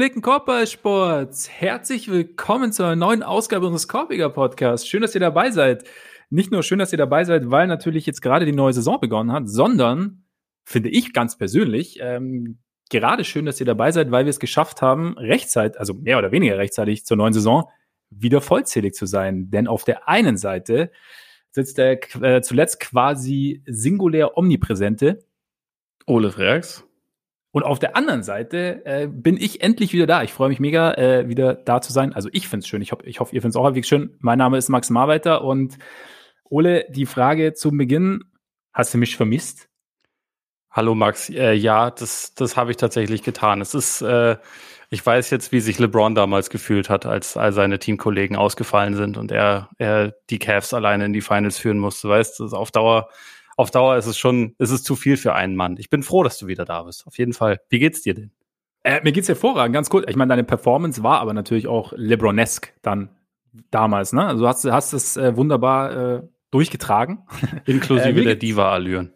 Gepflegten Korbballsports, herzlich willkommen zu einer neuen Ausgabe unseres Korbiger Podcasts. Schön, dass ihr dabei seid. Nicht nur schön, dass ihr dabei seid, weil natürlich jetzt gerade die neue Saison begonnen hat, sondern finde ich ganz persönlich ähm, gerade schön, dass ihr dabei seid, weil wir es geschafft haben, rechtzeitig, also mehr oder weniger rechtzeitig zur neuen Saison wieder vollzählig zu sein. Denn auf der einen Seite sitzt der äh, zuletzt quasi singulär omnipräsente Ole Freaks. Und auf der anderen Seite äh, bin ich endlich wieder da. Ich freue mich mega, äh, wieder da zu sein. Also ich finde es schön. Ich, ho ich hoffe, ihr findet es auch halbwegs schön. Mein Name ist Max Marweiter und Ole, die Frage zum Beginn. Hast du mich vermisst? Hallo Max. Äh, ja, das, das habe ich tatsächlich getan. Es ist, äh, ich weiß jetzt, wie sich LeBron damals gefühlt hat, als all seine Teamkollegen ausgefallen sind und er, er die Cavs alleine in die Finals führen musste. Weißt du, auf Dauer auf Dauer ist es schon, ist es zu viel für einen Mann. Ich bin froh, dass du wieder da bist. Auf jeden Fall. Wie geht's dir denn? Äh, mir geht's hervorragend, ganz gut. Ich meine, deine Performance war aber natürlich auch LeBronesque dann damals, ne? Also du hast, hast es äh, wunderbar äh, durchgetragen. Inklusive äh, der Diva-Allüren.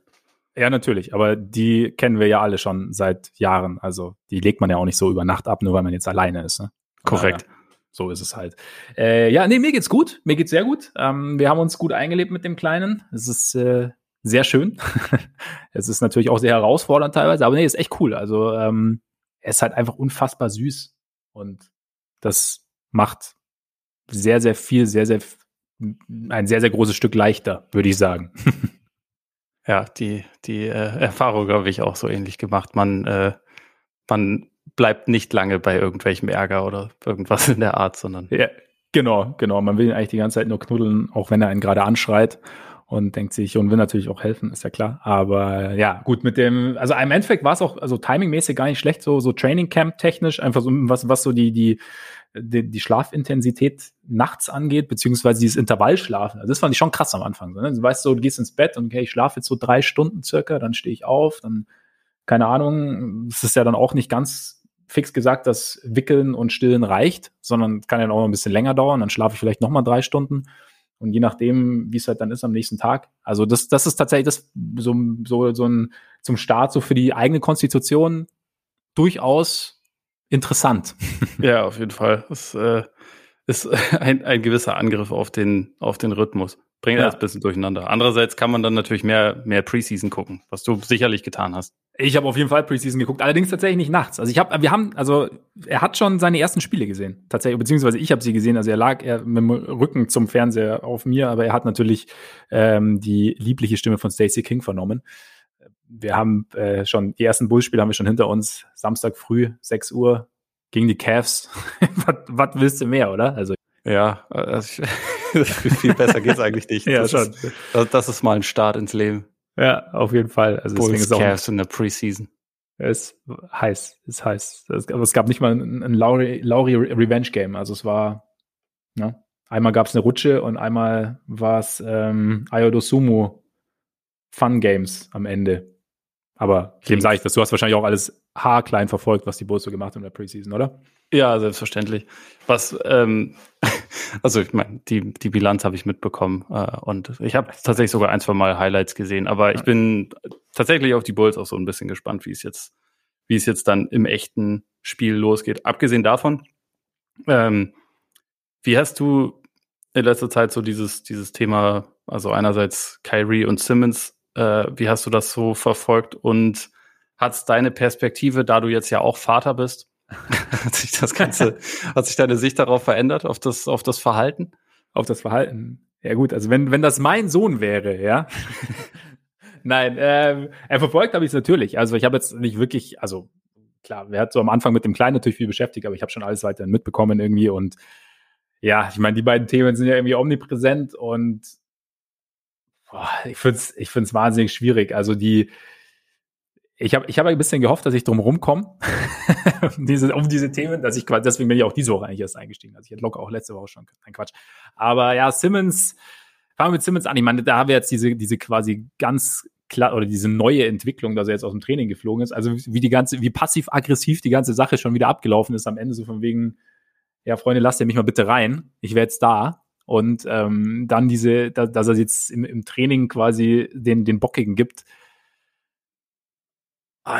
Ja, natürlich, aber die kennen wir ja alle schon seit Jahren. Also die legt man ja auch nicht so über Nacht ab, nur weil man jetzt alleine ist. Ne? Korrekt. Ja, so ist es halt. Äh, ja, nee, mir geht's gut. Mir geht's sehr gut. Ähm, wir haben uns gut eingelebt mit dem Kleinen. Es ist äh, sehr schön. es ist natürlich auch sehr herausfordernd teilweise, aber nee, ist echt cool. Also ähm, er ist halt einfach unfassbar süß und das macht sehr, sehr viel, sehr, sehr ein sehr, sehr großes Stück leichter, würde ich sagen. ja, die, die äh, Erfahrung habe ich auch so ähnlich gemacht. Man, äh, man bleibt nicht lange bei irgendwelchem Ärger oder irgendwas in der Art, sondern. Ja, genau, genau. Man will ihn eigentlich die ganze Zeit nur knuddeln, auch wenn er einen gerade anschreit und denkt sich und will natürlich auch helfen, ist ja klar. Aber ja, gut, mit dem, also im Endeffekt war es auch, also timingmäßig gar nicht schlecht, so, so Training Camp technisch, einfach so, was, was so die, die, die, die Schlafintensität nachts angeht, beziehungsweise dieses Intervallschlafen. Also das fand ich schon krass am Anfang. Ne? Du weißt so, du gehst ins Bett und okay, ich schlafe jetzt so drei Stunden circa, dann stehe ich auf, dann, keine Ahnung, es ist ja dann auch nicht ganz fix gesagt, dass Wickeln und Stillen reicht, sondern kann ja auch ein bisschen länger dauern, dann schlafe ich vielleicht nochmal drei Stunden. Und je nachdem, wie es halt dann ist am nächsten Tag. Also das, das ist tatsächlich das so, so, so ein zum Start so für die eigene Konstitution durchaus interessant. Ja, auf jeden Fall. Das äh, ist ein, ein gewisser Angriff auf den, auf den Rhythmus. Bringt ja. das ein bisschen durcheinander. Andererseits kann man dann natürlich mehr, mehr Preseason gucken, was du sicherlich getan hast. Ich habe auf jeden Fall Preseason geguckt, allerdings tatsächlich nicht nachts. Also ich habe, wir haben, also er hat schon seine ersten Spiele gesehen, tatsächlich, beziehungsweise ich habe sie gesehen. Also er lag er mit dem Rücken zum Fernseher auf mir, aber er hat natürlich ähm, die liebliche Stimme von Stacey King vernommen. Wir haben äh, schon die ersten Bullspiele haben wir schon hinter uns. Samstag früh 6 Uhr gegen die Cavs. was willst du mehr, oder? Also ja, also viel besser geht's eigentlich nicht. ja, das schon. Ist, das ist mal ein Start ins Leben. Ja, auf jeden Fall. Also Bulls deswegen ist Cavs in der Preseason. Es ist heiß, ist heiß. aber es gab nicht mal ein, ein Lauri, Lauri Revenge Game. Also es war, ne? einmal gab es eine Rutsche und einmal war es ähm, Ayodosumo Fun Games am Ende. Aber dem sage ich das. Du hast wahrscheinlich auch alles haarklein verfolgt, was die Bulls so gemacht haben in der Preseason, oder? Ja, selbstverständlich. Was, ähm, also ich meine, die, die Bilanz habe ich mitbekommen äh, und ich habe tatsächlich sogar ein, zwei Mal Highlights gesehen, aber ich bin tatsächlich auf die Bulls auch so ein bisschen gespannt, wie es jetzt, wie es jetzt dann im echten Spiel losgeht. Abgesehen davon, ähm, wie hast du in letzter Zeit so dieses, dieses Thema, also einerseits Kyrie und Simmons, äh, wie hast du das so verfolgt und hat deine Perspektive, da du jetzt ja auch Vater bist, hat sich das Ganze, hat sich deine Sicht darauf verändert, auf das, auf das Verhalten? Auf das Verhalten. Ja gut, also wenn, wenn das mein Sohn wäre, ja. Nein, äh, er verfolgt habe ich es natürlich. Also ich habe jetzt nicht wirklich, also klar, wer hat so am Anfang mit dem Kleinen natürlich viel beschäftigt, aber ich habe schon alles weiterhin mitbekommen irgendwie und ja, ich meine, die beiden Themen sind ja irgendwie omnipräsent und boah, ich finde es ich find's wahnsinnig schwierig. Also die, ich habe ich hab ein bisschen gehofft, dass ich drum rumkomme, diese, um diese Themen, dass ich quasi, deswegen bin ich auch diese Woche eigentlich erst eingestiegen. Also ich hätte locker auch letzte Woche schon, kein Quatsch. Aber ja, Simmons, fangen wir mit Simmons an. Ich meine, da haben wir jetzt diese, diese quasi ganz klar, oder diese neue Entwicklung, dass er jetzt aus dem Training geflogen ist. Also wie die ganze, wie passiv-aggressiv die ganze Sache schon wieder abgelaufen ist am Ende, so von wegen, ja, Freunde, lasst ihr mich mal bitte rein. Ich wäre jetzt da. Und ähm, dann diese, da, dass er jetzt im, im Training quasi den, den Bockigen gibt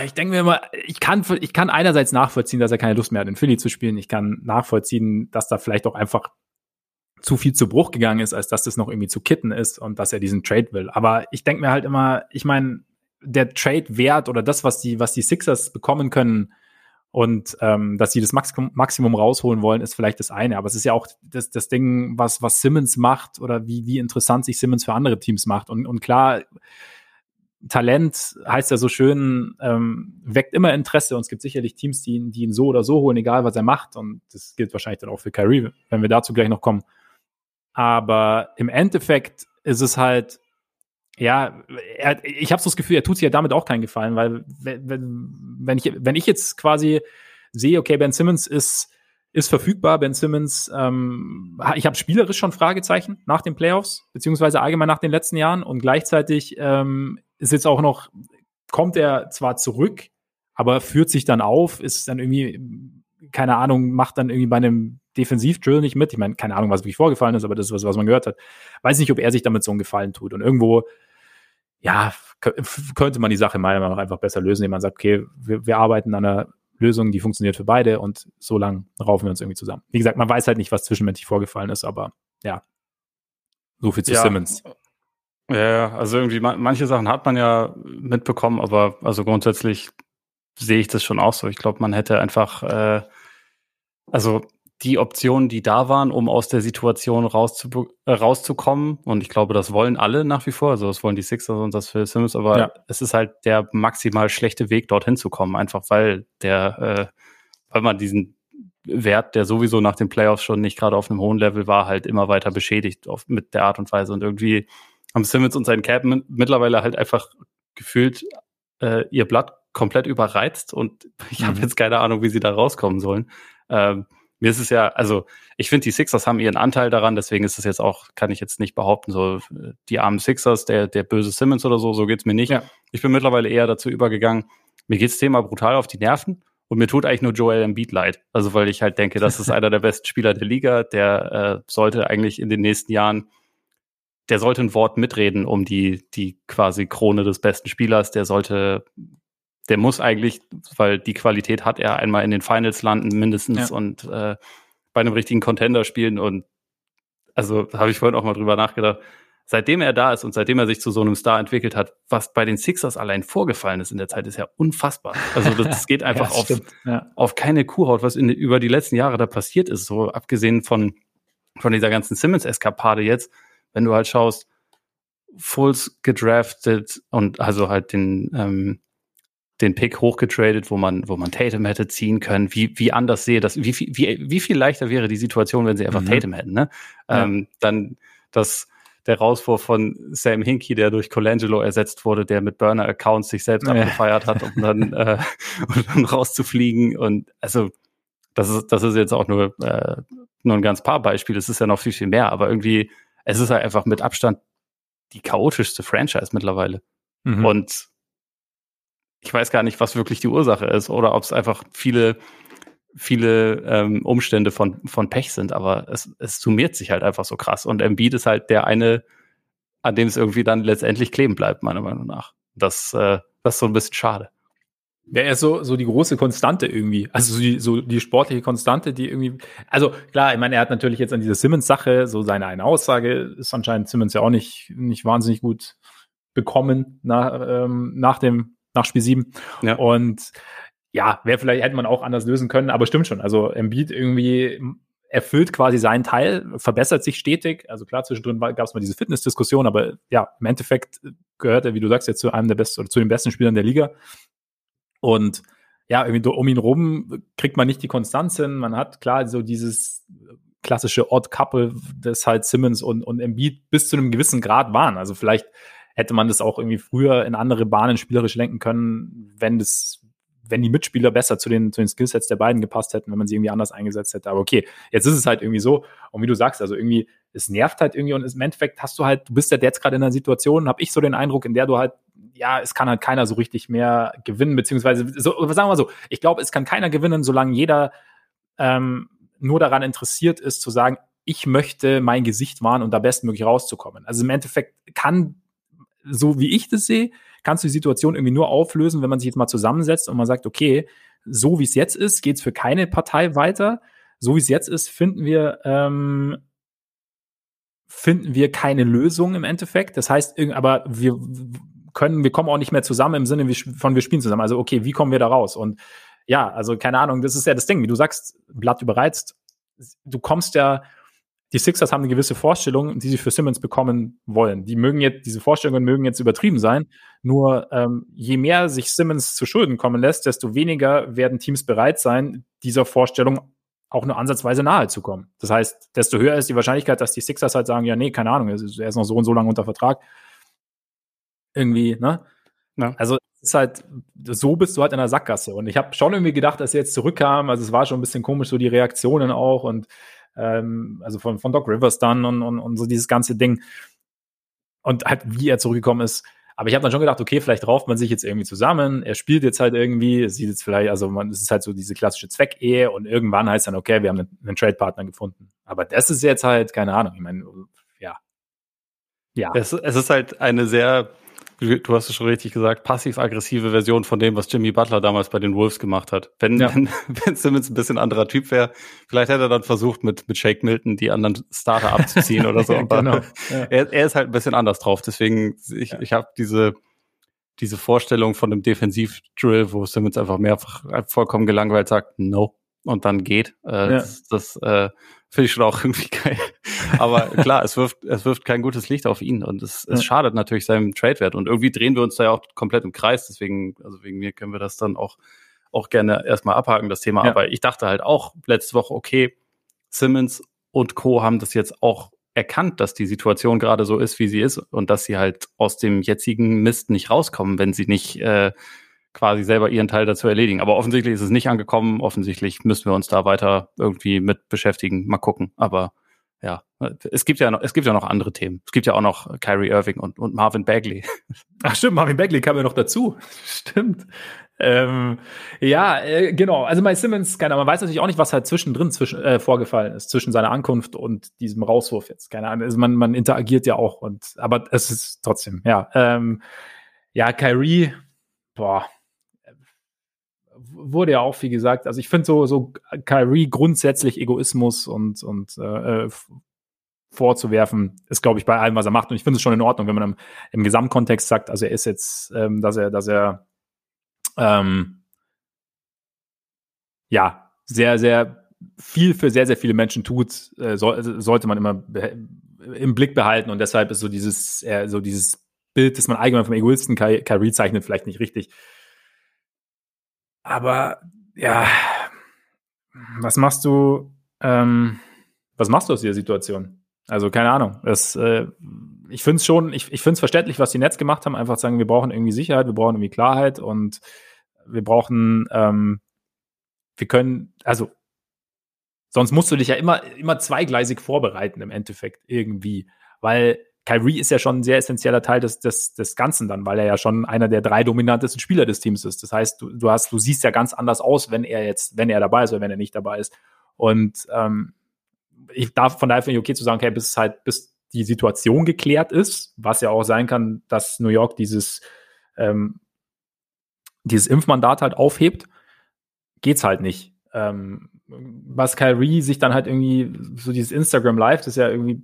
ich denke mir immer, ich kann, ich kann einerseits nachvollziehen, dass er keine Lust mehr hat, in Philly zu spielen. Ich kann nachvollziehen, dass da vielleicht auch einfach zu viel zu Bruch gegangen ist, als dass das noch irgendwie zu kitten ist und dass er diesen Trade will. Aber ich denke mir halt immer, ich meine, der Trade-Wert oder das, was die, was die Sixers bekommen können und ähm, dass sie das Maximum, Maximum rausholen wollen, ist vielleicht das eine. Aber es ist ja auch das, das Ding, was, was Simmons macht oder wie, wie interessant sich Simmons für andere Teams macht. Und, und klar, Talent heißt ja so schön, ähm, weckt immer Interesse und es gibt sicherlich Teams, die ihn, die ihn so oder so holen, egal was er macht. Und das gilt wahrscheinlich dann auch für Kyrie, wenn wir dazu gleich noch kommen. Aber im Endeffekt ist es halt, ja, er, ich habe so das Gefühl, er tut sich ja damit auch keinen Gefallen, weil wenn, wenn, ich, wenn ich jetzt quasi sehe, okay, Ben Simmons ist, ist verfügbar, Ben Simmons, ähm, ich habe spielerisch schon Fragezeichen nach den Playoffs, beziehungsweise allgemein nach den letzten Jahren und gleichzeitig ähm, ist jetzt auch noch, kommt er zwar zurück, aber führt sich dann auf, ist dann irgendwie, keine Ahnung, macht dann irgendwie bei einem Defensivdrill nicht mit. Ich meine, keine Ahnung, was wirklich vorgefallen ist, aber das ist was, was man gehört hat. Weiß nicht, ob er sich damit so einen Gefallen tut. Und irgendwo, ja, könnte man die Sache meiner Meinung nach einfach besser lösen, indem man sagt, okay, wir, wir arbeiten an einer Lösung, die funktioniert für beide und so lang raufen wir uns irgendwie zusammen. Wie gesagt, man weiß halt nicht, was zwischenmenschlich vorgefallen ist, aber ja, so viel zu ja. Simmons. Ja, also irgendwie manche Sachen hat man ja mitbekommen, aber also grundsätzlich sehe ich das schon auch so. Ich glaube, man hätte einfach, äh, also die Optionen, die da waren, um aus der Situation rauszu äh, rauszukommen. Und ich glaube, das wollen alle nach wie vor. Also das wollen die Sixers und das Phil Simmons, aber ja. es ist halt der maximal schlechte Weg, dorthin zu kommen, einfach weil der, äh, weil man diesen Wert, der sowieso nach den Playoffs schon nicht gerade auf einem hohen Level war, halt immer weiter beschädigt auf, mit der Art und Weise. Und irgendwie haben Simmons und sein Cap mittlerweile halt einfach gefühlt äh, ihr Blatt komplett überreizt und ich mhm. habe jetzt keine Ahnung, wie sie da rauskommen sollen. Ähm, mir ist es ja, also ich finde, die Sixers haben ihren Anteil daran, deswegen ist es jetzt auch, kann ich jetzt nicht behaupten, so die armen Sixers, der, der böse Simmons oder so, so geht's mir nicht. Ja. Ich bin mittlerweile eher dazu übergegangen, mir geht's Thema brutal auf die Nerven und mir tut eigentlich nur Joel Embiid leid. Also weil ich halt denke, das ist einer der besten Spieler der Liga, der äh, sollte eigentlich in den nächsten Jahren der sollte ein Wort mitreden um die, die quasi Krone des besten Spielers. Der sollte, der muss eigentlich, weil die Qualität hat er einmal in den Finals landen mindestens ja. und äh, bei einem richtigen Contender spielen. Und also habe ich vorhin auch mal drüber nachgedacht. Seitdem er da ist und seitdem er sich zu so einem Star entwickelt hat, was bei den Sixers allein vorgefallen ist in der Zeit, ist ja unfassbar. Also das geht einfach ja, auf, ja. auf keine Kuhhaut, was in, über die letzten Jahre da passiert ist. So abgesehen von, von dieser ganzen Simmons-Eskapade jetzt, wenn du halt schaust, Fulls gedraftet und also halt den, ähm, den Pick hochgetradet, wo man, wo man Tatum hätte ziehen können. Wie, wie anders sehe das, wie, wie, wie viel leichter wäre die Situation, wenn sie einfach mhm. Tatum hätten, ne? Ja. Ähm, dann das, der Rauswurf von Sam Hinkie, der durch Colangelo ersetzt wurde, der mit Burner-Accounts sich selbst ja. abgefeiert hat, um dann, äh, um dann rauszufliegen. Und also, das ist, das ist jetzt auch nur, äh, nur ein ganz paar Beispiele. Es ist ja noch viel, viel mehr, aber irgendwie es ist halt einfach mit Abstand die chaotischste Franchise mittlerweile. Mhm. Und ich weiß gar nicht, was wirklich die Ursache ist oder ob es einfach viele, viele ähm, Umstände von, von Pech sind, aber es, es summiert sich halt einfach so krass. Und Embiid ist halt der eine, an dem es irgendwie dann letztendlich kleben bleibt, meiner Meinung nach. Das, äh, das ist so ein bisschen schade. Ja, er ist so, so die große Konstante irgendwie. Also so die, so die sportliche Konstante, die irgendwie. Also klar, ich meine, er hat natürlich jetzt an dieser Simmons-Sache so seine eine Aussage, ist anscheinend Simmons ja auch nicht, nicht wahnsinnig gut bekommen nach, ähm, nach dem, nach Spiel 7. Ja. Und ja, wäre vielleicht, hätte man auch anders lösen können, aber stimmt schon. Also Embiid irgendwie erfüllt quasi seinen Teil, verbessert sich stetig. Also klar, zwischendrin gab es mal diese Fitnessdiskussion, aber ja, im Endeffekt gehört er, wie du sagst, jetzt zu einem der besten oder zu den besten Spielern der Liga. Und ja, irgendwie um ihn rum kriegt man nicht die Konstanz hin. Man hat klar so dieses klassische Odd Couple, das halt Simmons und, und Embiid bis zu einem gewissen Grad waren. Also vielleicht hätte man das auch irgendwie früher in andere Bahnen spielerisch lenken können, wenn das, wenn die Mitspieler besser zu den, zu den Skillsets der beiden gepasst hätten, wenn man sie irgendwie anders eingesetzt hätte. Aber okay, jetzt ist es halt irgendwie so. Und wie du sagst, also irgendwie, es nervt halt irgendwie und im Endeffekt hast du halt, du bist ja jetzt gerade in einer Situation, habe ich so den Eindruck, in der du halt ja, es kann halt keiner so richtig mehr gewinnen, beziehungsweise, so, sagen wir mal so, ich glaube, es kann keiner gewinnen, solange jeder ähm, nur daran interessiert ist, zu sagen, ich möchte mein Gesicht wahren und da bestmöglich rauszukommen. Also im Endeffekt kann so wie ich das sehe, kannst du die Situation irgendwie nur auflösen, wenn man sich jetzt mal zusammensetzt und man sagt, okay, so wie es jetzt ist, geht es für keine Partei weiter. So wie es jetzt ist, finden wir ähm, finden wir keine Lösung im Endeffekt. Das heißt, aber wir können, wir kommen auch nicht mehr zusammen im Sinne von wir spielen zusammen. Also okay, wie kommen wir da raus? Und ja, also keine Ahnung, das ist ja das Ding, wie du sagst, Blatt überreizt. Du kommst ja, die Sixers haben eine gewisse Vorstellung, die sie für Simmons bekommen wollen. Die mögen jetzt, diese Vorstellungen mögen jetzt übertrieben sein. Nur ähm, je mehr sich Simmons zu Schulden kommen lässt, desto weniger werden Teams bereit sein, dieser Vorstellung auch nur ansatzweise nahe zu kommen. Das heißt, desto höher ist die Wahrscheinlichkeit, dass die Sixers halt sagen, ja, nee, keine Ahnung, er ist noch so und so lange unter Vertrag. Irgendwie, ne? Ja. Also es ist halt, so bist du halt in der Sackgasse. Und ich habe schon irgendwie gedacht, dass er jetzt zurückkam. Also es war schon ein bisschen komisch, so die Reaktionen auch und ähm, also von, von Doc Rivers dann und, und, und so dieses ganze Ding. Und halt, wie er zurückgekommen ist, aber ich habe dann schon gedacht, okay, vielleicht rauft man sich jetzt irgendwie zusammen. Er spielt jetzt halt irgendwie, es sieht jetzt vielleicht, also man, es ist halt so diese klassische Zweckehe und irgendwann heißt dann, okay, wir haben einen, einen Trade-Partner gefunden. Aber das ist jetzt halt, keine Ahnung, ich meine, ja. Ja. Es, es ist halt eine sehr du hast es schon richtig gesagt, passiv-aggressive Version von dem, was Jimmy Butler damals bei den Wolves gemacht hat. Wenn, ja. wenn, wenn Simmons ein bisschen anderer Typ wäre, vielleicht hätte er dann versucht, mit, mit Shake Milton die anderen Starter abzuziehen oder so. Aber genau. ja. er, er ist halt ein bisschen anders drauf. Deswegen, ich, ja. ich habe diese, diese Vorstellung von einem Defensiv-Drill, wo Simmons einfach mehrfach vollkommen gelangweilt sagt, no, und dann geht. Äh. Das, das äh, finde ich schon auch irgendwie geil. Aber klar, es wirft, es wirft kein gutes Licht auf ihn und es, es schadet natürlich seinem Trade-Wert. Und irgendwie drehen wir uns da ja auch komplett im Kreis. Deswegen, also wegen mir können wir das dann auch, auch gerne erstmal abhaken, das Thema. Ja. Aber ich dachte halt auch letzte Woche, okay, Simmons und Co. haben das jetzt auch erkannt, dass die Situation gerade so ist, wie sie ist und dass sie halt aus dem jetzigen Mist nicht rauskommen, wenn sie nicht äh, quasi selber ihren Teil dazu erledigen. Aber offensichtlich ist es nicht angekommen. Offensichtlich müssen wir uns da weiter irgendwie mit beschäftigen. Mal gucken. Aber ja, es gibt ja noch, es gibt ja noch andere Themen. Es gibt ja auch noch Kyrie Irving und, und Marvin Bagley. Ach stimmt, Marvin Bagley kam ja noch dazu. Stimmt. Ähm, ja, äh, genau. Also bei Simmons, keine Ahnung, man weiß natürlich auch nicht, was halt zwischendrin zwischen, äh, vorgefallen ist, zwischen seiner Ankunft und diesem Rauswurf jetzt. Keine Ahnung. Also man, man interagiert ja auch und, aber es ist trotzdem, ja. Ähm, ja, Kyrie, boah, wurde ja auch viel gesagt. Also ich finde so, so Kyrie grundsätzlich Egoismus und, und äh, äh vorzuwerfen, ist, glaube ich, bei allem, was er macht. Und ich finde es schon in Ordnung, wenn man im, im Gesamtkontext sagt, also er ist jetzt, ähm, dass er, dass er ähm, ja sehr, sehr viel für sehr, sehr viele Menschen tut, äh, soll, sollte man immer im Blick behalten. Und deshalb ist so dieses, äh, so dieses Bild, das man allgemein vom Egoisten Kyrie zeichnet, vielleicht nicht richtig. Aber ja, was machst du, ähm, was machst du aus dieser Situation? Also keine Ahnung. Das, äh, ich finde es schon, ich, ich finde es verständlich, was die Netz gemacht haben. Einfach sagen, wir brauchen irgendwie Sicherheit, wir brauchen irgendwie Klarheit und wir brauchen, ähm, wir können, also sonst musst du dich ja immer, immer zweigleisig vorbereiten im Endeffekt irgendwie, weil Kyrie ist ja schon ein sehr essentieller Teil des, des, des Ganzen dann, weil er ja schon einer der drei dominantesten Spieler des Teams ist. Das heißt, du, du hast, du siehst ja ganz anders aus, wenn er jetzt, wenn er dabei ist oder wenn er nicht dabei ist. Und ähm, ich darf von daher finde ich okay zu sagen, okay, bis halt, bis die Situation geklärt ist, was ja auch sein kann, dass New York dieses, ähm, dieses Impfmandat halt aufhebt, geht's halt nicht. Ähm, was Kyrie sich dann halt irgendwie, so dieses Instagram Live, das ist ja irgendwie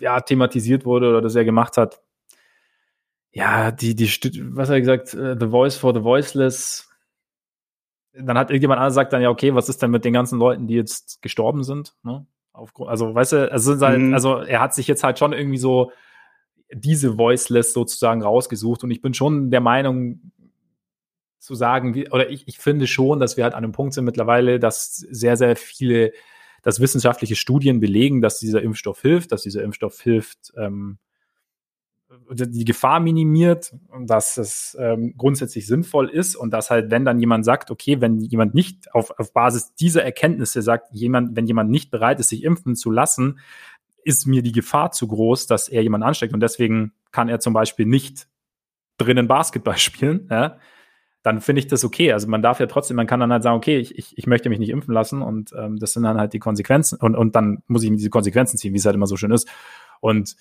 ja, thematisiert wurde oder das er gemacht hat. Ja, die, die, was hat er gesagt, uh, The Voice for the Voiceless. Dann hat irgendjemand anderes gesagt dann, ja, okay, was ist denn mit den ganzen Leuten, die jetzt gestorben sind? Ne? Aufgrund, also, weißt du, also, halt, mhm. also er hat sich jetzt halt schon irgendwie so diese Voiceless sozusagen rausgesucht und ich bin schon der Meinung, zu sagen, wie, oder ich, ich finde schon, dass wir halt an einem Punkt sind mittlerweile, dass sehr, sehr viele dass wissenschaftliche Studien belegen, dass dieser Impfstoff hilft, dass dieser Impfstoff hilft, ähm, die Gefahr minimiert, dass es ähm, grundsätzlich sinnvoll ist und dass halt, wenn dann jemand sagt, okay, wenn jemand nicht auf, auf Basis dieser Erkenntnisse sagt, jemand, wenn jemand nicht bereit ist, sich impfen zu lassen, ist mir die Gefahr zu groß, dass er jemand ansteckt. Und deswegen kann er zum Beispiel nicht drinnen Basketball spielen, ja, dann finde ich das okay. Also man darf ja trotzdem, man kann dann halt sagen, okay, ich, ich, ich möchte mich nicht impfen lassen und ähm, das sind dann halt die Konsequenzen und, und dann muss ich mir diese Konsequenzen ziehen, wie es halt immer so schön ist. Und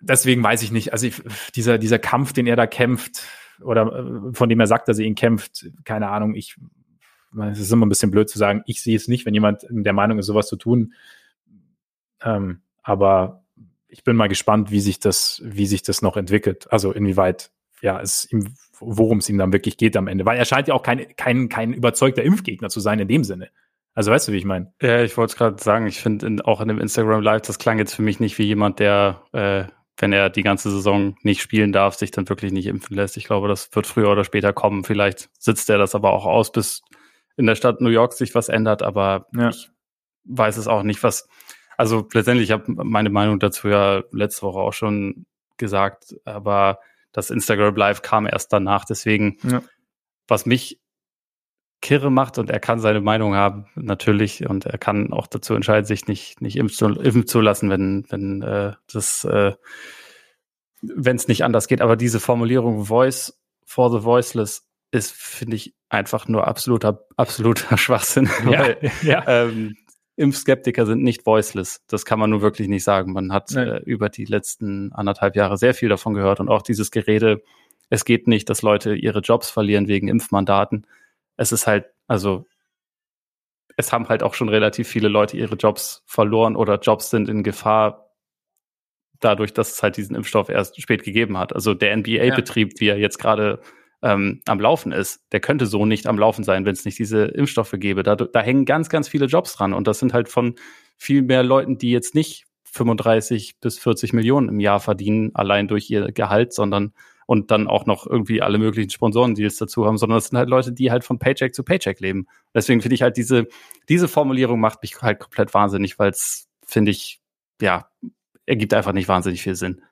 deswegen weiß ich nicht. Also ich, dieser, dieser Kampf, den er da kämpft, oder äh, von dem er sagt, dass er ihn kämpft, keine Ahnung, ich, es ist immer ein bisschen blöd zu sagen, ich sehe es nicht, wenn jemand der Meinung ist, sowas zu tun. Ähm, aber ich bin mal gespannt, wie sich das, wie sich das noch entwickelt. Also inwieweit, ja, es ihm, worum es ihm dann wirklich geht am Ende. Weil er scheint ja auch kein, kein, kein überzeugter Impfgegner zu sein in dem Sinne. Also weißt du, wie ich meine? Ja, ich wollte es gerade sagen, ich finde auch in dem Instagram Live, das klang jetzt für mich nicht wie jemand, der, äh, wenn er die ganze Saison nicht spielen darf, sich dann wirklich nicht impfen lässt. Ich glaube, das wird früher oder später kommen. Vielleicht sitzt er das aber auch aus, bis in der Stadt New York sich was ändert, aber ja. ich weiß es auch nicht, was. Also letztendlich, ich habe meine Meinung dazu ja letzte Woche auch schon gesagt, aber das Instagram Live kam erst danach. Deswegen, ja. was mich kirre macht und er kann seine Meinung haben, natürlich, und er kann auch dazu entscheiden, sich nicht, nicht impfen zu, lassen, wenn, wenn äh, das äh, wenn es nicht anders geht. Aber diese Formulierung Voice for the Voiceless ist, finde ich, einfach nur absoluter, absoluter Schwachsinn. Ja, weil, ja. Ähm, Impfskeptiker sind nicht voiceless. Das kann man nur wirklich nicht sagen. Man hat äh, über die letzten anderthalb Jahre sehr viel davon gehört und auch dieses Gerede, es geht nicht, dass Leute ihre Jobs verlieren wegen Impfmandaten es ist halt, also es haben halt auch schon relativ viele Leute ihre Jobs verloren oder Jobs sind in Gefahr dadurch, dass es halt diesen Impfstoff erst spät gegeben hat. Also der NBA-Betrieb, ja. wie er jetzt gerade ähm, am Laufen ist, der könnte so nicht am Laufen sein, wenn es nicht diese Impfstoffe gäbe. Da, da hängen ganz, ganz viele Jobs dran und das sind halt von viel mehr Leuten, die jetzt nicht 35 bis 40 Millionen im Jahr verdienen, allein durch ihr Gehalt, sondern und dann auch noch irgendwie alle möglichen Sponsoren-Deals dazu haben, sondern das sind halt Leute, die halt von Paycheck zu Paycheck leben. Deswegen finde ich halt diese, diese Formulierung macht mich halt komplett wahnsinnig, weil es, finde ich, ja, ergibt einfach nicht wahnsinnig viel Sinn.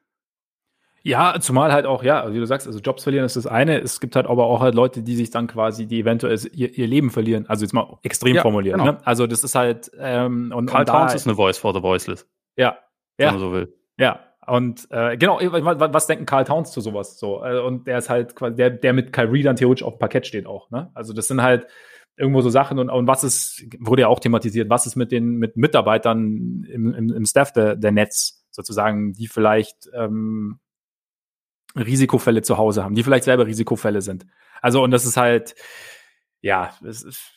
Ja, zumal halt auch, ja, wie du sagst, also Jobs verlieren ist das eine. Es gibt halt aber auch halt Leute, die sich dann quasi, die eventuell ihr, ihr Leben verlieren. Also jetzt mal extrem ja, formuliert. Genau. Ne? Also das ist halt ähm, und Karl Towns ist eine Voice for the Voiceless. Ja, ja. Wenn man so will. Ja, und äh, genau, was denken Karl Towns zu sowas? So, äh, und der ist halt quasi der, der mit Kyrie dann theoretisch auf dem Parkett steht auch. Ne? Also das sind halt irgendwo so Sachen und, und was ist, wurde ja auch thematisiert, was ist mit den mit Mitarbeitern im, im, im Staff der, der Netz sozusagen, die vielleicht ähm, Risikofälle zu Hause haben, die vielleicht selber Risikofälle sind. Also und das ist halt, ja, es ist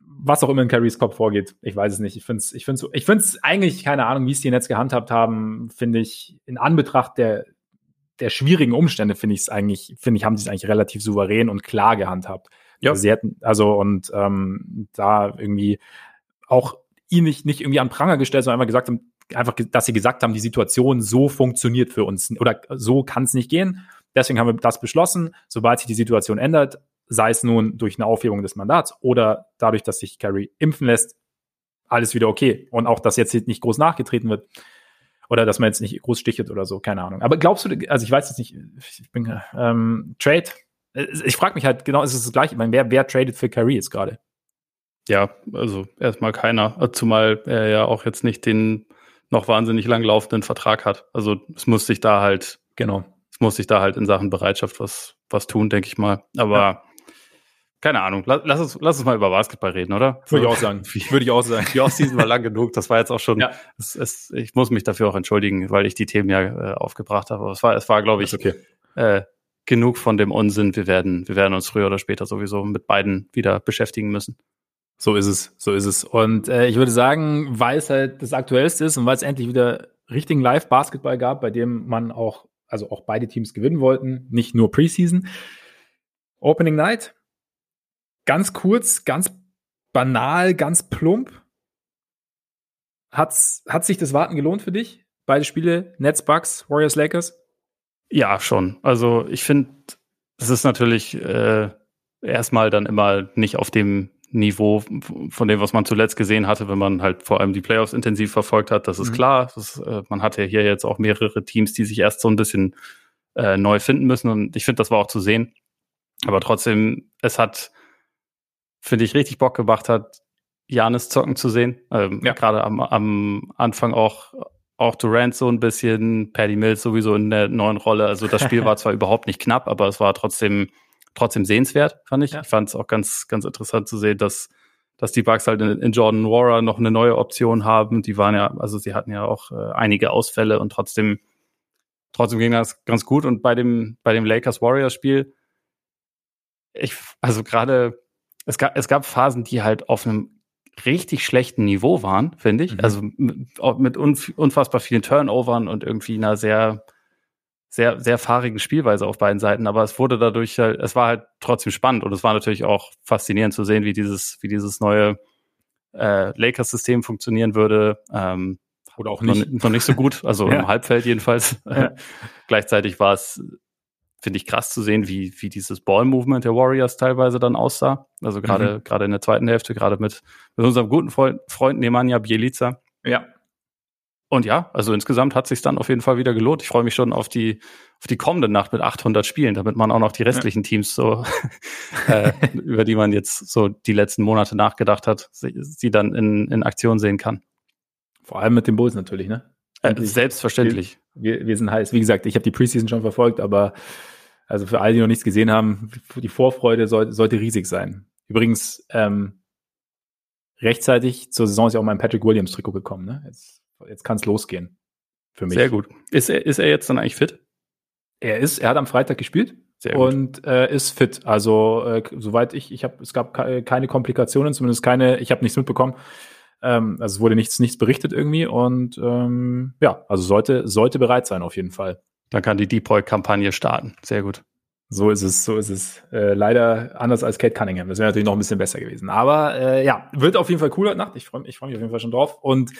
was auch immer in Carries Kopf vorgeht. Ich weiß es nicht. Ich finde es ich find's, ich find's eigentlich, keine Ahnung, wie es die Netz gehandhabt haben, finde ich, in Anbetracht der, der schwierigen Umstände, finde ich es eigentlich, finde ich, haben sie es eigentlich relativ souverän und klar gehandhabt. Ja. Sie hätten, also, und ähm, da irgendwie auch ihn nicht, nicht irgendwie an Pranger gestellt, sondern einfach gesagt haben, einfach, dass sie gesagt haben, die Situation so funktioniert für uns oder so kann es nicht gehen. Deswegen haben wir das beschlossen. Sobald sich die Situation ändert, sei es nun durch eine Aufhebung des Mandats oder dadurch, dass sich Kerry impfen lässt, alles wieder okay. Und auch, dass jetzt nicht groß nachgetreten wird oder dass man jetzt nicht groß stichelt oder so, keine Ahnung. Aber glaubst du, also ich weiß jetzt nicht, ich bin ähm, Trade, ich frage mich halt genau, ist es das gleiche, ich meine, wer, wer tradet für Kyrie jetzt gerade? Ja, also erstmal keiner, zumal er ja auch jetzt nicht den noch wahnsinnig lang laufenden Vertrag hat. Also es muss sich da halt, genau, es muss sich da halt in Sachen Bereitschaft was, was tun, denke ich mal. Aber ja keine Ahnung, lass uns, lass uns mal über Basketball reden, oder? Würde ich auch sagen. Würde ich auch sagen. Die Offseason war lang genug. Das war jetzt auch schon. Ja. Es, es, ich muss mich dafür auch entschuldigen, weil ich die Themen ja äh, aufgebracht habe. Aber es war, es war, glaube ich, okay. äh, genug von dem Unsinn. Wir werden, wir werden uns früher oder später sowieso mit beiden wieder beschäftigen müssen. So ist es, so ist es. Und äh, ich würde sagen, weil es halt das Aktuellste ist und weil es endlich wieder richtigen Live-Basketball gab, bei dem man auch, also auch beide Teams gewinnen wollten, nicht nur Preseason. Opening Night, ganz kurz, ganz banal, ganz plump. Hat's, hat sich das Warten gelohnt für dich? Beide Spiele, Nets, Bucks, Warriors, Lakers? Ja, schon. Also ich finde, es ist natürlich äh, erstmal dann immer nicht auf dem Niveau von dem, was man zuletzt gesehen hatte, wenn man halt vor allem die Playoffs intensiv verfolgt hat. Das ist mhm. klar. Das, äh, man hat ja hier jetzt auch mehrere Teams, die sich erst so ein bisschen äh, neu finden müssen. Und ich finde, das war auch zu sehen. Aber trotzdem, es hat finde ich, richtig Bock gemacht hat, Janis zocken zu sehen. Ähm, ja. Gerade am, am Anfang auch, auch Durant so ein bisschen, Paddy Mills sowieso in der neuen Rolle. Also das Spiel war zwar überhaupt nicht knapp, aber es war trotzdem, trotzdem sehenswert, fand ich. Ja. Ich fand es auch ganz, ganz interessant zu sehen, dass, dass die Bucks halt in, in Jordan Wara noch eine neue Option haben. Die waren ja, also sie hatten ja auch äh, einige Ausfälle und trotzdem trotzdem ging das ganz gut. Und bei dem, bei dem Lakers-Warriors-Spiel, ich, also gerade, es gab, es gab Phasen, die halt auf einem richtig schlechten Niveau waren, finde ich. Mhm. Also mit, mit unfassbar vielen Turnovern und irgendwie einer sehr, sehr, sehr fahrigen Spielweise auf beiden Seiten. Aber es wurde dadurch halt, es war halt trotzdem spannend und es war natürlich auch faszinierend zu sehen, wie dieses, wie dieses neue äh, Lakers-System funktionieren würde. Ähm, Oder auch nicht. Noch, noch nicht so gut, also ja. im Halbfeld jedenfalls. Ja. Gleichzeitig war es finde ich krass zu sehen, wie, wie dieses Ball-Movement der Warriors teilweise dann aussah. Also gerade mhm. gerade in der zweiten Hälfte, gerade mit, mit unserem guten Freund, Freund Nemanja Bielica. Ja. Und ja, also insgesamt hat sich dann auf jeden Fall wieder gelohnt. Ich freue mich schon auf die auf die kommende Nacht mit 800 Spielen, damit man auch noch die restlichen. Teams so äh, über die man jetzt so die letzten Monate nachgedacht hat, sie, sie dann in, in Aktion sehen kann. Vor allem mit den Bulls natürlich, ne? Äh, selbstverständlich. Wir, wir sind heiß. Wie gesagt, ich habe die Preseason schon verfolgt, aber also für alle, die noch nichts gesehen haben, die Vorfreude soll, sollte riesig sein. Übrigens, ähm, rechtzeitig zur Saison ist ja auch mein Patrick Williams Trikot gekommen. Ne? Jetzt, jetzt kann es losgehen. Für mich. Sehr gut. Ist er, ist er jetzt dann eigentlich fit? Er ist, er hat am Freitag gespielt Sehr gut. und äh, ist fit. Also äh, soweit ich, ich habe, es gab keine Komplikationen, zumindest keine, ich habe nichts mitbekommen. Ähm, also es wurde nichts, nichts berichtet irgendwie und ähm, ja, also sollte, sollte bereit sein auf jeden Fall. Dann kann die Depoy-Kampagne starten. Sehr gut. So ist es, so ist es. Äh, leider anders als Kate Cunningham. Das wäre natürlich noch ein bisschen besser gewesen. Aber äh, ja, wird auf jeden Fall cool heute Nacht. Ich freue ich freu mich auf jeden Fall schon drauf. Und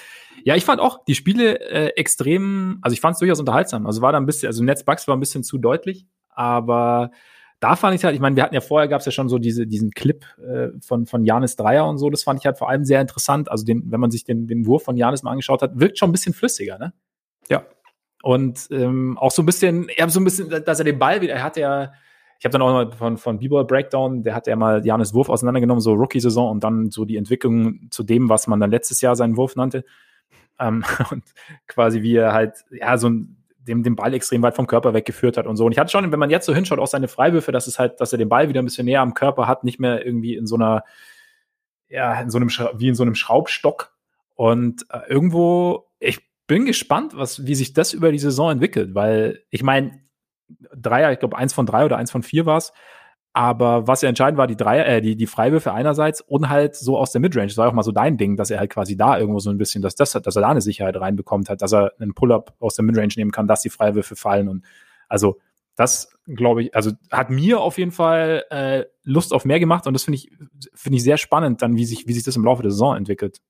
ja, ich fand auch die Spiele äh, extrem, also ich fand es durchaus unterhaltsam. Also war da ein bisschen, also Netzbugs war ein bisschen zu deutlich, aber da fand ich halt, ich meine, wir hatten ja vorher gab es ja schon so diese, diesen Clip äh, von, von Janis Dreier und so, das fand ich halt vor allem sehr interessant. Also den, wenn man sich den, den Wurf von Janis mal angeschaut hat, wirkt schon ein bisschen flüssiger, ne? Ja. Und ähm, auch so ein bisschen, er hat so ein bisschen, dass er den Ball wieder, er hat ja, ich habe dann auch mal von, von B-Ball Breakdown, der hat ja mal Janis Wurf auseinandergenommen, so Rookie-Saison und dann so die Entwicklung zu dem, was man dann letztes Jahr seinen Wurf nannte. Ähm, und quasi wie er halt, ja, so ein dem, den Ball extrem weit vom Körper weggeführt hat und so. Und ich hatte schon, wenn man jetzt so hinschaut, auch seine Freiwürfe, dass es halt, dass er den Ball wieder ein bisschen näher am Körper hat, nicht mehr irgendwie in so einer, ja, in so einem, wie in so einem Schraubstock. Und äh, irgendwo, bin gespannt, was, wie sich das über die Saison entwickelt, weil ich meine, Dreier, ich glaube, eins von drei oder eins von vier war es, aber was ja entscheidend war, die drei, äh, die, die Freiwürfe einerseits und halt so aus der Midrange. Das war auch mal so dein Ding, dass er halt quasi da irgendwo so ein bisschen, dass, das, dass er da eine Sicherheit reinbekommt hat, dass er einen Pull-up aus der Midrange nehmen kann, dass die Freiwürfe fallen. Und also das, glaube ich, also hat mir auf jeden Fall äh, Lust auf mehr gemacht und das finde ich, finde ich sehr spannend, dann, wie sich, wie sich das im Laufe der Saison entwickelt.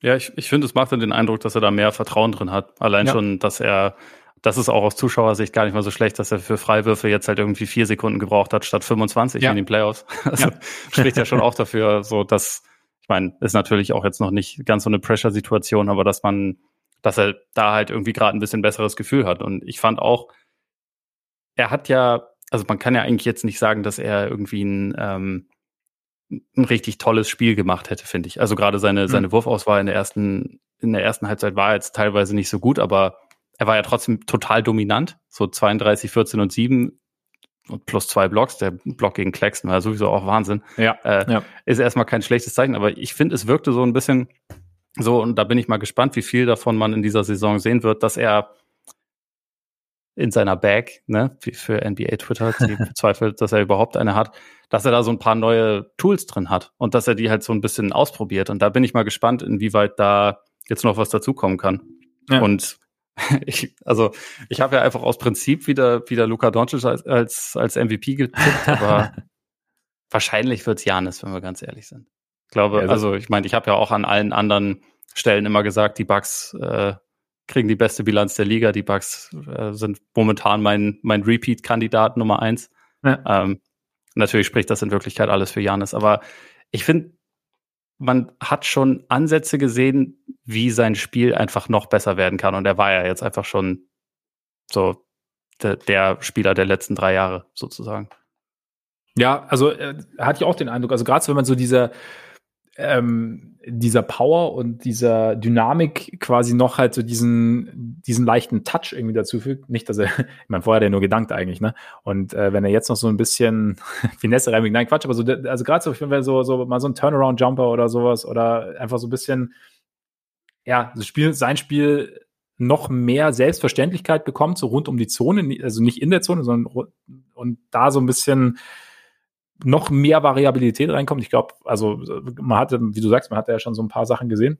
Ja, ich, ich finde, es macht dann den Eindruck, dass er da mehr Vertrauen drin hat. Allein ja. schon, dass er das ist auch aus Zuschauersicht gar nicht mal so schlecht, dass er für Freiwürfe jetzt halt irgendwie vier Sekunden gebraucht hat statt 25 ja. in den Playoffs. Also ja. spricht ja schon auch dafür, so dass, ich meine, ist natürlich auch jetzt noch nicht ganz so eine Pressure-Situation, aber dass man, dass er da halt irgendwie gerade ein bisschen besseres Gefühl hat. Und ich fand auch, er hat ja, also man kann ja eigentlich jetzt nicht sagen, dass er irgendwie ein, ähm, ein richtig tolles Spiel gemacht hätte, finde ich. Also gerade seine, mhm. seine Wurfauswahl in der ersten, in der ersten Halbzeit war jetzt teilweise nicht so gut, aber er war ja trotzdem total dominant, so 32, 14 und 7 und plus zwei Blocks. Der Block gegen Claxton war sowieso auch Wahnsinn. Ja, äh, ja. Ist erstmal kein schlechtes Zeichen, aber ich finde, es wirkte so ein bisschen so, und da bin ich mal gespannt, wie viel davon man in dieser Saison sehen wird, dass er in seiner Bag, ne, für NBA Twitter, die bezweifelt, dass er überhaupt eine hat, dass er da so ein paar neue Tools drin hat und dass er die halt so ein bisschen ausprobiert. Und da bin ich mal gespannt, inwieweit da jetzt noch was dazukommen kann. Ja. Und ich, also ich habe ja einfach aus Prinzip wieder, wieder Luka Doncic als, als, als MVP getippt, aber wahrscheinlich wird's Janis, wenn wir ganz ehrlich sind. Ich glaube, ja, also ich meine, ich habe ja auch an allen anderen Stellen immer gesagt, die Bucks äh, kriegen die beste Bilanz der Liga. Die Bucks äh, sind momentan mein, mein Repeat-Kandidat Nummer eins. Ja. Ähm, natürlich spricht das in Wirklichkeit alles für Janis, aber ich finde, man hat schon Ansätze gesehen, wie sein Spiel einfach noch besser werden kann. Und er war ja jetzt einfach schon so der, der Spieler der letzten drei Jahre sozusagen. Ja, also äh, hatte ich auch den Eindruck, also gerade so, wenn man so dieser ähm, dieser Power und dieser Dynamik quasi noch halt so diesen, diesen leichten Touch irgendwie dazu fügt. Nicht, dass er, ich meine, vorher hat er nur gedankt eigentlich, ne? Und äh, wenn er jetzt noch so ein bisschen Finesse reinbringt, nein, Quatsch, aber so, also gerade so, ich finde, so, so mal so ein Turnaround-Jumper oder sowas oder einfach so ein bisschen, ja, so Spiel, sein Spiel noch mehr Selbstverständlichkeit bekommt, so rund um die Zone, also nicht in der Zone, sondern und da so ein bisschen noch mehr Variabilität reinkommt. Ich glaube, also man hatte, wie du sagst, man hat ja schon so ein paar Sachen gesehen.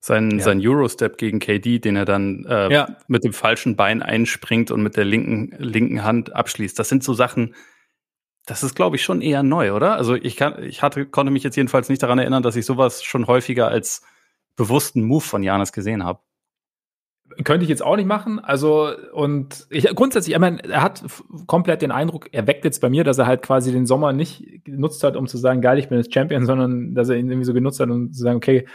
Sein, ja. sein Eurostep gegen KD, den er dann äh, ja. mit dem falschen Bein einspringt und mit der linken, linken Hand abschließt. Das sind so Sachen, das ist, glaube ich, schon eher neu, oder? Also ich kann, ich hatte, konnte mich jetzt jedenfalls nicht daran erinnern, dass ich sowas schon häufiger als bewussten Move von Janis gesehen habe. Könnte ich jetzt auch nicht machen. Also, und ich grundsätzlich, ich meine, er hat komplett den Eindruck, er weckt jetzt bei mir, dass er halt quasi den Sommer nicht genutzt hat, um zu sagen, geil, ich bin jetzt Champion, sondern dass er ihn irgendwie so genutzt hat, um zu sagen, okay,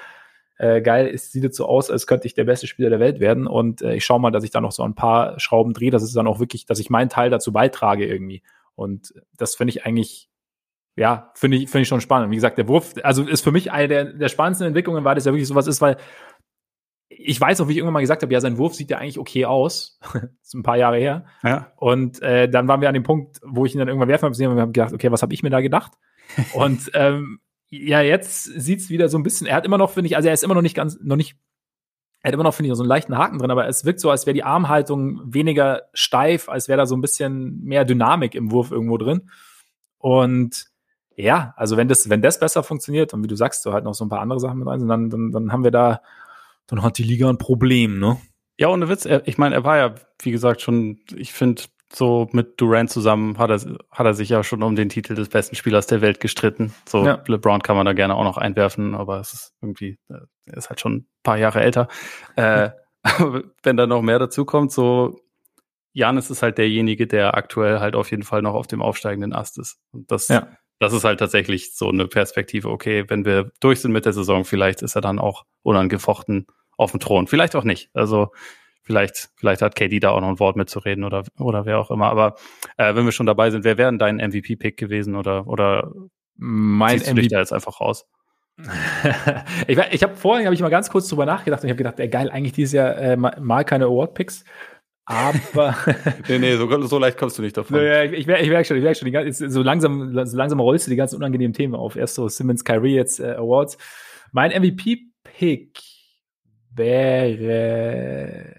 äh, geil, es sieht jetzt so aus, als könnte ich der beste Spieler der Welt werden. Und äh, ich schaue mal, dass ich da noch so ein paar Schrauben drehe, dass es dann auch wirklich, dass ich meinen Teil dazu beitrage irgendwie. Und das finde ich eigentlich, ja, finde ich, finde ich schon spannend. Wie gesagt, der Wurf, also ist für mich eine der, der spannendsten Entwicklungen, weil das ja wirklich sowas ist, weil ich weiß auch, wie ich irgendwann mal gesagt habe, ja, sein Wurf sieht ja eigentlich okay aus. das ist ein paar Jahre her. Ja. Und äh, dann waren wir an dem Punkt, wo ich ihn dann irgendwann werfen habe und wir haben gedacht, okay, was habe ich mir da gedacht? und ähm, ja, jetzt sieht's wieder so ein bisschen, er hat immer noch, finde ich, also er ist immer noch nicht ganz, noch nicht, er hat immer noch, finde ich, so einen leichten Haken drin, aber es wirkt so, als wäre die Armhaltung weniger steif, als wäre da so ein bisschen mehr Dynamik im Wurf irgendwo drin. Und ja, also wenn das, wenn das besser funktioniert und wie du sagst, du halt noch so ein paar andere Sachen mit rein sind, dann, dann, dann haben wir da dann hat die Liga ein Problem, ne? Ja, ohne Witz. Er, ich meine, er war ja, wie gesagt, schon, ich finde, so mit Durant zusammen hat er, hat er sich ja schon um den Titel des besten Spielers der Welt gestritten. So, ja. LeBron kann man da gerne auch noch einwerfen, aber es ist irgendwie, äh, er ist halt schon ein paar Jahre älter. äh, wenn da noch mehr dazu kommt, so, Janis ist halt derjenige, der aktuell halt auf jeden Fall noch auf dem aufsteigenden Ast ist. Und das, ja. Das ist halt tatsächlich so eine Perspektive. Okay, wenn wir durch sind mit der Saison, vielleicht ist er dann auch unangefochten auf dem Thron. Vielleicht auch nicht. Also vielleicht, vielleicht hat KD da auch noch ein Wort mitzureden oder, oder wer auch immer. Aber äh, wenn wir schon dabei sind, wer wäre denn dein MVP-Pick gewesen oder, oder mein ziehst du dich da jetzt einfach raus? ich ich habe vorhin habe ich mal ganz kurz drüber nachgedacht und ich habe gedacht, ey, geil, eigentlich dieses Jahr äh, mal keine Award-Picks. Aber. nee, nee, so, so, leicht kommst du nicht davon. Ja, ich, ich, ich merke schon, ich merke schon, die, so langsam, so langsam rollst du die ganzen unangenehmen Themen auf. Erst so Simmons, Kyrie, jetzt äh, Awards. Mein MVP-Pick wäre.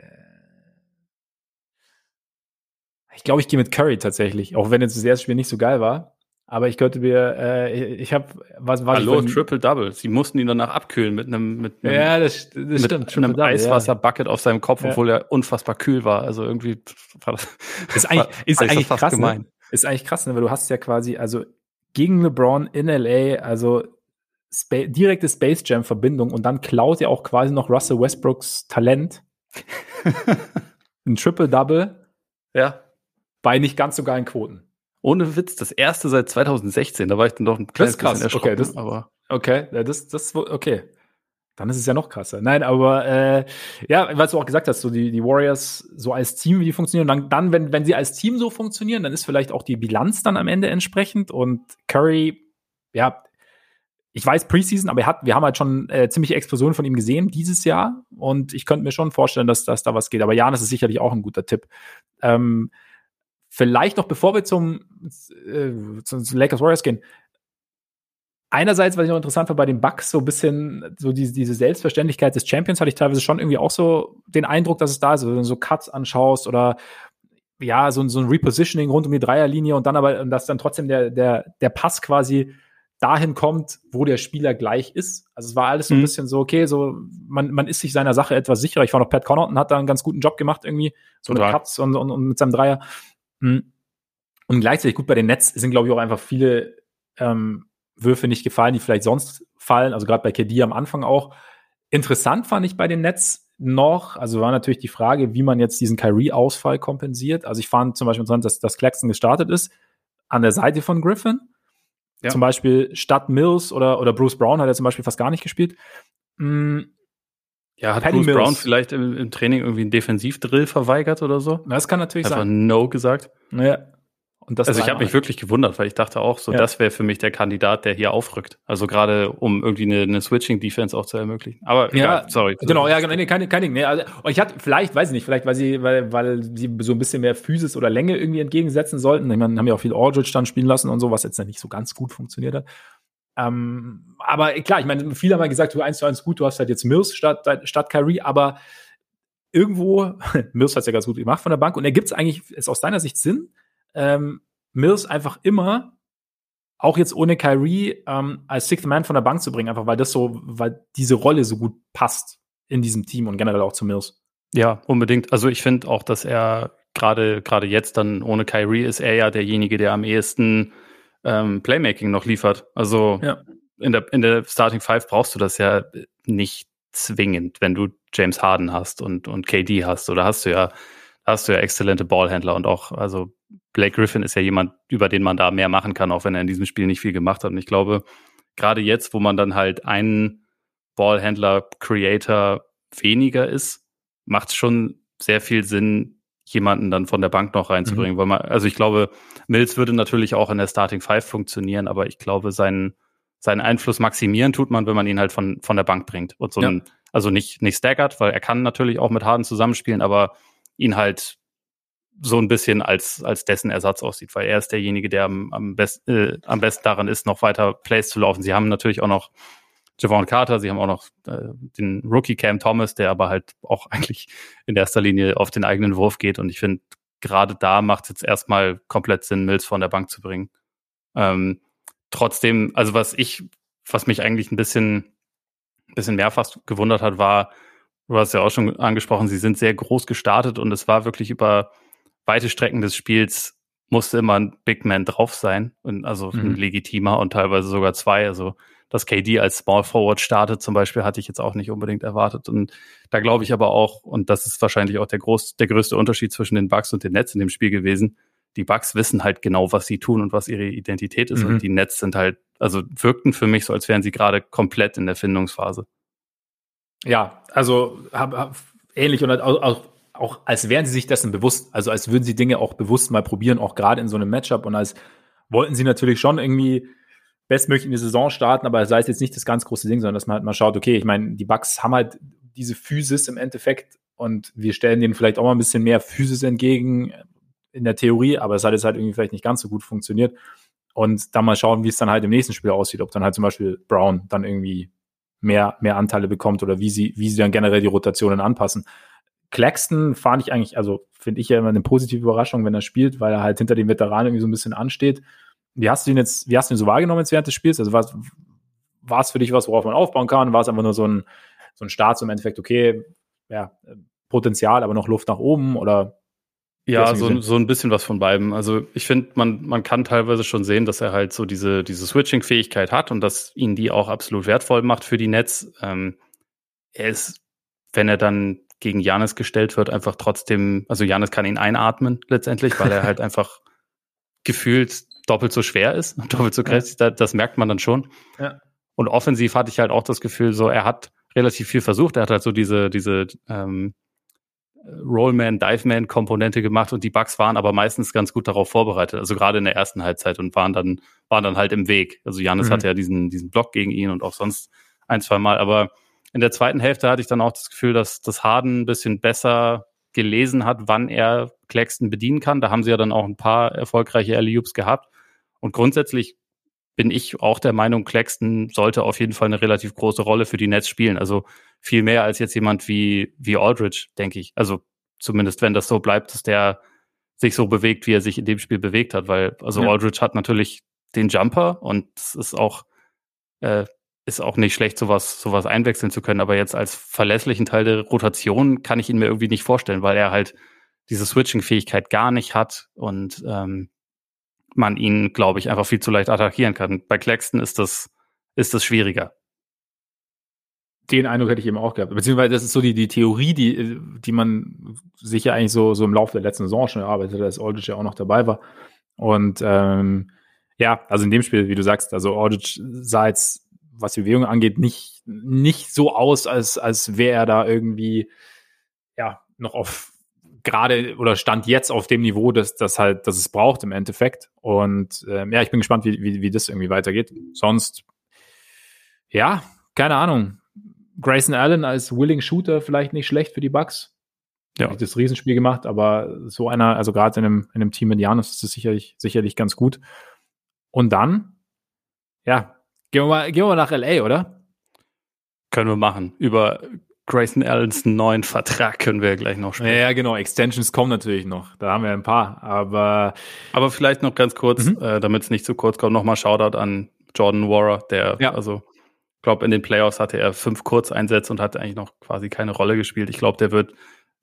Ich glaube, ich gehe mit Curry tatsächlich, auch wenn jetzt das erste Spiel nicht so geil war. Aber ich könnte mir, äh, ich habe was war Hallo, Triple Double. Sie mussten ihn danach abkühlen mit einem mit einem, ja, das, das mit stimmt. einem Eiswasserbucket ja. auf seinem Kopf, obwohl ja. er unfassbar kühl war. Also irgendwie war das ist eigentlich, ist eigentlich krass, ne? gemein. Ne? Ist eigentlich krass, ne? weil du hast ja quasi also gegen LeBron in LA, also Spa direkte Space Jam Verbindung und dann klaut er auch quasi noch Russell Westbrooks Talent. Ein Triple Double. Ja. Bei nicht ganz so geilen Quoten. Ohne Witz, das erste seit 2016. Da war ich dann doch ein kleines das ist krass. Okay, das, aber okay, das, das, okay. Dann ist es ja noch krasser. Nein, aber äh, ja, was du auch gesagt hast, so die, die Warriors so als Team, wie die funktionieren. Dann, dann wenn, wenn sie als Team so funktionieren, dann ist vielleicht auch die Bilanz dann am Ende entsprechend. Und Curry, ja, ich weiß Preseason, aber er hat, wir haben halt schon äh, ziemliche Explosionen von ihm gesehen dieses Jahr. Und ich könnte mir schon vorstellen, dass, dass da was geht. Aber Janis ist sicherlich auch ein guter Tipp. Ähm, Vielleicht noch, bevor wir zum, äh, zum, zum Lakers Warriors gehen. Einerseits, was ich noch interessant war bei den Bucks, so ein bisschen so diese, diese Selbstverständlichkeit des Champions hatte ich teilweise schon irgendwie auch so den Eindruck, dass es da ist, wenn du so Cuts anschaust oder ja, so, so ein Repositioning rund um die Dreierlinie und dann aber, dass dann trotzdem der, der, der Pass quasi dahin kommt, wo der Spieler gleich ist. Also es war alles so ein mhm. bisschen so, okay, so man, man ist sich seiner Sache etwas sicherer. Ich fand auch Pat Connaughton hat da einen ganz guten Job gemacht irgendwie, so Total. mit Cuts und, und, und mit seinem Dreier. Hm. Und gleichzeitig gut bei den Nets sind, glaube ich, auch einfach viele ähm, Würfe nicht gefallen, die vielleicht sonst fallen. Also gerade bei KD am Anfang auch. Interessant fand ich bei den Nets noch, also war natürlich die Frage, wie man jetzt diesen Kyrie-Ausfall kompensiert. Also ich fand zum Beispiel interessant, dass, dass Claxton gestartet ist an der Seite von Griffin. Ja. Zum Beispiel statt Mills oder, oder Bruce Brown hat er zum Beispiel fast gar nicht gespielt. Hm, ja, hat Patty Bruce Mills. Brown vielleicht im, im, Training irgendwie einen Defensivdrill verweigert oder so? Das kann natürlich Einfach sein. Einfach No gesagt. Ja. Und das also ich habe mich wirklich gewundert, weil ich dachte auch, so ja. das wäre für mich der Kandidat, der hier aufrückt. Also gerade um irgendwie eine, eine Switching-Defense auch zu ermöglichen. Aber ja, egal, sorry. Genau, ja, genau, nee, kein, kein Ding. Nee, also, ich hatte, vielleicht, weiß ich nicht, vielleicht, weil sie, weil, weil sie so ein bisschen mehr Physis oder Länge irgendwie entgegensetzen sollten. Ich meine, haben ja auch viel Aldridge dann spielen lassen und so, was jetzt nicht so ganz gut funktioniert hat. Ähm, aber klar, ich meine, viele haben ja gesagt, du eins zu eins gut, du hast halt jetzt Mills statt, statt Kyrie, aber irgendwo, Mills hat es ja ganz gut gemacht von der Bank und ergibt es eigentlich, ist aus deiner Sicht Sinn, ähm, Mills einfach immer, auch jetzt ohne Kyrie, ähm, als Sixth Man von der Bank zu bringen, einfach weil das so, weil diese Rolle so gut passt in diesem Team und generell auch zu Mills. Ja, unbedingt. Also ich finde auch, dass er gerade gerade jetzt dann ohne Kyrie ist er ja derjenige, der am ehesten ähm, Playmaking noch liefert. Also ja. in der in der Starting Five brauchst du das ja nicht zwingend, wenn du James Harden hast und und KD hast oder hast du ja hast du ja exzellente Ballhändler und auch also Blake Griffin ist ja jemand, über den man da mehr machen kann, auch wenn er in diesem Spiel nicht viel gemacht hat. Und ich glaube, gerade jetzt, wo man dann halt einen Ballhändler, Creator weniger ist, macht es schon sehr viel Sinn, jemanden dann von der Bank noch reinzubringen. Mhm. Weil man, also ich glaube, Mills würde natürlich auch in der Starting Five funktionieren, aber ich glaube, seinen, seinen Einfluss maximieren tut man, wenn man ihn halt von, von der Bank bringt. Und so ja. ein, also nicht, nicht staggert, weil er kann natürlich auch mit Harden zusammenspielen, aber ihn halt so ein bisschen als, als dessen Ersatz aussieht, weil er ist derjenige, der am, am, best, äh, am besten daran ist, noch weiter Plays zu laufen. Sie haben natürlich auch noch Javon Carter, sie haben auch noch äh, den Rookie Cam Thomas, der aber halt auch eigentlich in erster Linie auf den eigenen Wurf geht. Und ich finde, gerade da macht es jetzt erstmal komplett Sinn, Mills von der Bank zu bringen. Ähm, trotzdem, also was ich, was mich eigentlich ein bisschen, ein bisschen mehr fast gewundert hat, war, du hast ja auch schon angesprochen, sie sind sehr groß gestartet und es war wirklich über weite Strecken des Spiels musste immer ein Big Man drauf sein, und also mhm. ein legitimer und teilweise sogar zwei. Also dass KD als Small Forward startet zum Beispiel, hatte ich jetzt auch nicht unbedingt erwartet. Und da glaube ich aber auch, und das ist wahrscheinlich auch der, groß, der größte Unterschied zwischen den Bucks und den Nets in dem Spiel gewesen, die Bucks wissen halt genau, was sie tun und was ihre Identität ist. Mhm. Und die Nets sind halt, also wirkten für mich so, als wären sie gerade komplett in der Findungsphase. Ja, also hab, hab, ähnlich und auch, auch, auch als wären sie sich dessen bewusst, also als würden sie Dinge auch bewusst mal probieren, auch gerade in so einem Matchup und als wollten sie natürlich schon irgendwie bestmöglich in die Saison starten, aber sei es jetzt nicht das ganz große Ding, sondern dass man halt mal schaut, okay, ich meine, die Bucks haben halt diese Physis im Endeffekt und wir stellen denen vielleicht auch mal ein bisschen mehr Physis entgegen in der Theorie, aber es hat jetzt halt irgendwie vielleicht nicht ganz so gut funktioniert. Und dann mal schauen, wie es dann halt im nächsten Spiel aussieht, ob dann halt zum Beispiel Brown dann irgendwie mehr, mehr Anteile bekommt oder wie sie, wie sie dann generell die Rotationen anpassen. Claxton fand ich eigentlich, also finde ich ja immer eine positive Überraschung, wenn er spielt, weil er halt hinter den Veteranen irgendwie so ein bisschen ansteht. Wie hast du ihn jetzt, wie hast du ihn so wahrgenommen jetzt während des Spiels? Also war, war es für dich was, worauf man aufbauen kann? War es einfach nur so ein, so ein Start, so im Endeffekt, okay, ja, Potenzial, aber noch Luft nach oben oder? Ja, so, so ein bisschen was von beiden. Also ich finde, man, man kann teilweise schon sehen, dass er halt so diese, diese Switching-Fähigkeit hat und dass ihn die auch absolut wertvoll macht für die Netz. Ähm, er ist, wenn er dann gegen Janis gestellt wird, einfach trotzdem, also Janis kann ihn einatmen letztendlich, weil er halt einfach gefühlt doppelt so schwer ist, doppelt so kräftig, ja. das merkt man dann schon. Ja. Und offensiv hatte ich halt auch das Gefühl, so er hat relativ viel versucht. Er hat halt so diese, diese ähm, Rollman, Diveman-Komponente gemacht und die Bugs waren aber meistens ganz gut darauf vorbereitet. Also gerade in der ersten Halbzeit und waren dann, waren dann halt im Weg. Also Janis mhm. hatte ja diesen, diesen Block gegen ihn und auch sonst ein, zwei Mal. Aber in der zweiten Hälfte hatte ich dann auch das Gefühl, dass das Harden ein bisschen besser gelesen hat, wann er Claxton bedienen kann. Da haben sie ja dann auch ein paar erfolgreiche Alley gehabt. Und grundsätzlich bin ich auch der Meinung, Claxton sollte auf jeden Fall eine relativ große Rolle für die Nets spielen. Also viel mehr als jetzt jemand wie, wie Aldridge, denke ich. Also zumindest wenn das so bleibt, dass der sich so bewegt, wie er sich in dem Spiel bewegt hat, weil also ja. Aldridge hat natürlich den Jumper und es ist auch äh, ist auch nicht schlecht, sowas sowas einwechseln zu können. Aber jetzt als verlässlichen Teil der Rotation kann ich ihn mir irgendwie nicht vorstellen, weil er halt diese Switching-Fähigkeit gar nicht hat und ähm, man ihn, glaube ich, einfach viel zu leicht attackieren kann. Bei Claxton ist das, ist das schwieriger. Den Eindruck hätte ich eben auch gehabt. Beziehungsweise das ist so die, die Theorie, die, die man sich ja eigentlich so, so im Laufe der letzten Saison schon erarbeitet hat, dass Aldridge ja auch noch dabei war. Und ähm, ja, also in dem Spiel, wie du sagst, also Aldridge sah jetzt, was die Bewegung angeht, nicht, nicht so aus, als, als wäre er da irgendwie ja noch auf gerade oder stand jetzt auf dem Niveau, dass das halt, dass es braucht im Endeffekt. Und ähm, ja, ich bin gespannt, wie, wie, wie das irgendwie weitergeht. Sonst, ja, keine Ahnung. Grayson Allen als Willing Shooter vielleicht nicht schlecht für die Bucks. Ja. Hat das Riesenspiel gemacht, aber so einer, also gerade in einem, in einem Team mit Janus ist das sicherlich, sicherlich ganz gut. Und dann, ja, gehen wir mal, gehen wir mal nach LA, oder? Können wir machen. Über Grayson Allens neuen Vertrag können wir ja gleich noch sprechen. Ja, genau. Extensions kommen natürlich noch. Da haben wir ein paar. Aber, aber vielleicht noch ganz kurz, mhm. äh, damit es nicht zu kurz kommt, nochmal Shoutout an Jordan Warrer, der, ja. also, glaube in den Playoffs hatte er fünf Kurzeinsätze und hat eigentlich noch quasi keine Rolle gespielt. Ich glaube, der wird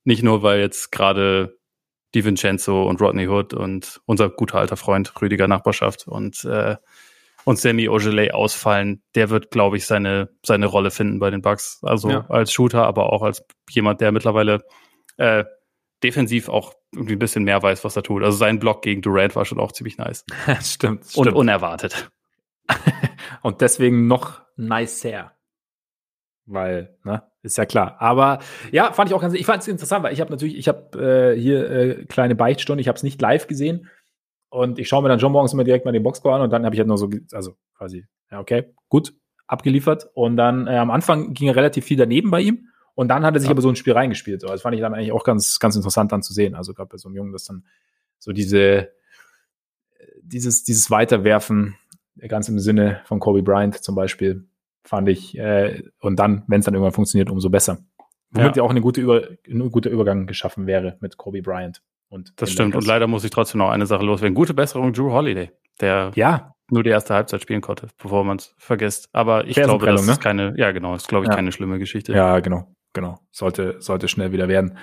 nicht nur, weil jetzt gerade Di Vincenzo und Rodney Hood und unser guter alter Freund Rüdiger Nachbarschaft und äh, und Sammy Ogilvy ausfallen, der wird, glaube ich, seine, seine Rolle finden bei den Bucks. Also ja. als Shooter, aber auch als jemand, der mittlerweile äh, defensiv auch irgendwie ein bisschen mehr weiß, was er tut. Also sein Block gegen Durant war schon auch ziemlich nice. stimmt, stimmt. Und unerwartet. und deswegen noch nicer. Weil, ne, ist ja klar. Aber ja, fand ich auch ganz, ich fand es interessant, weil ich habe natürlich, ich habe äh, hier äh, kleine Beichtstunde, ich habe es nicht live gesehen. Und ich schaue mir dann schon morgens immer direkt mal den Boxscore an und dann habe ich halt nur so, also quasi, ja, okay, gut, abgeliefert. Und dann äh, am Anfang ging er relativ viel daneben bei ihm. Und dann hat er sich ja. aber so ein Spiel reingespielt. Das fand ich dann eigentlich auch ganz, ganz interessant dann zu sehen. Also gerade bei so einem Jungen, dass dann so diese, dieses, dieses Weiterwerfen, ganz im Sinne von Kobe Bryant zum Beispiel, fand ich, äh, und dann, wenn es dann irgendwann funktioniert, umso besser. Womit ja auch eine gute Über, ein guter Übergang geschaffen wäre mit Kobe Bryant. Und das stimmt. Und leider muss ich trotzdem noch eine Sache loswerden. Gute Besserung, Drew Holiday, der ja. nur die erste Halbzeit spielen konnte, bevor man es vergisst. Aber ich glaube, das ne? ist keine, ja genau, ist glaube ich ja. keine schlimme Geschichte. Ja, genau, genau. Sollte, sollte schnell wieder werden.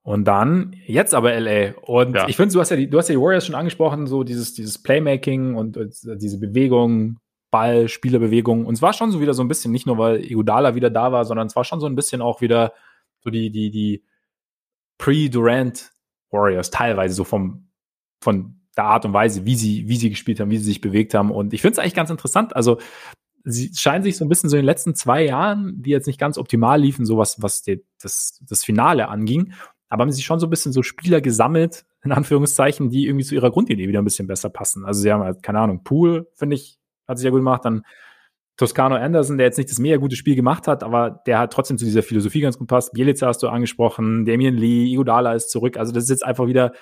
Und dann, jetzt aber LA. Und ja. ich finde, du hast ja die, du hast ja die Warriors schon angesprochen, so dieses, dieses Playmaking und äh, diese Bewegung, Ball, Spielerbewegung. Und es war schon so wieder so ein bisschen, nicht nur weil Igudala wieder da war, sondern es war schon so ein bisschen auch wieder so die, die, die Pre-Durant Warriors teilweise so vom, von der Art und Weise, wie sie, wie sie gespielt haben, wie sie sich bewegt haben. Und ich finde es eigentlich ganz interessant. Also, sie scheinen sich so ein bisschen so in den letzten zwei Jahren, die jetzt nicht ganz optimal liefen, so was, was die, das, das Finale anging, aber haben sie schon so ein bisschen so Spieler gesammelt, in Anführungszeichen, die irgendwie zu ihrer Grundidee wieder ein bisschen besser passen. Also sie haben halt, keine Ahnung, Pool, finde ich, hat sich ja gut gemacht, dann Toscano Anderson, der jetzt nicht das mega gute Spiel gemacht hat, aber der hat trotzdem zu dieser Philosophie ganz gut passt. Bielica hast du angesprochen, Damien Lee, Igodala ist zurück. Also das ist jetzt einfach wieder,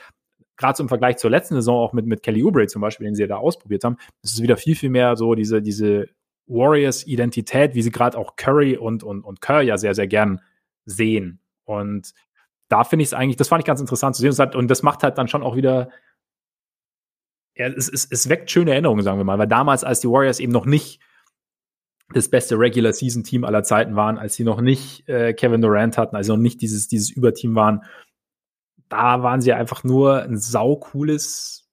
gerade so im Vergleich zur letzten Saison, auch mit, mit Kelly Oubre zum Beispiel, den sie da ausprobiert haben, das ist wieder viel, viel mehr so diese, diese Warriors-Identität, wie sie gerade auch Curry und, und, und Kerr ja sehr, sehr gern sehen. Und da finde ich es eigentlich, das fand ich ganz interessant zu sehen. Und das macht halt dann schon auch wieder, ja, es, es, es weckt schöne Erinnerungen, sagen wir mal, weil damals, als die Warriors eben noch nicht das beste Regular Season Team aller Zeiten waren, als sie noch nicht äh, Kevin Durant hatten, als sie noch nicht dieses, dieses Überteam waren. Da waren sie einfach nur ein saucooles,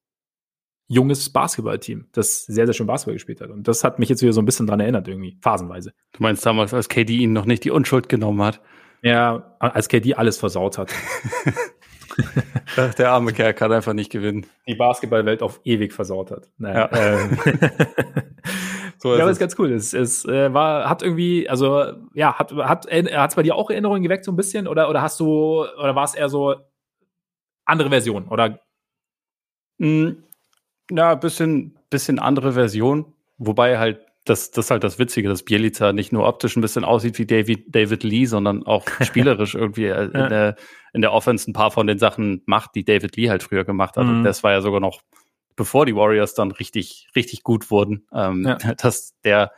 junges Basketballteam, das sehr, sehr schön Basketball gespielt hat. Und das hat mich jetzt wieder so ein bisschen dran erinnert, irgendwie, phasenweise. Du meinst damals, als KD ihnen noch nicht die Unschuld genommen hat? Ja, als KD alles versaut hat. Der arme Kerl kann einfach nicht gewinnen. Die Basketballwelt auf ewig versaut hat. Naja, ja. Ähm. So ja, aber ist ganz cool. Es, es äh, war, hat irgendwie, also ja, hat hat hat es bei dir auch Erinnerungen geweckt so ein bisschen oder oder hast du oder war es eher so andere Version oder? Mm, ja, bisschen bisschen andere Version, wobei halt das, das ist halt das Witzige, dass Bielica nicht nur optisch ein bisschen aussieht wie David, David Lee, sondern auch spielerisch irgendwie äh, in, der, in der Offense ein paar von den Sachen macht, die David Lee halt früher gemacht hat. Mhm. Und das war ja sogar noch bevor die Warriors dann richtig, richtig gut wurden, ähm, ja. dass der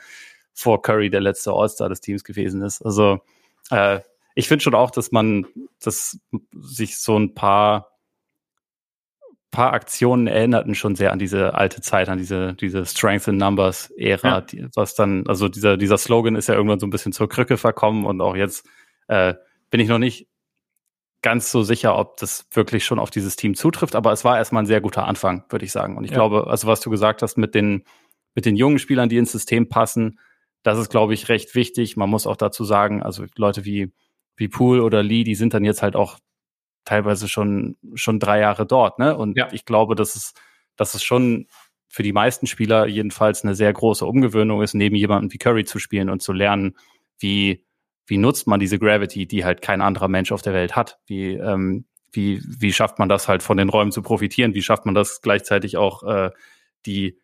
vor Curry der letzte All-Star des Teams gewesen ist. Also äh, ich finde schon auch, dass man, dass sich so ein paar paar Aktionen erinnerten schon sehr an diese alte Zeit, an diese, diese Strength in Numbers Ära, ja. die, was dann, also dieser, dieser Slogan ist ja irgendwann so ein bisschen zur Krücke verkommen und auch jetzt äh, bin ich noch nicht ganz so sicher, ob das wirklich schon auf dieses Team zutrifft, aber es war erstmal ein sehr guter Anfang, würde ich sagen. Und ich ja. glaube, also was du gesagt hast mit den, mit den jungen Spielern, die ins System passen, das ist, glaube ich, recht wichtig. Man muss auch dazu sagen, also Leute wie, wie Poole oder Lee, die sind dann jetzt halt auch teilweise schon, schon drei Jahre dort, ne? Und ja. ich glaube, dass es, dass es schon für die meisten Spieler jedenfalls eine sehr große Umgewöhnung ist, neben jemandem wie Curry zu spielen und zu lernen, wie, wie nutzt man diese Gravity, die halt kein anderer Mensch auf der Welt hat? Wie, ähm, wie, wie schafft man das halt von den Räumen zu profitieren? Wie schafft man das gleichzeitig auch äh, die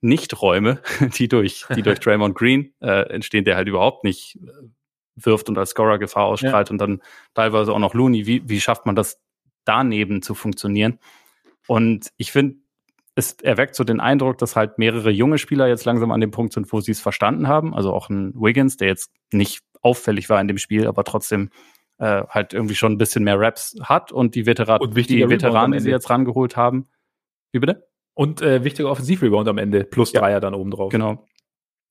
Nichträume, die durch, die durch Draymond Green äh, entstehen, der halt überhaupt nicht äh, wirft und als Scorer Gefahr ausstrahlt ja. und dann teilweise auch noch Looney. Wie, wie schafft man das daneben zu funktionieren? Und ich finde, es erweckt so den Eindruck, dass halt mehrere junge Spieler jetzt langsam an dem Punkt sind, wo sie es verstanden haben. Also auch ein Wiggins, der jetzt nicht auffällig war in dem Spiel, aber trotzdem äh, halt irgendwie schon ein bisschen mehr Raps hat und die, Veteran Und die Veteranen, die sie jetzt rangeholt haben. Wie bitte? Und äh, wichtiger Offensivrebound am Ende, plus Ja. Dreier dann oben drauf. Genau.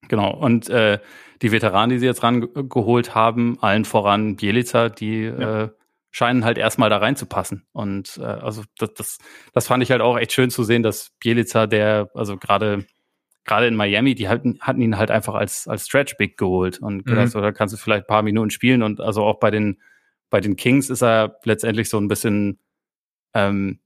Genau. Und äh, die Veteranen, die sie jetzt rangeholt haben, allen voran Bielica, die Ja. äh, scheinen halt erstmal da reinzupassen. Und äh, also das, das, das fand ich halt auch echt schön zu sehen, dass Bielica, der, also gerade gerade in Miami, die hatten, hatten ihn halt einfach als, als Stretch Big geholt und gedacht, Mhm. so, da kannst du vielleicht ein paar Minuten spielen. Und also auch bei den, bei den Kings ist er letztendlich so ein bisschen ähm,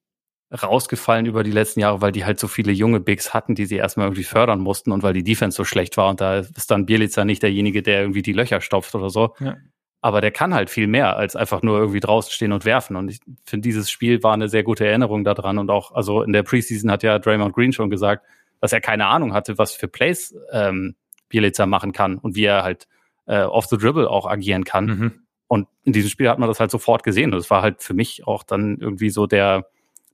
rausgefallen über die letzten Jahre, weil die halt so viele junge Bigs hatten, die sie erstmal irgendwie fördern mussten und weil die Defense so schlecht war und da ist dann Bielica nicht derjenige, der irgendwie die Löcher stopft oder so. Ja. Aber der kann halt viel mehr als einfach nur irgendwie draußen stehen und werfen. Und ich finde, dieses Spiel war eine sehr gute Erinnerung daran. Und auch, also in der Preseason hat ja Draymond Green schon gesagt, dass er keine Ahnung hatte, was für Plays ähm, Bielica machen kann und wie er halt äh, off the dribble auch agieren kann. Mhm. Und in diesem Spiel hat man das halt sofort gesehen. Und es war halt für mich auch dann irgendwie so der,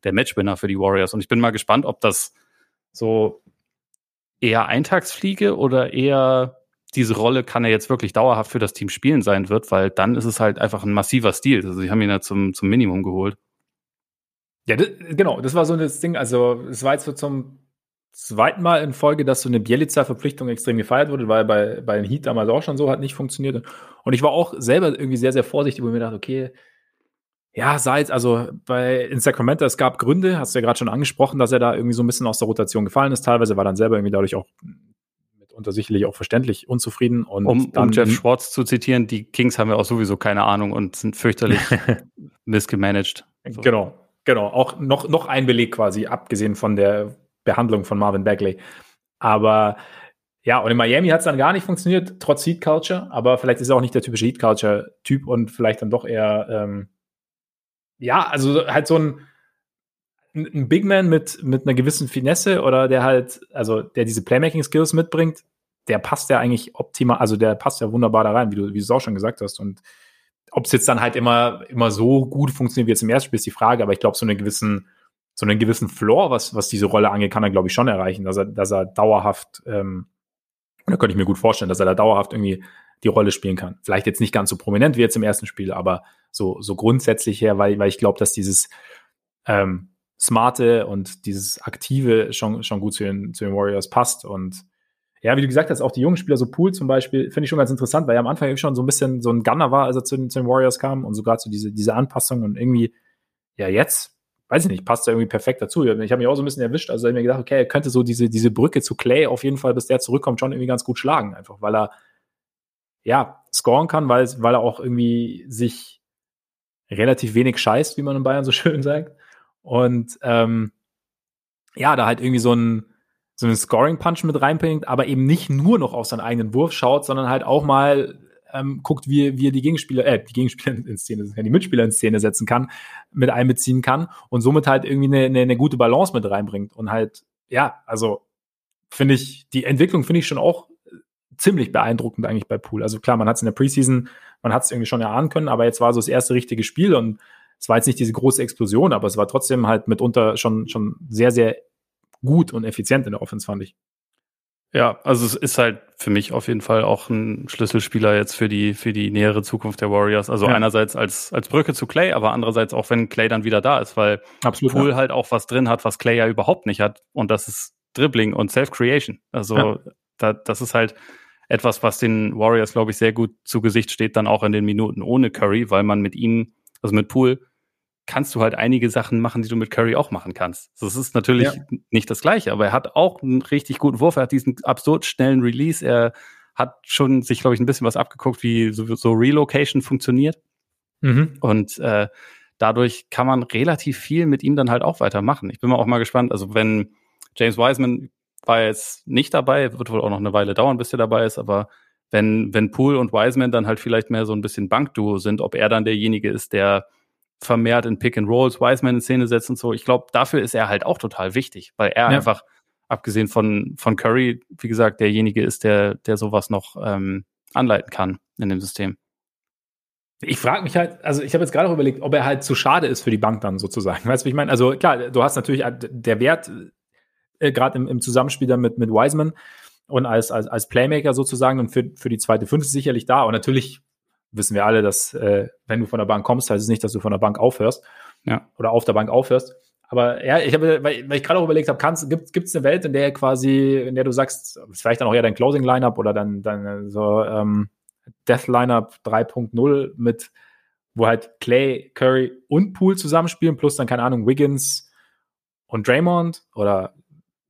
der Matchwinner für die Warriors. Und ich bin mal gespannt, ob das so eher Eintagsfliege oder eher diese Rolle kann er jetzt wirklich dauerhaft für das Team spielen sein wird, weil dann ist es halt einfach ein massiver Stil. Also sie haben ihn ja zum, zum Minimum geholt. Ja, das, genau, das war so das Ding. Also, es war jetzt so zum zweiten Mal in Folge, dass so eine Bielica-Verpflichtung extrem gefeiert wurde, weil bei, bei den Heat damals auch schon so hat nicht funktioniert. Und ich war auch selber irgendwie sehr, sehr vorsichtig, wo ich mir dachte, okay, ja, sah jetzt, also bei in Sacramento, es gab Gründe, hast du ja gerade schon angesprochen, dass er da irgendwie so ein bisschen aus der Rotation gefallen ist. Teilweise war dann selber irgendwie dadurch auch mitunter sicherlich auch verständlich unzufrieden. Und Um, dann um Jeff Schwartz zu zitieren, die Kings haben ja auch sowieso keine Ahnung und sind fürchterlich missgemanagt. So. Genau, genau. Auch noch, noch ein Beleg quasi, abgesehen von der Behandlung von Marvin Bagley. Aber ja, und in Miami hat es dann gar nicht funktioniert, trotz Heat Culture. Aber vielleicht ist er auch nicht der typische Heat Culture-Typ und vielleicht dann doch eher, ähm, ja, also halt so ein, ein Big Man mit, mit einer gewissen Finesse oder der halt, also der diese Playmaking-Skills mitbringt, der passt ja eigentlich optimal, also der passt ja wunderbar da rein, wie du, wie du es auch schon gesagt hast. Und ob es jetzt dann halt immer, immer so gut funktioniert wie jetzt im ersten Spiel, ist die Frage, aber ich glaube, so einen gewissen, so einen gewissen Floor, was, was diese Rolle angeht, kann er, glaube ich, schon erreichen, dass er, dass er dauerhaft, ähm, da könnte ich mir gut vorstellen, dass er da dauerhaft irgendwie die Rolle spielen kann. Vielleicht jetzt nicht ganz so prominent wie jetzt im ersten Spiel, aber so, so grundsätzlich her, weil, weil ich glaube, dass dieses ähm, Smarte und dieses Aktive schon, schon gut zu den, zu den Warriors passt. Und ja, wie du gesagt hast, auch die jungen Spieler, so Pool zum Beispiel, finde ich schon ganz interessant, weil er am Anfang schon so ein bisschen so ein Gunner war, als er zu den, zu den Warriors kam und sogar zu diese, diese Anpassung und irgendwie, ja, jetzt, weiß ich nicht, passt er irgendwie perfekt dazu. Ich habe mich auch so ein bisschen erwischt, also ich hab mir gedacht, okay, er könnte so diese, diese Brücke zu Clay auf jeden Fall, bis der zurückkommt, schon irgendwie ganz gut schlagen, einfach, weil er, ja, scoren kann, weil, weil er auch irgendwie sich relativ wenig scheißt, wie man in Bayern so schön sagt. Und ähm, ja, da halt irgendwie so ein so einen Scoring-Punch mit reinbringt, aber eben nicht nur noch auf seinen eigenen Wurf schaut, sondern halt auch mal ähm, guckt, wie, wie er die Gegenspieler, äh, die Gegenspieler in Szene, die Mitspieler in Szene setzen kann, mit einbeziehen kann und somit halt irgendwie eine, eine, eine gute Balance mit reinbringt. Und halt, ja, also finde ich, die Entwicklung finde ich schon auch ziemlich beeindruckend eigentlich bei Pool. Also klar, man hat es in der Preseason, man hat es irgendwie schon erahnen können, aber jetzt war so das erste richtige Spiel und es war jetzt nicht diese große Explosion, aber es war trotzdem halt mitunter schon, schon sehr, sehr gut und effizient in der Offense, fand ich. Ja, also es ist halt für mich auf jeden Fall auch ein Schlüsselspieler jetzt für die, für die nähere Zukunft der Warriors. Also Ja. einerseits als, als Brücke zu Clay, aber andererseits auch, wenn Clay dann wieder da ist, weil Absolut. Pool halt auch was drin hat, was Clay ja überhaupt nicht hat. Und das ist Dribbling und Self-Creation. Also Ja. da, das ist halt etwas, was den Warriors, glaube ich, sehr gut zu Gesicht steht, dann auch in den Minuten ohne Curry, weil man mit ihm, also mit Pool, kannst du halt einige Sachen machen, die du mit Curry auch machen kannst. Das ist natürlich Ja. nicht das Gleiche, aber er hat auch einen richtig guten Wurf, er hat diesen absurd schnellen Release, er hat schon sich, glaube ich, ein bisschen was abgeguckt, wie so, so Relocation funktioniert. Mhm. Und äh, dadurch kann man relativ viel mit ihm dann halt auch weitermachen. Ich bin mal auch mal gespannt. Also wenn James Wiseman war jetzt nicht dabei, wird wohl auch noch eine Weile dauern, bis er dabei ist, aber wenn, wenn Poole und Wiseman dann halt vielleicht mehr so ein bisschen Bankduo sind, ob er dann derjenige ist, der vermehrt in Pick and Rolls Wiseman in Szene setzt und so. Ich glaube, dafür ist er halt auch total wichtig, weil er Ja. einfach, abgesehen von, von Curry, wie gesagt, derjenige ist, der, der sowas noch ähm, anleiten kann in dem System. Ich frage mich halt, also ich habe jetzt gerade auch überlegt, ob er halt zu schade ist für die Bank dann sozusagen. Weißt du, wie ich meine? Also klar, du hast natürlich äh, der Wert, äh, gerade im, im Zusammenspiel dann mit, mit Wiseman und als, als, als Playmaker sozusagen und für, für die zweite Fünf sicherlich da. Und natürlich wissen wir alle, dass äh, wenn du von der Bank kommst, heißt es nicht, dass du von der Bank aufhörst ja. oder auf der Bank aufhörst. Aber ja, ich habe, weil, weil ich gerade auch überlegt habe, gibt es eine Welt, in der quasi, in der du sagst, vielleicht dann auch eher dein Closing Lineup oder dann, dann so ähm, Death Lineup 3.0 mit, wo halt Clay, Curry und Poole zusammenspielen, plus dann, keine Ahnung, Wiggins und Draymond oder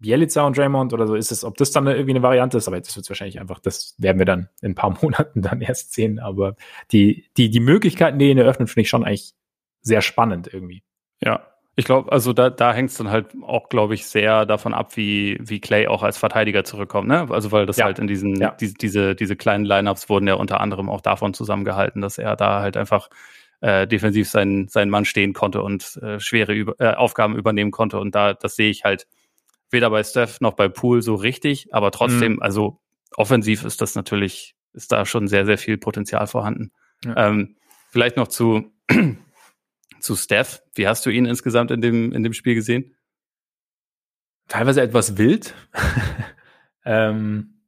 Bielica und Draymond oder so ist es, ob das dann irgendwie eine Variante ist, aber jetzt wird es wahrscheinlich einfach, das werden wir dann in ein paar Monaten dann erst sehen. Aber die, die, die Möglichkeiten, die ihn eröffnen, finde ich schon eigentlich sehr spannend irgendwie. Ja, ich glaube, also da, da hängt es dann halt auch, glaube ich, sehr davon ab, wie, wie Clay auch als Verteidiger zurückkommt. Ne? Also weil das ja. halt in diesen, ja. die, diese, diese kleinen Lineups wurden ja unter anderem auch davon zusammengehalten, dass er da halt einfach äh, defensiv seinen, seinen Mann stehen konnte und äh, schwere Über äh, Aufgaben übernehmen konnte. Und da, das sehe ich halt weder bei Steph noch bei Poole so richtig, aber trotzdem, mhm. also offensiv ist das natürlich, ist da schon sehr, sehr viel Potenzial vorhanden. Ja. Ähm, vielleicht noch zu zu Steph. Wie hast du ihn insgesamt in dem, in dem Spiel gesehen? Teilweise etwas wild. ähm,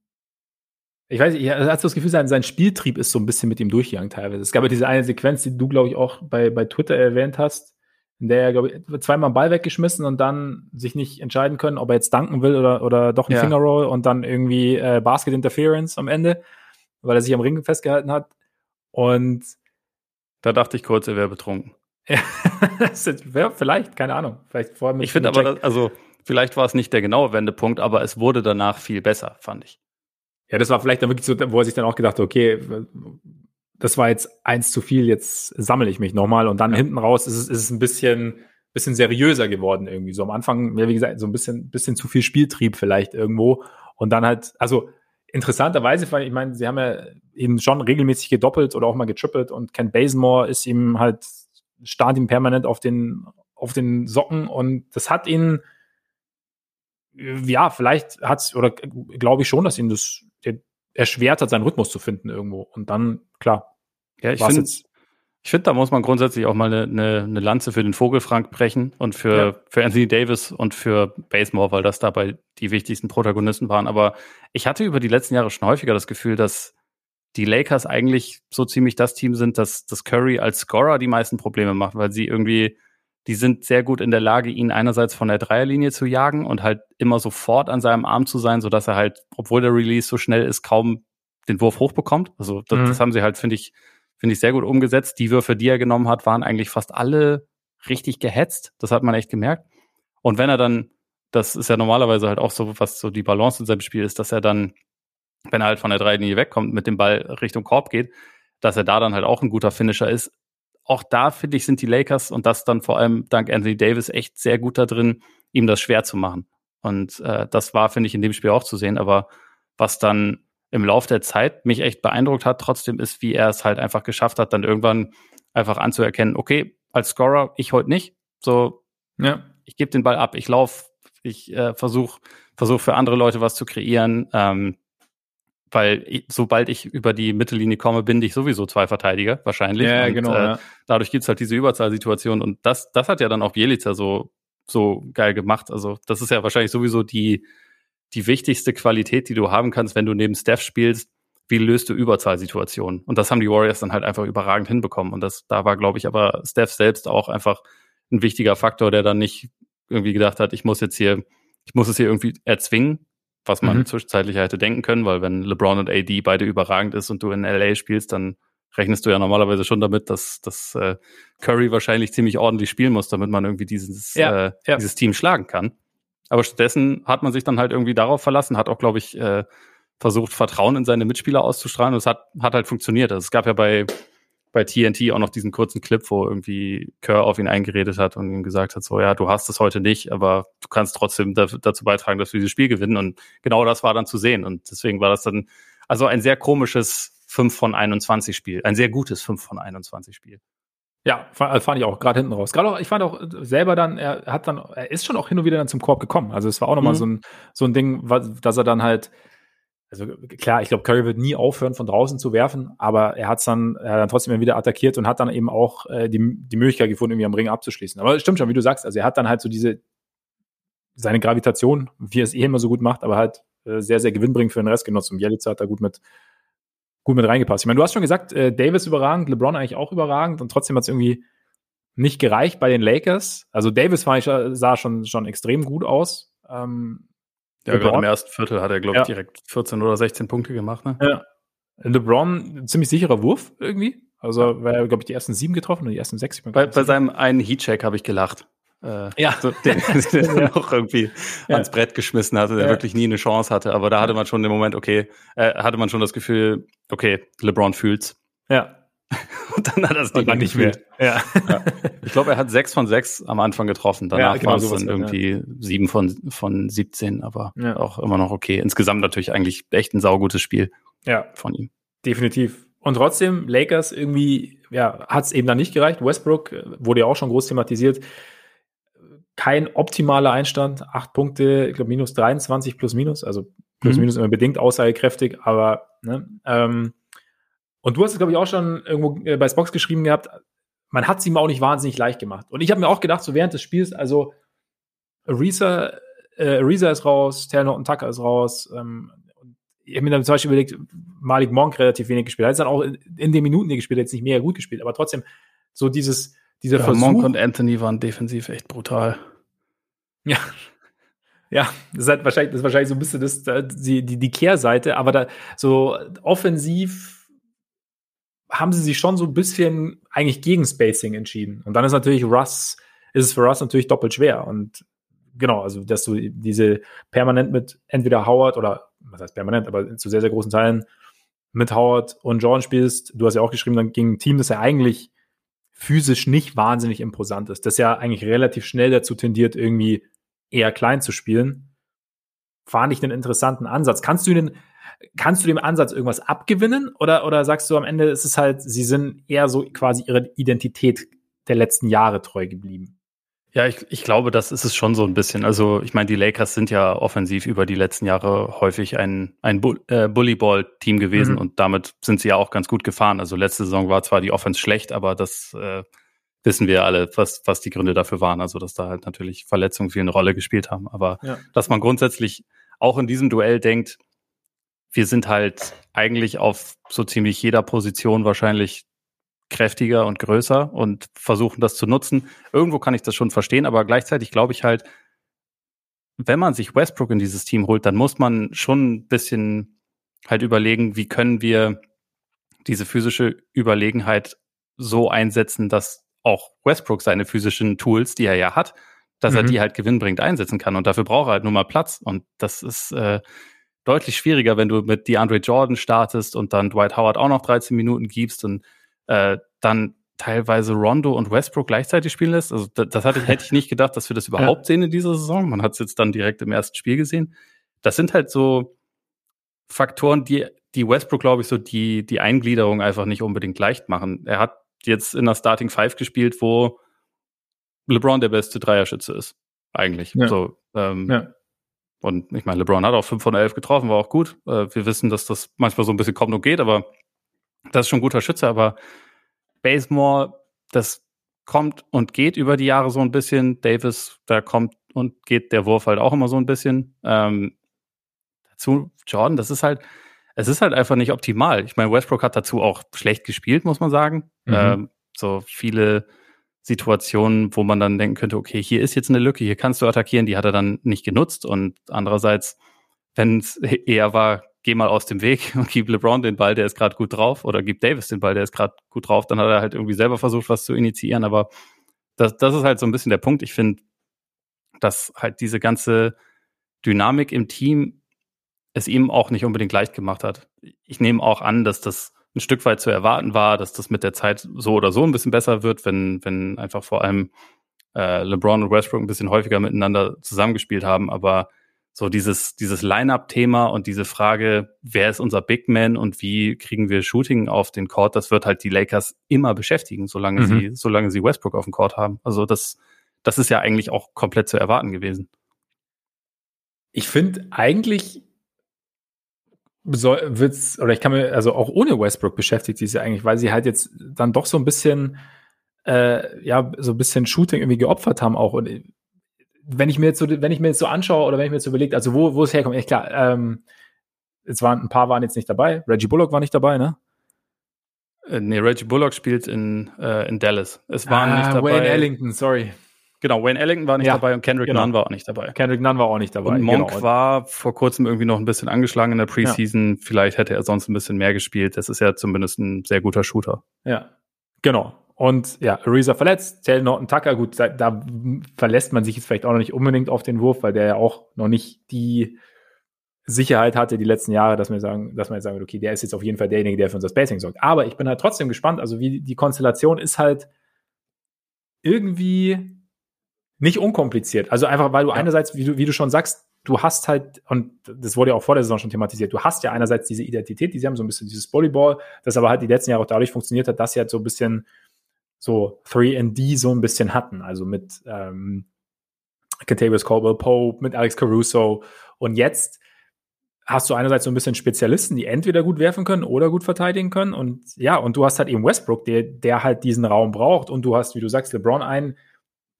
ich weiß ich hatte das Gefühl, sein, sein Spieltrieb ist so ein bisschen mit ihm durchgegangen teilweise. Es gab ja diese eine Sequenz, die du, glaube ich, auch bei, bei Twitter erwähnt hast, in der er, glaube ich, zweimal einen Ball weggeschmissen und dann sich nicht entscheiden können, ob er jetzt danken will oder, oder doch einen ja. Fingerroll und dann irgendwie äh, Basket Interference am Ende, weil er sich am Ring festgehalten hat. Und da dachte ich kurz, er wäre betrunken. Ja, vielleicht, keine Ahnung. Vielleicht vor ich finde aber, das, also vielleicht war es nicht der genaue Wendepunkt, aber es wurde danach viel besser, fand ich. Ja, das war vielleicht dann wirklich so, wo er sich dann auch gedacht hat, okay, das war jetzt eins zu viel, jetzt sammle ich mich nochmal und dann ja. hinten raus ist es, ist es ein bisschen, bisschen seriöser geworden irgendwie. So am Anfang, ja, wie gesagt, so ein bisschen, bisschen zu viel Spieltrieb vielleicht irgendwo und dann halt, also interessanterweise, weil ich meine, sie haben ja ihn schon regelmäßig gedoppelt oder auch mal getrippelt und Ken Basemore ist ihm halt starrt ihm permanent auf den, auf den Socken und das hat ihn, ja, vielleicht hat es, oder glaube ich schon, dass ihn das erschwert hat, seinen Rhythmus zu finden irgendwo. Und dann, klar. Ja, ich finde, ich finde, da muss man grundsätzlich auch mal eine, eine, eine Lanze für den Vogelfrank brechen und für, ja. für Anthony Davis und für Basemore, weil das dabei die wichtigsten Protagonisten waren. Aber ich hatte über die letzten Jahre schon häufiger das Gefühl, dass die Lakers eigentlich so ziemlich das Team sind, dass, dass Curry als Scorer die meisten Probleme macht, weil sie irgendwie, die sind sehr gut in der Lage, ihn einerseits von der Dreierlinie zu jagen und halt immer sofort an seinem Arm zu sein, sodass er halt, obwohl der Release so schnell ist, kaum den Wurf hochbekommt. Also das, mhm. das haben sie halt, finde ich, finde ich sehr gut umgesetzt. Die Würfe, die er genommen hat, waren eigentlich fast alle richtig gehetzt. Das hat man echt gemerkt. Und wenn er dann, das ist ja normalerweise halt auch so, was so die Balance in seinem Spiel ist, dass er dann wenn er halt von der Dreilinie wegkommt, mit dem Ball Richtung Korb geht, dass er da dann halt auch ein guter Finisher ist. Auch da, finde ich, sind die Lakers und das dann vor allem dank Anthony Davis echt sehr gut da drin, ihm das schwer zu machen. Und äh, das war, finde ich, in dem Spiel auch zu sehen. Aber was dann im Lauf der Zeit mich echt beeindruckt hat, trotzdem ist, wie er es halt einfach geschafft hat, dann irgendwann einfach anzuerkennen, okay, als Scorer, ich heute nicht. So, ja. ich gebe den Ball ab, ich laufe, ich äh, versuche versuch für andere Leute was zu kreieren. Ähm, weil ich, sobald ich über die Mittellinie komme, binde ich sowieso zwei Verteidiger wahrscheinlich. Ja, und, genau. Äh, ja. Dadurch gibt's halt diese Überzahlsituation und das, das hat ja dann auch Bielica so, so geil gemacht. Also das ist ja wahrscheinlich sowieso die, die wichtigste Qualität, die du haben kannst, wenn du neben Steph spielst. Wie löst du Überzahlsituationen? Und das haben die Warriors dann halt einfach überragend hinbekommen. Und das, da war, glaube ich, aber Steph selbst auch einfach ein wichtiger Faktor, der dann nicht irgendwie gedacht hat, ich muss jetzt hier, ich muss es hier irgendwie erzwingen, was man mhm. zwischenzeitlich hätte denken können, weil wenn LeBron und AD beide überragend ist und du in LA spielst, dann rechnest du ja normalerweise schon damit, dass, dass äh, Curry wahrscheinlich ziemlich ordentlich spielen muss, damit man irgendwie dieses, ja, äh, ja. dieses Team schlagen kann. Aber stattdessen hat man sich dann halt irgendwie darauf verlassen, hat auch, glaube ich, äh, versucht, Vertrauen in seine Mitspieler auszustrahlen und es hat, hat halt funktioniert. Also es gab ja bei bei TNT auch noch diesen kurzen Clip, wo irgendwie Kerr auf ihn eingeredet hat und ihm gesagt hat, so ja, du hast es heute nicht, aber du kannst trotzdem da, dazu beitragen, dass wir dieses Spiel gewinnen. Und genau das war dann zu sehen. Und deswegen war das dann also ein sehr komisches 5 von 21 Spiel. Ein sehr gutes 5 von 21 Spiel. Ja, fand, fand ich auch gerade hinten raus. Gerade auch, ich fand auch selber dann, er hat dann, er ist schon auch hin und wieder dann zum Korb gekommen. Also es war auch nochmal mhm. so ein, so ein Ding, dass er dann halt also klar, ich glaube, Curry wird nie aufhören, von draußen zu werfen, aber er hat dann, er hat dann trotzdem wieder attackiert und hat dann eben auch äh, die, die Möglichkeit gefunden, irgendwie am Ring abzuschließen. Aber stimmt schon, wie du sagst, also er hat dann halt so diese, seine Gravitation, wie er es eh immer so gut macht, aber halt äh, sehr, sehr gewinnbringend für den Rest genutzt und Bielica hat da gut mit, gut mit reingepasst. Ich meine, du hast schon gesagt, äh, Davis überragend, LeBron eigentlich auch überragend und trotzdem hat es irgendwie nicht gereicht bei den Lakers. Also Davis ich, sah schon, schon extrem gut aus. Ähm, ja, gerade im ersten Viertel hat er, glaube ich, ja. direkt 14 oder 16 Punkte gemacht. Ne? Ja. LeBron, ziemlich sicherer Wurf irgendwie. Also, weil er, glaube ich, die ersten sieben getroffen oder die ersten sechs. Bei, bei seinem einen Heatcheck habe ich gelacht. Äh, ja. So, den, den ja. noch irgendwie ja. ans Brett geschmissen hatte, der ja. wirklich nie eine Chance hatte. Aber da hatte man schon den Moment, okay, äh, hatte man schon das Gefühl, okay, LeBron fühlt's. Ja. Und dann hat er es nicht, nicht mehr. Ja. Ich glaube, er hat sechs von sechs am Anfang getroffen. Danach genau, waren es dann irgendwie sieben von, von 17, aber auch immer noch okay. Insgesamt natürlich eigentlich echt ein saugutes Spiel ja. von ihm. Definitiv. Und trotzdem, Lakers irgendwie, ja, hat es eben dann nicht gereicht. Westbrook äh, wurde ja auch schon groß thematisiert. Kein optimaler Einstand, acht Punkte, ich glaube minus 23 plus minus, also plus mhm. minus immer bedingt aussagekräftig, aber ne, ähm, und du hast es, glaube ich, auch schon irgendwo äh, bei Spox geschrieben gehabt, man hat es ihm auch nicht wahnsinnig leicht gemacht. Und ich habe mir auch gedacht, so während des Spiels, also Ariza, äh, Ariza ist raus, Taylor und Tucker ist raus, ähm, ich habe mir dann zum Beispiel überlegt, Malik Monk relativ wenig gespielt. Er hat dann auch in, in den Minuten, die gespielt hat, jetzt nicht mega gut gespielt, aber trotzdem so dieses, dieser ja, Versuch. Monk und Anthony waren defensiv echt brutal. Ja. Ja, das ist halt wahrscheinlich, das ist wahrscheinlich so ein bisschen das, die, die, die Kehrseite, aber da so offensiv haben sie sich schon so ein bisschen eigentlich gegen Spacing entschieden. Und dann ist natürlich Russ, ist es für Russ natürlich doppelt schwer. Und genau, also dass du diese permanent mit entweder Howard oder was heißt permanent, aber zu sehr, sehr großen Teilen mit Howard und Jordan spielst. Du hast ja auch geschrieben, dann gegen ein Team, das ja eigentlich physisch nicht wahnsinnig imposant ist, das ja eigentlich relativ schnell dazu tendiert, irgendwie eher klein zu spielen. Fand ich einen interessanten Ansatz. Kannst du den, kannst du dem Ansatz irgendwas abgewinnen oder, oder sagst du am Ende ist es halt, sie sind eher so quasi ihre Identität der letzten Jahre treu geblieben? Ja, ich, ich glaube, das ist es schon so ein bisschen. Also ich meine, die Lakers sind ja offensiv über die letzten Jahre häufig ein, ein Bull, äh, Bullyball-Team gewesen mhm. und damit sind sie ja auch ganz gut gefahren. Also letzte Saison war zwar die Offense schlecht, aber das äh, wissen wir alle, was, was die Gründe dafür waren. Also dass da halt natürlich Verletzungen viel eine Rolle gespielt haben. Aber ja. dass man grundsätzlich auch in diesem Duell denkt, wir sind halt eigentlich auf so ziemlich jeder Position wahrscheinlich kräftiger und größer und versuchen das zu nutzen. Irgendwo kann ich das schon verstehen, aber gleichzeitig glaube ich halt, wenn man sich Westbrook in dieses Team holt, dann muss man schon ein bisschen halt überlegen, wie können wir diese physische Überlegenheit so einsetzen, dass auch Westbrook seine physischen Tools, die er ja hat, dass mhm. er die halt gewinnbringend einsetzen kann. Und dafür braucht er halt nur mal Platz. Und das ist äh, deutlich schwieriger, wenn du mit DeAndre Jordan startest und dann Dwight Howard auch noch 13 Minuten gibst und äh, dann teilweise Rondo und Westbrook gleichzeitig spielen lässt. Also das, das hatte, hätte ich nicht gedacht, dass wir das überhaupt ja. sehen in dieser Saison. Man hat es jetzt dann direkt im ersten Spiel gesehen. Das sind halt so Faktoren, die, die Westbrook, glaube ich, so die, die Eingliederung einfach nicht unbedingt leicht machen. Er hat jetzt in der Starting Five gespielt, wo LeBron der beste Dreierschütze ist. Eigentlich. Ja. So, ähm, ja. Und ich meine, LeBron hat auch 5 von 11 getroffen, war auch gut. Äh, wir wissen, dass das manchmal so ein bisschen kommt und geht, aber das ist schon ein guter Schütze, aber Basemore, das kommt und geht über die Jahre so ein bisschen. Davis, da kommt und geht der Wurf halt auch immer so ein bisschen. Ähm, dazu Jordan, das ist halt, es ist halt einfach nicht optimal. Ich meine, Westbrook hat dazu auch schlecht gespielt, muss man sagen. Mhm. Ähm, so viele Situationen, wo man dann denken könnte, okay, hier ist jetzt eine Lücke, hier kannst du attackieren, die hat er dann nicht genutzt. Und andererseits, wenn es eher war, geh mal aus dem Weg und gib LeBron den Ball, der ist gerade gut drauf, oder gib Davis den Ball, der ist gerade gut drauf, dann hat er halt irgendwie selber versucht, was zu initiieren. Aber das, das ist halt so ein bisschen der Punkt. Ich finde, dass halt diese ganze Dynamik im Team es ihm auch nicht unbedingt leicht gemacht hat. Ich nehme auch an, dass das ein Stück weit zu erwarten war, dass das mit der Zeit so oder so ein bisschen besser wird, wenn, wenn einfach vor allem äh, LeBron und Westbrook ein bisschen häufiger miteinander zusammengespielt haben. Aber so dieses, dieses Line-Up-Thema und diese Frage, wer ist unser Big Man und wie kriegen wir Shooting auf den Court, das wird halt die Lakers immer beschäftigen, solange mhm. sie, solange sie Westbrook auf dem Court haben. Also das, das ist ja eigentlich auch komplett zu erwarten gewesen. Ich finde eigentlich wird's, oder ich kann mir, also auch ohne Westbrook beschäftigt sie sich eigentlich, weil sie halt jetzt dann doch so ein bisschen, äh, ja, so ein bisschen Shooting irgendwie geopfert haben auch. Und wenn ich mir jetzt so, wenn ich mir jetzt so anschaue oder wenn ich mir jetzt überlege, also wo, wo es herkommt, echt klar, ähm, es waren ein paar waren jetzt nicht dabei. Reggie Bullock war nicht dabei, ne? Äh, nee, Reggie Bullock spielt in, äh, in Dallas. Es waren ah, nicht dabei. Wayne Ellington, sorry. Genau, Wayne Ellington war nicht ja, dabei und Kendrick genau. Nunn war auch nicht dabei. Kendrick Nunn war auch nicht dabei. Und Monk genau. war vor kurzem irgendwie noch ein bisschen angeschlagen in der Preseason. Ja. Vielleicht hätte er sonst ein bisschen mehr gespielt. Das ist ja zumindest ein sehr guter Shooter. Ja, genau. Und ja, Ariza verletzt, Taylor Norton Tucker, gut, da, da, verlässt man sich jetzt vielleicht auch noch nicht unbedingt auf den Wurf, weil der ja auch noch nicht die Sicherheit hatte die letzten Jahre, dass man sagen, dass man jetzt sagen okay, der ist jetzt auf jeden Fall derjenige, der für unser Spacing sorgt. Aber ich bin halt trotzdem gespannt, also wie die Konstellation ist halt irgendwie nicht unkompliziert. Also einfach, weil du ja. einerseits, wie du, wie du schon sagst, du hast halt, und das wurde ja auch vor der Saison schon thematisiert, du hast ja einerseits diese Identität, die sie haben, so ein bisschen dieses Volleyball, das aber halt die letzten Jahre auch dadurch funktioniert hat, dass sie halt so ein bisschen so 3D so ein bisschen hatten. Also mit ähm, Contavious Caldwell Pope, mit Alex Caruso. Und jetzt hast du einerseits so ein bisschen Spezialisten, die entweder gut werfen können oder gut verteidigen können. Und ja, und du hast halt eben Westbrook, der, der halt diesen Raum braucht. Und du hast, wie du sagst, LeBron einen,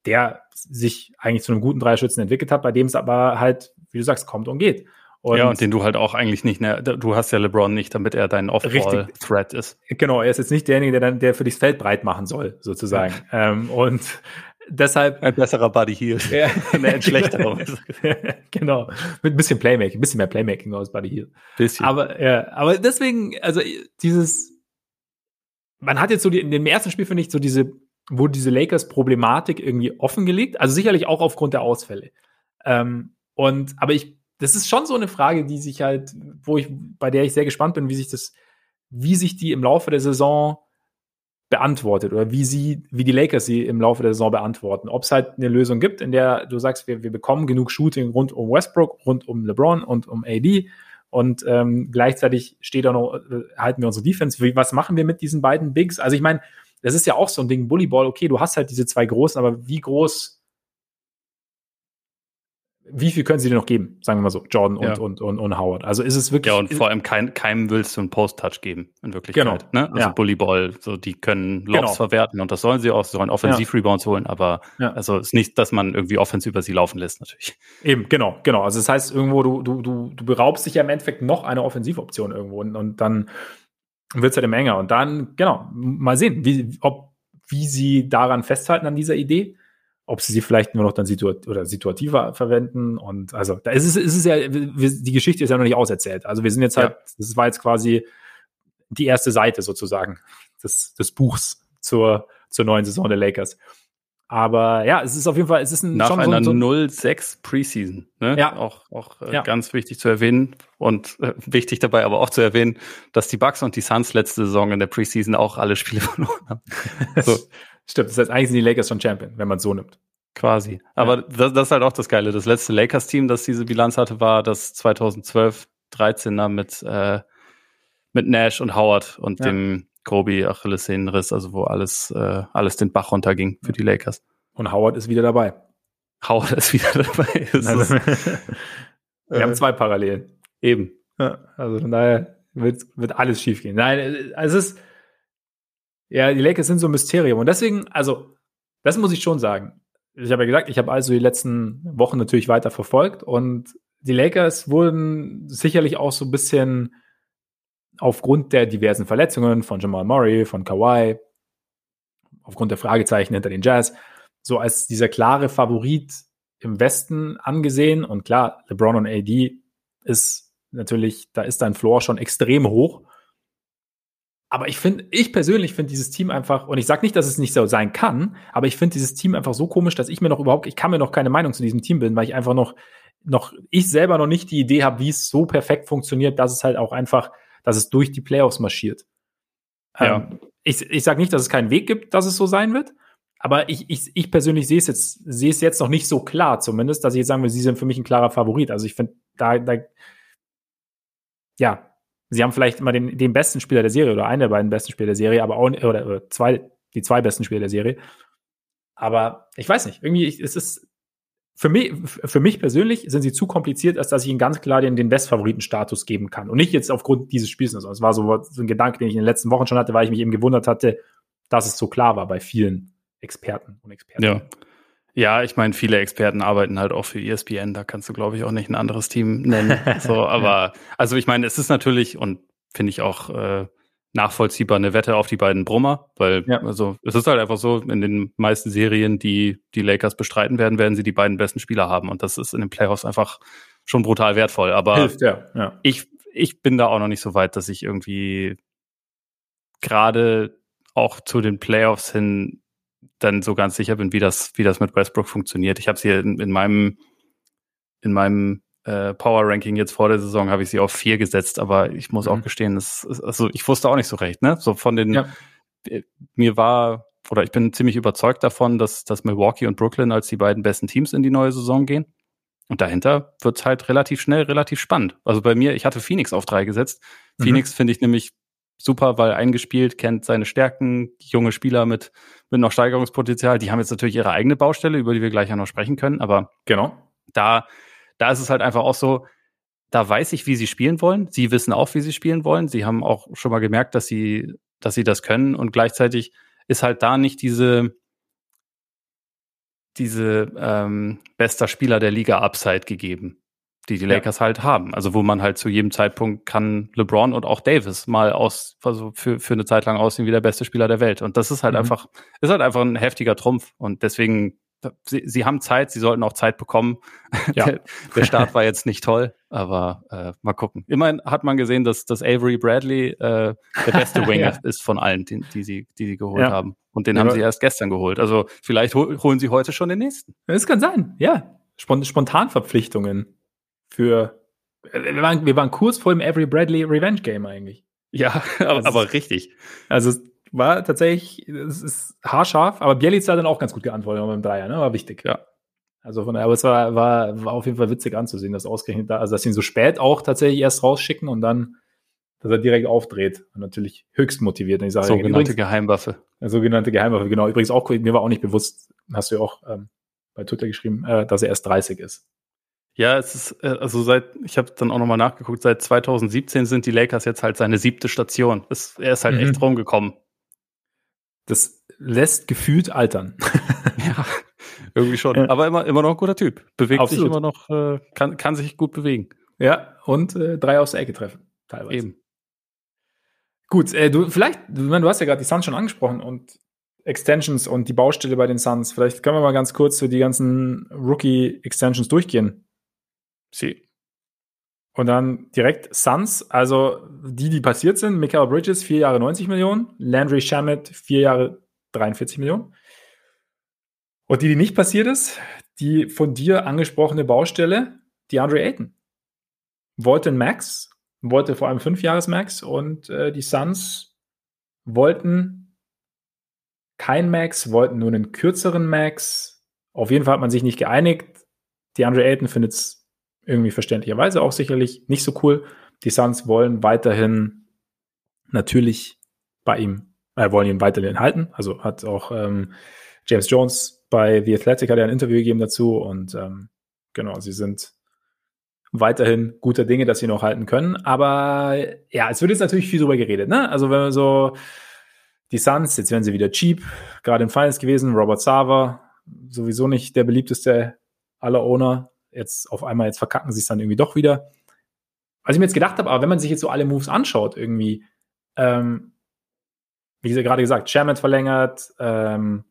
der sich eigentlich zu einem guten Dreischützen entwickelt hat, bei dem es aber halt, wie du sagst, kommt und geht. Und ja, und den du halt auch eigentlich nicht, ne, du hast ja LeBron nicht, damit er dein Off-Ball-Threat ist. Genau, er ist jetzt nicht derjenige, der dann, der für dich das Feld breit machen soll, sozusagen. ähm, und deshalb. Ein besserer Buddy Heel. Ja. ein schlechterer. genau. Mit ein bisschen Playmaking, ein bisschen mehr Playmaking aus Buddy Heel. Bisschen. Aber, ja, aber deswegen, also dieses, man hat jetzt so die, in dem ersten Spiel, finde ich, so diese wurde diese Lakers-Problematik irgendwie offengelegt. Also sicherlich auch aufgrund der Ausfälle. Ähm, und, aber ich, das ist schon so eine Frage, die sich halt, wo ich, bei der ich sehr gespannt bin, wie sich das, wie sich die im Laufe der Saison beantwortet oder wie sie, wie die Lakers sie im Laufe der Saison beantworten. Ob es halt eine Lösung gibt, in der du sagst, wir, wir bekommen genug Shooting rund um Westbrook, rund um LeBron und um AD und ähm, gleichzeitig steht da noch, äh, halten wir unsere Defense. Wie, was machen wir mit diesen beiden Bigs? Also ich meine, das ist ja auch so ein Ding, Bullyball, okay, du hast halt diese zwei großen, aber wie groß, wie viel können sie dir noch geben, sagen wir mal so, Jordan und, ja. und, und, und, Howard? Also ist es wirklich. Ja, und vor allem kein, keinem willst du einen Post-Touch geben, in Wirklichkeit. Genau. Ne? Also ja. Bullyball, so die können Lobs genau. verwerten und das sollen sie auch, sie sollen Offensiv-Rebounds holen, aber ja. also ist nicht, dass man irgendwie Offense über sie laufen lässt, natürlich. Eben, genau, genau. Also das heißt, irgendwo, du, du, du, du beraubst dich ja im Endeffekt noch eine Offensivoption irgendwo und, und dann wird es halt immer enger. Und dann, genau, mal sehen, wie, ob, wie sie daran festhalten an dieser Idee, ob sie sie vielleicht nur noch dann situat oder situativer verwenden. Und also da ist es, ist es ja, die Geschichte ist ja noch nicht auserzählt. Also wir sind jetzt halt, ja. das war jetzt quasi die erste Seite sozusagen des, des Buchs zur, zur neuen Saison der Lakers. Aber ja, es ist auf jeden Fall, es ist ein Nach schon einer so, so 0-6 Preseason, ne? Ja. Auch, auch äh, ja. ganz wichtig zu erwähnen und äh, wichtig dabei aber auch zu erwähnen, dass die Bucks und die Suns letzte Saison in der Preseason auch alle Spiele verloren haben. So. Stimmt, das heißt, eigentlich sind die Lakers schon Champion, wenn man es so nimmt. Quasi. Aber ja. das, das ist halt auch das Geile. Das letzte Lakers-Team, das diese Bilanz hatte, war das 2012 13er mit, äh, mit Nash und Howard und ja. dem Kobe Achillessehnenriss, also wo alles, äh, alles den Bach runterging für die Lakers. Und Howard ist wieder dabei. Howard ist wieder dabei. Also, wir haben zwei Parallelen. Eben. Ja, also von daher wird, wird alles schief gehen. Nein, es ist, ja, die Lakers sind so ein Mysterium. Und deswegen, also, das muss ich schon sagen. Ich habe ja gesagt, ich habe also die letzten Wochen natürlich weiter verfolgt und die Lakers wurden sicherlich auch so ein bisschen aufgrund der diversen Verletzungen von Jamal Murray, von Kawhi, aufgrund der Fragezeichen hinter den Jazz, so als dieser klare Favorit im Westen angesehen. Und klar, LeBron und AD ist natürlich, da ist dein Floor schon extrem hoch. Aber ich finde, ich persönlich finde dieses Team einfach, und ich sage nicht, dass es nicht so sein kann, aber ich finde dieses Team einfach so komisch, dass ich mir noch überhaupt, ich kann mir noch keine Meinung zu diesem Team bilden, weil ich einfach noch, noch, ich selber noch nicht die Idee habe, wie es so perfekt funktioniert, dass es halt auch einfach dass es durch die Playoffs marschiert. Ja. Ähm, ich ich sage nicht, dass es keinen Weg gibt, dass es so sein wird, aber ich, ich, ich persönlich sehe es jetzt, sehe es jetzt noch nicht so klar, zumindest, dass ich jetzt sagen will, sie sind für mich ein klarer Favorit. Also ich finde, da, da, ja, sie haben vielleicht immer den, den besten Spieler der Serie oder einen der beiden besten Spieler der Serie, aber auch, oder, oder zwei, die zwei besten Spieler der Serie. Aber ich weiß nicht, irgendwie, ich, es ist, für mich, für mich persönlich sind sie zu kompliziert, als dass ich ihnen ganz klar den, den Bestfavoritenstatus geben kann. Und nicht jetzt aufgrund dieses Spiels. sondern es war so, so ein Gedanke, den ich in den letzten Wochen schon hatte, weil ich mich eben gewundert hatte, dass es so klar war bei vielen Experten und Experten. Ja. Ja, ich meine, viele Experten arbeiten halt auch für ESPN, da kannst du, glaube ich, auch nicht ein anderes Team nennen. so, aber also ich meine, es ist natürlich und finde ich auch äh, nachvollziehbar eine Wette auf die beiden Brummer, weil ja. also es ist halt einfach so, in den meisten Serien, die die Lakers bestreiten werden, werden sie die beiden besten Spieler haben und das ist in den Playoffs einfach schon brutal wertvoll. Aber Hilft, ja. Ja. ich ich bin da auch noch nicht so weit, dass ich irgendwie gerade auch zu den Playoffs hin dann so ganz sicher bin, wie das, wie das mit Westbrook funktioniert. Ich habe sie in, in meinem, in meinem äh, Power Ranking jetzt vor der Saison habe ich sie auf vier gesetzt, aber ich muss mhm. auch gestehen, das, also ich wusste auch nicht so recht, ne? So von den, ja. Äh, mir war oder ich bin ziemlich überzeugt davon, dass, dass Milwaukee und Brooklyn als die beiden besten Teams in die neue Saison gehen. Und dahinter wird's halt relativ schnell, relativ spannend. Also bei mir, ich hatte Phoenix auf drei gesetzt. Mhm. Phoenix finde ich nämlich super, weil eingespielt, kennt seine Stärken, junge Spieler mit, mit noch Steigerungspotenzial. Die haben jetzt natürlich ihre eigene Baustelle, über die wir gleich ja noch sprechen können, aber genau. da, da ist es halt einfach auch so, da weiß ich, wie sie spielen wollen. Sie wissen auch, wie sie spielen wollen. Sie haben auch schon mal gemerkt, dass sie, dass sie das können und gleichzeitig ist halt da nicht diese, diese ähm, bester Spieler der Liga Upside gegeben die die Lakers ja. halt haben. Also wo man halt zu jedem Zeitpunkt kann LeBron und auch Davis mal aus, also für, für eine Zeit lang aussehen wie der beste Spieler der Welt. Und das ist halt mhm. einfach, ist halt einfach ein heftiger Trumpf. Und deswegen, sie, sie haben Zeit, sie sollten auch Zeit bekommen. Ja. Der, der Start war jetzt nicht toll, aber äh, mal gucken. Immerhin hat man gesehen, dass, dass Avery Bradley äh, der beste Winger ja. ist von allen, die, die, sie, die sie geholt haben. Und den haben sie erst gestern geholt. Also vielleicht holen sie heute schon den nächsten. Das kann sein, ja. Spontanverpflichtungen für. Wir waren, wir waren kurz vor dem Every Bradley Revenge Game eigentlich. Ja, aber, also, aber richtig. Also es war tatsächlich, es ist haarscharf, aber Bielica hat dann auch ganz gut geantwortet dem Dreier, ne? War wichtig. Ja. Also von daher, aber es war, war, war auf jeden Fall witzig anzusehen, dass ausgerechnet da, also dass sie ihn so spät auch tatsächlich erst rausschicken und dann, dass er direkt aufdreht. Und natürlich höchst motiviert. Und ich sage, sogenannte übrigens, Geheimwaffe. Sogenannte Geheimwaffe, genau. Übrigens auch, mir war auch nicht bewusst, hast du ja auch ähm, bei Twitter geschrieben, äh, dass er erst 30 ist. Ja, es ist, äh, also seit, ich habe dann auch nochmal nachgeguckt, seit 2017 sind die Lakers jetzt halt seine siebte Station. Es, er ist halt mhm. echt rumgekommen. Das lässt gefühlt altern. ja, irgendwie schon. Ja. Aber immer, immer noch ein guter Typ. Bewegt Absolut. sich immer noch, äh, kann, kann sich gut bewegen. Ja, und äh, drei aus der Ecke treffen, teilweise. Eben. Gut, äh, du, vielleicht, du, du hast ja gerade die Suns schon angesprochen und Extensions und die Baustelle bei den Suns. Vielleicht können wir mal ganz kurz so die ganzen Rookie-Extensions durchgehen. Sie. Und dann direkt Suns, also die, die passiert sind, Michael Bridges, vier Jahre 90 Millionen, Landry Shamet, vier Jahre 43 Millionen. Und die, die nicht passiert ist, die von dir angesprochene Baustelle, die Andre Ayton. Wollte ein Max, wollte vor allem fünf Jahres Max und äh, die Suns wollten kein Max, wollten nur einen kürzeren Max. Auf jeden Fall hat man sich nicht geeinigt. Die Andre Ayton findet es irgendwie verständlicherweise auch sicherlich nicht so cool. Die Suns wollen weiterhin natürlich bei ihm, äh, wollen ihn weiterhin halten. Also hat auch ähm, James Jones bei The Athletic hat ja ein Interview gegeben dazu und ähm, genau, sie sind weiterhin guter Dinge, dass sie noch halten können. Aber ja, es wird jetzt natürlich viel drüber geredet, ne? Also wenn man so die Suns, jetzt werden sie wieder cheap, gerade im Finals gewesen, Robert Sava, sowieso nicht der beliebteste aller Owner, jetzt auf einmal, jetzt verkacken sie es dann irgendwie doch wieder. Was ich mir jetzt gedacht habe, aber wenn man sich jetzt so alle Moves anschaut, irgendwie, ähm, wie gerade gesagt, Sherman verlängert, ähm,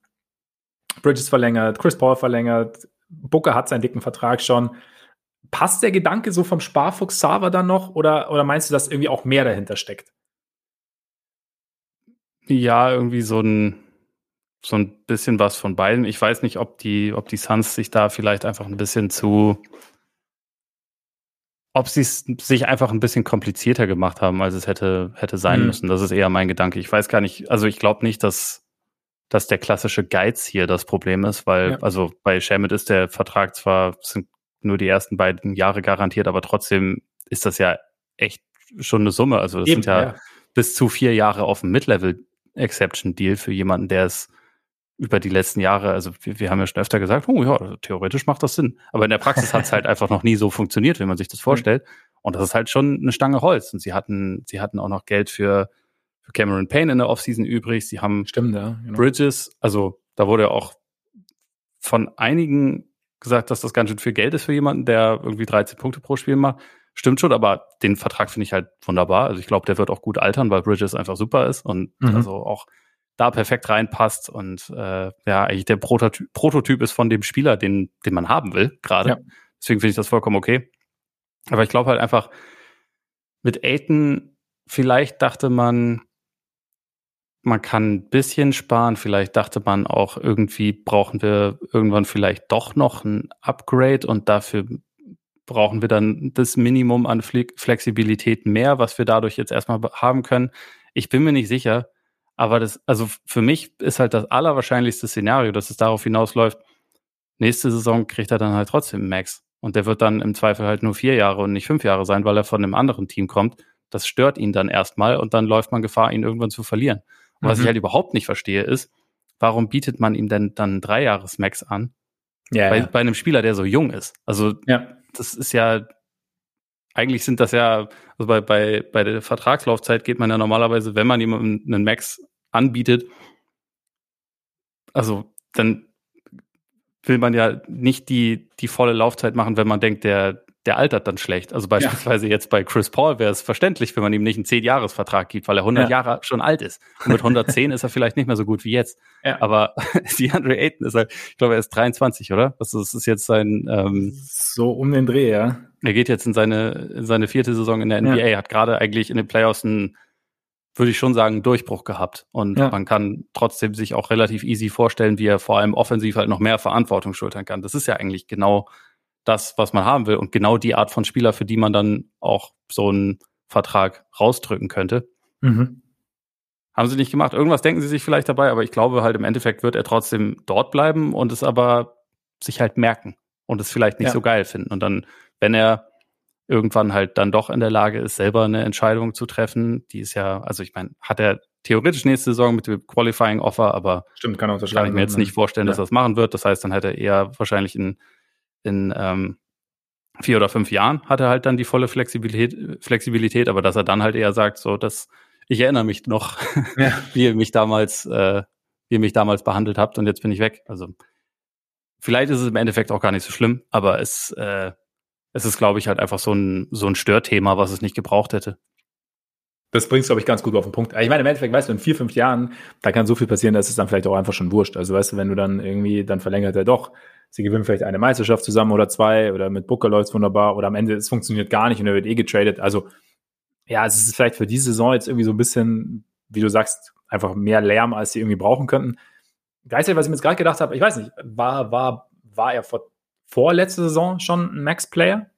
Bridges verlängert, Chris Paul verlängert, Booker hat seinen dicken Vertrag schon. Passt der Gedanke so vom Sparfuchs Sava dann noch oder, oder meinst du, dass irgendwie auch mehr dahinter steckt? Ja, irgendwie so ein, so ein bisschen was von beiden. Ich weiß nicht, ob die, ob die Suns sich da vielleicht einfach ein bisschen zu, ob sie es sich einfach ein bisschen komplizierter gemacht haben, als es hätte, hätte sein mhm. müssen. Das ist eher mein Gedanke. Ich weiß gar nicht, also ich glaube nicht, dass, dass der klassische Geiz hier das Problem ist, weil, ja. also bei Shamit ist der Vertrag zwar, sind nur die ersten beiden Jahre garantiert, aber trotzdem ist das ja echt schon eine Summe. Also das Eben, sind ja, ja, bis zu vier Jahre auf dem Mid-Level Exception Deal für jemanden, der es über die letzten Jahre, also wir, wir haben ja schon öfter gesagt, oh ja, theoretisch macht das Sinn. Aber in der Praxis hat es halt einfach noch nie so funktioniert, wie man sich das vorstellt. Und das ist halt schon eine Stange Holz. Und sie hatten, sie hatten auch noch Geld für, für Cameron Payne in der Offseason übrig. Sie haben Stimmt, ja, genau. Bridges, also da wurde ja auch von einigen gesagt, dass das ganz schön viel Geld ist für jemanden, der irgendwie 13 Punkte pro Spiel macht. Stimmt schon, aber den Vertrag finde ich halt wunderbar. Also ich glaube, der wird auch gut altern, weil Bridges einfach super ist und mhm. also auch da perfekt reinpasst und äh, ja, eigentlich der Prototyp, Prototyp ist von dem Spieler, den, den man haben will, gerade. Ja. Deswegen finde ich das vollkommen okay. Aber ich glaube halt einfach, mit Aiton, vielleicht dachte man, man kann ein bisschen sparen. Vielleicht dachte man auch, irgendwie brauchen wir irgendwann vielleicht doch noch ein Upgrade und dafür brauchen wir dann das Minimum an Flexibilität mehr, was wir dadurch jetzt erstmal haben können. Ich bin mir nicht sicher, aber das, also für mich ist halt das allerwahrscheinlichste Szenario, dass es darauf hinausläuft, nächste Saison kriegt er dann halt trotzdem Max. Und der wird dann im Zweifel halt nur vier Jahre und nicht fünf Jahre sein, weil er von einem anderen Team kommt. Das stört ihn dann erstmal und dann läuft man Gefahr, ihn irgendwann zu verlieren. Und was ich mhm. halt überhaupt nicht verstehe, ist, warum bietet man ihm denn dann drei Jahres Max an? Ja, bei, ja. bei einem Spieler, der so jung ist. Also ja. das ist ja, eigentlich sind das ja, also bei, bei, bei der Vertragslaufzeit geht man ja normalerweise, wenn man jemandem einen Max anbietet, also dann will man ja nicht die, die volle Laufzeit machen, wenn man denkt, der, der altert dann schlecht. Also beispielsweise ja. jetzt bei Chris Paul wäre es verständlich, wenn man ihm nicht einen 10-Jahres-Vertrag gibt, weil er 100 ja. Jahre schon alt ist. Und mit 110 ist er vielleicht nicht mehr so gut wie jetzt. Ja. Aber DeAndre Ayton ist halt, ich glaube, er ist 23, oder? Das ist, das ist jetzt sein... Ähm, so um den Dreh, ja. Er geht jetzt in seine, in seine vierte Saison in der NBA, hat gerade eigentlich in den Playoffs einen, würde ich schon sagen, Durchbruch gehabt. Und ja. man kann trotzdem sich auch relativ easy vorstellen, wie er vor allem offensiv halt noch mehr Verantwortung schultern kann. Das ist ja eigentlich genau das, was man haben will und genau die Art von Spieler, für die man dann auch so einen Vertrag rausdrücken könnte. Mhm. Haben sie nicht gemacht. Irgendwas denken sie sich vielleicht dabei, aber ich glaube halt im Endeffekt wird er trotzdem dort bleiben und es aber sich halt merken und es vielleicht nicht ja. so geil finden. Und dann, wenn er irgendwann halt dann doch in der Lage ist, selber eine Entscheidung zu treffen, die ist ja, also ich meine, hat er theoretisch nächste Saison mit dem Qualifying Offer, aber Stimmt, kann, kann ich mir jetzt nicht vorstellen, ja. dass er das machen wird. Das heißt, dann hätte er eher wahrscheinlich in in ähm, vier oder fünf Jahren hat er halt dann die volle Flexibilität, Flexibilität, aber dass er dann halt eher sagt, so, dass ich erinnere mich noch, ja. wie ihr mich damals, äh, wie ihr mich damals behandelt habt und jetzt bin ich weg. Also vielleicht ist es im Endeffekt auch gar nicht so schlimm, aber es, äh, es ist, glaube ich, halt einfach so ein, so ein Störthema, was es nicht gebraucht hätte. Das bringst du, glaube ich, ganz gut auf den Punkt. Ich meine, im Endeffekt, weißt du, in vier, fünf Jahren, da kann so viel passieren, dass es dann vielleicht auch einfach schon wurscht. Also, weißt du, wenn du dann irgendwie, dann verlängert er doch sie gewinnen vielleicht eine Meisterschaft zusammen oder zwei oder mit Booker läuft wunderbar oder am Ende es funktioniert gar nicht und er wird eh getradet. Also ja, es ist vielleicht für diese Saison jetzt irgendwie so ein bisschen, wie du sagst, einfach mehr Lärm, als sie irgendwie brauchen könnten. Gleichzeitig, was ich mir jetzt gerade gedacht habe, ich weiß nicht, war, war, war er vor, vor letzter Saison schon ein Max-Player?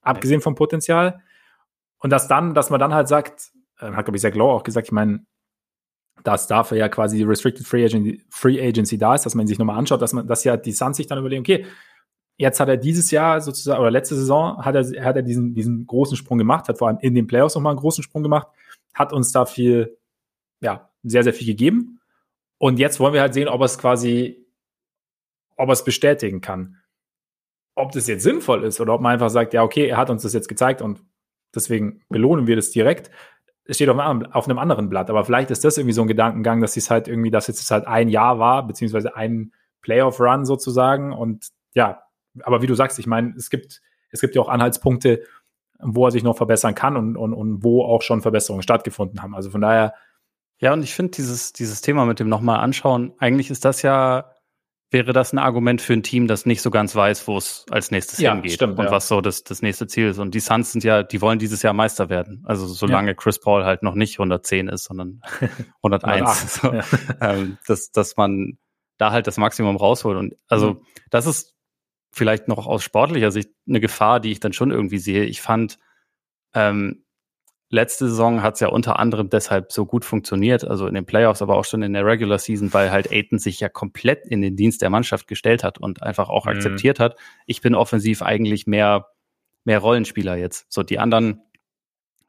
Abgesehen vom Potenzial. Und dass dann, dass man dann halt sagt, äh, hat, glaube ich, Zach Lowe auch gesagt, ich meine, dass dafür ja quasi die Restricted Free Agency, Free Agency da ist, dass man sich nochmal anschaut, dass man, dass ja die Suns sich dann überlegen, okay, jetzt hat er dieses Jahr sozusagen, oder letzte Saison hat er, hat er diesen, diesen großen Sprung gemacht, hat vor allem in den Playoffs nochmal einen großen Sprung gemacht, hat uns da viel, ja, sehr, sehr viel gegeben. Und jetzt wollen wir halt sehen, ob er es quasi, ob er es bestätigen kann. Ob das jetzt sinnvoll ist oder ob man einfach sagt, ja, okay, er hat uns das jetzt gezeigt und deswegen belohnen wir das direkt es steht auf einem, anderen Blatt. Aber vielleicht ist das irgendwie so ein Gedankengang, dass es halt irgendwie, dass jetzt halt ein Jahr war, beziehungsweise ein Playoff-Run sozusagen. Und ja, aber wie du sagst, ich meine, es gibt, es gibt ja auch Anhaltspunkte, wo er sich noch verbessern kann und, und, und wo auch schon Verbesserungen stattgefunden haben. Also von daher. Ja, und ich finde dieses, dieses Thema mit dem nochmal anschauen, eigentlich ist das ja wäre das ein Argument für ein Team, das nicht so ganz weiß, wo es als nächstes ja, hingeht stimmt, und ja. was so das, das nächste Ziel ist. Und die Suns sind ja, die wollen dieses Jahr Meister werden. Also solange ja. Chris Paul halt noch nicht 110 ist, sondern 101. so, ähm, dass, dass man da halt das Maximum rausholt. Und also mhm. das ist vielleicht noch aus sportlicher Sicht eine Gefahr, die ich dann schon irgendwie sehe. Ich fand, ähm, letzte Saison hat es ja unter anderem deshalb so gut funktioniert, also in den Playoffs, aber auch schon in der Regular Season, weil halt Aiton sich ja komplett in den Dienst der Mannschaft gestellt hat und einfach auch mhm. akzeptiert hat. Ich bin offensiv eigentlich mehr, mehr Rollenspieler jetzt. So die anderen,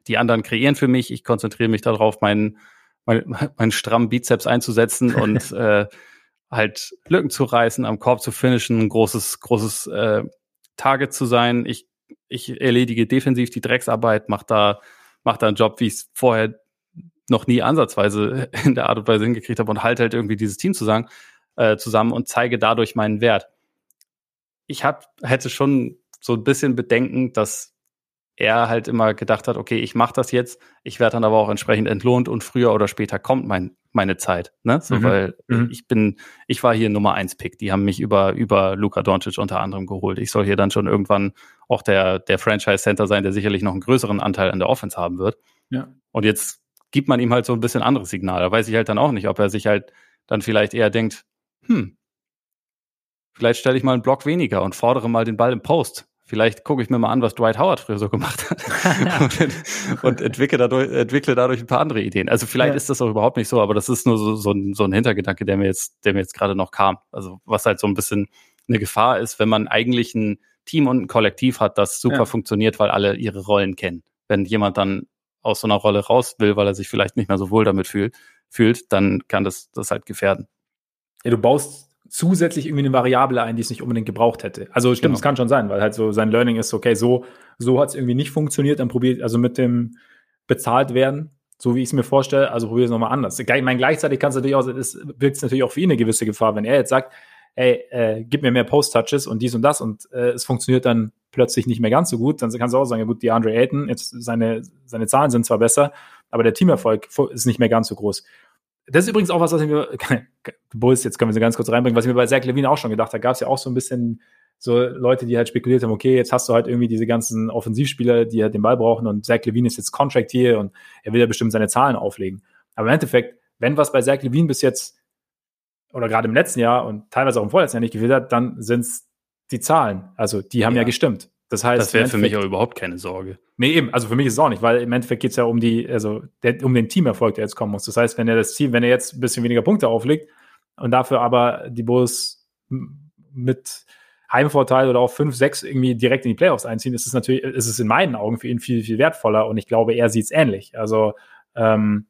die anderen kreieren für mich. Ich konzentriere mich darauf, meinen, meinen, meinen strammen Bizeps einzusetzen und äh, halt Lücken zu reißen, am Korb zu finishen, ein großes, großes äh, Target zu sein. Ich, ich erledige defensiv die Drecksarbeit, mache da macht da einen Job, wie ich es vorher noch nie ansatzweise in der Art und Weise hingekriegt habe und halt halt irgendwie dieses Team zu sagen, äh, zusammen und zeige dadurch meinen Wert. Ich hab, hätte schon so ein bisschen Bedenken, dass er halt immer gedacht hat, okay, ich mache das jetzt, ich werde dann aber auch entsprechend entlohnt und früher oder später kommt mein, meine Zeit. Ne? So, mhm. weil mhm. ich bin, ich war hier Nummer eins Pick. Die haben mich über, über Luka Doncic unter anderem geholt. Ich soll hier dann schon irgendwann auch der, der Franchise Center sein, der sicherlich noch einen größeren Anteil an der Offense haben wird. Ja. Und jetzt gibt man ihm halt so ein bisschen anderes Signal. Da weiß ich halt dann auch nicht, ob er sich halt dann vielleicht eher denkt, hm, vielleicht stelle ich mal einen Block weniger und fordere mal den Ball im Post vielleicht gucke ich mir mal an, was Dwight Howard früher so gemacht hat und, und, entwickle, dadurch, entwickle dadurch ein paar andere Ideen. Also vielleicht ja. ist das auch überhaupt nicht so, aber das ist nur so, so, ein, so ein Hintergedanke, der mir jetzt, der mir jetzt gerade noch kam. Also was halt so ein bisschen eine Gefahr ist, wenn man eigentlich ein Team und ein Kollektiv hat, das super ja. funktioniert, weil alle ihre Rollen kennen. Wenn jemand dann aus so einer Rolle raus will, weil er sich vielleicht nicht mehr so wohl damit fühlt, fühlt, dann kann das das halt gefährden. Ja, du baust zusätzlich irgendwie eine Variable ein, die es nicht unbedingt gebraucht hätte. Also stimmt, es genau. kann schon sein, weil halt so sein Learning ist, okay, so, so hat es irgendwie nicht funktioniert, dann probiert, also mit dem bezahlt werden, so wie ich es mir vorstelle, also probier es nochmal anders. Ich meine, gleichzeitig kann es natürlich auch, es wirkt natürlich auch für ihn eine gewisse Gefahr, wenn er jetzt sagt, ey, äh, gib mir mehr Post-Touches und dies und das und äh, es funktioniert dann plötzlich nicht mehr ganz so gut, dann kannst du auch sagen, ja gut, die Andre Ayton, jetzt seine, seine Zahlen sind zwar besser, aber der Teamerfolg ist nicht mehr ganz so groß. Das ist übrigens auch was, was ich mir, Bulls, jetzt können wir sie ganz kurz reinbringen, was ich mir bei Zach Levine auch schon gedacht habe, gab es ja auch so ein bisschen so Leute, die halt spekuliert haben, okay, jetzt hast du halt irgendwie diese ganzen Offensivspieler, die halt den Ball brauchen und Zach Levine ist jetzt Contract hier und er will ja bestimmt seine Zahlen auflegen. Aber im Endeffekt, wenn was bei Zach Levine bis jetzt oder gerade im letzten Jahr und teilweise auch im vorletzten Jahr nicht gefehlt hat, dann sind es die Zahlen. Also die haben ja, ja gestimmt. Das heißt, das wäre für mich auch überhaupt keine Sorge. Nee, eben, also für mich ist es auch nicht, weil im Endeffekt geht es ja um die, also der, um den Teamerfolg, der jetzt kommen muss. Das heißt, wenn er das Team, wenn er jetzt ein bisschen weniger Punkte auflegt und dafür aber die Bulls mit Heimvorteil oder auch 5, 6 irgendwie direkt in die Playoffs einziehen, ist es natürlich, ist es in meinen Augen für ihn viel, viel wertvoller und ich glaube, er sieht es ähnlich. Also, ähm,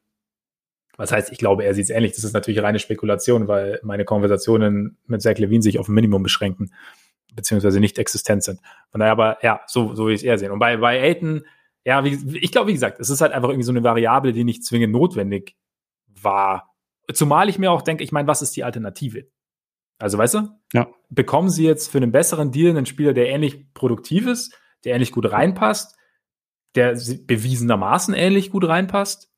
was heißt, ich glaube, er sieht es ähnlich. Das ist natürlich reine Spekulation, weil meine Konversationen mit Zach Levine sich auf ein Minimum beschränken beziehungsweise nicht existent sind. Von daher aber, ja, so, so wie ich es eher sehe. Und bei, bei Aiden, ja, wie, ich glaube, wie gesagt, es ist halt einfach irgendwie so eine Variable, die nicht zwingend notwendig war. Zumal ich mir auch denke, ich meine, was ist die Alternative? Also, weißt du? Ja. Bekommen sie jetzt für einen besseren Deal einen Spieler, der ähnlich produktiv ist, der ähnlich gut reinpasst, der bewiesenermaßen ähnlich gut reinpasst?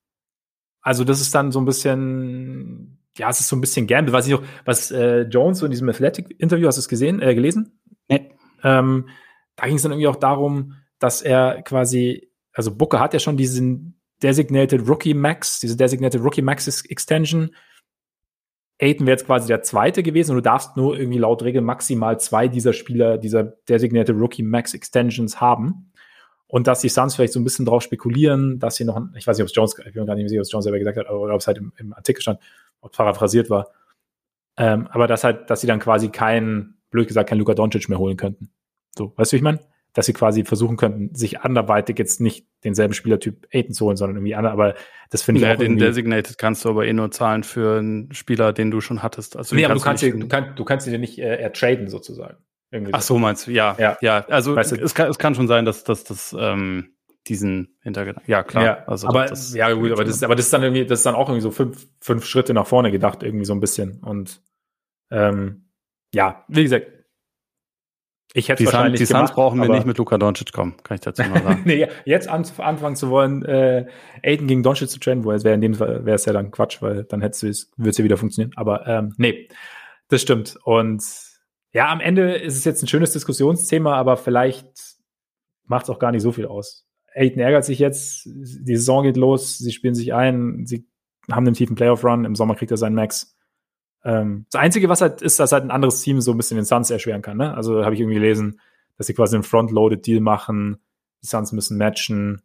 Also, das ist dann so ein bisschen, ja, es ist so ein bisschen Gamble. Weiß ich auch, was äh, Jones so in diesem Athletic-Interview, hast du es gesehen, äh, gelesen? Nee. Ähm, da ging es dann irgendwie auch darum, dass er quasi, also Booker hat ja schon diesen Designated Rookie Max, diese Designated Rookie Max Extension. Aiden wäre jetzt quasi der zweite gewesen und du darfst nur irgendwie laut Regel maximal zwei dieser Spieler dieser Designated Rookie Max Extensions haben. Und dass die Suns vielleicht so ein bisschen drauf spekulieren, dass sie noch, ich weiß nicht, ob es Jones, ich bin gar nicht sicher, was Jones selber gesagt hat, oder ob es halt im, im Artikel stand, ob paraphrasiert war. Ähm, aber dass halt, dass sie dann quasi keinen blöd gesagt, kein Luka Doncic mehr holen könnten. So, weißt du, wie ich meine? Dass sie quasi versuchen könnten, sich anderweitig jetzt nicht denselben Spielertyp Aiden zu holen, sondern irgendwie andere, aber das finde ich ja, auch den Designated kannst du aber eh nur zahlen für einen Spieler, den du schon hattest. Also nee, aber du kannst, du, du, kannst, du kannst ihn ja nicht äh, ertraden sozusagen. Irgendwie Ach so, meinst du, ja. Ja, ja. also weißt du, es, kann, es kann schon sein, dass, dass das ähm, diesen Hintergedanken. Ja, klar. Ja, also aber das, ja gut, aber das, ist, aber das ist dann irgendwie, das ist dann auch irgendwie so fünf, fünf Schritte nach vorne gedacht, irgendwie so ein bisschen. Und ähm, ja, wie gesagt, ich hätte die wahrscheinlich Sun, Die Suns brauchen wir nicht mit Luka Doncic kommen, kann ich dazu mal sagen. nee, jetzt an, anfangen zu wollen, äh, Aiden gegen Doncic zu trainen, wo es wäre in dem Fall wäre es ja dann Quatsch, weil dann hätte es würde es ja wieder funktionieren. Aber ähm, nee, das stimmt. Und ja, am Ende ist es jetzt ein schönes Diskussionsthema, aber vielleicht macht es auch gar nicht so viel aus. Aiden ärgert sich jetzt, die Saison geht los, sie spielen sich ein, sie haben einen tiefen Playoff-Run, im Sommer kriegt er seinen Max. Ähm, das Einzige, was halt ist, dass halt ein anderes Team so ein bisschen den Suns erschweren kann. Ne? Also habe ich irgendwie gelesen, dass sie quasi einen Front-Loaded-Deal machen. Die Suns müssen matchen,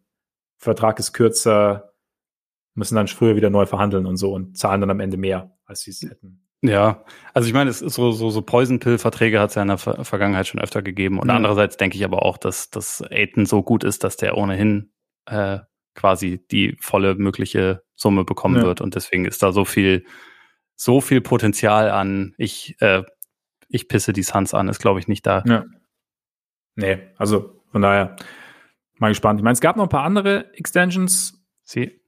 Vertrag ist kürzer, müssen dann früher wieder neu verhandeln und so und zahlen dann am Ende mehr, als sie es hätten. Ja, also ich meine, es ist so, so, so Poison-Pill-Verträge hat es ja in der Ver Vergangenheit schon öfter gegeben. Und mhm. andererseits denke ich aber auch, dass, dass Aiden so gut ist, dass der ohnehin äh, quasi die volle mögliche Summe bekommen ja. wird. Und deswegen ist da so viel so viel Potenzial an, ich, äh, ich pisse die Suns an, ist, glaube ich, nicht da. Ja. Nee, also von daher mal gespannt. Ich meine, es gab noch ein paar andere Extensions. Sie.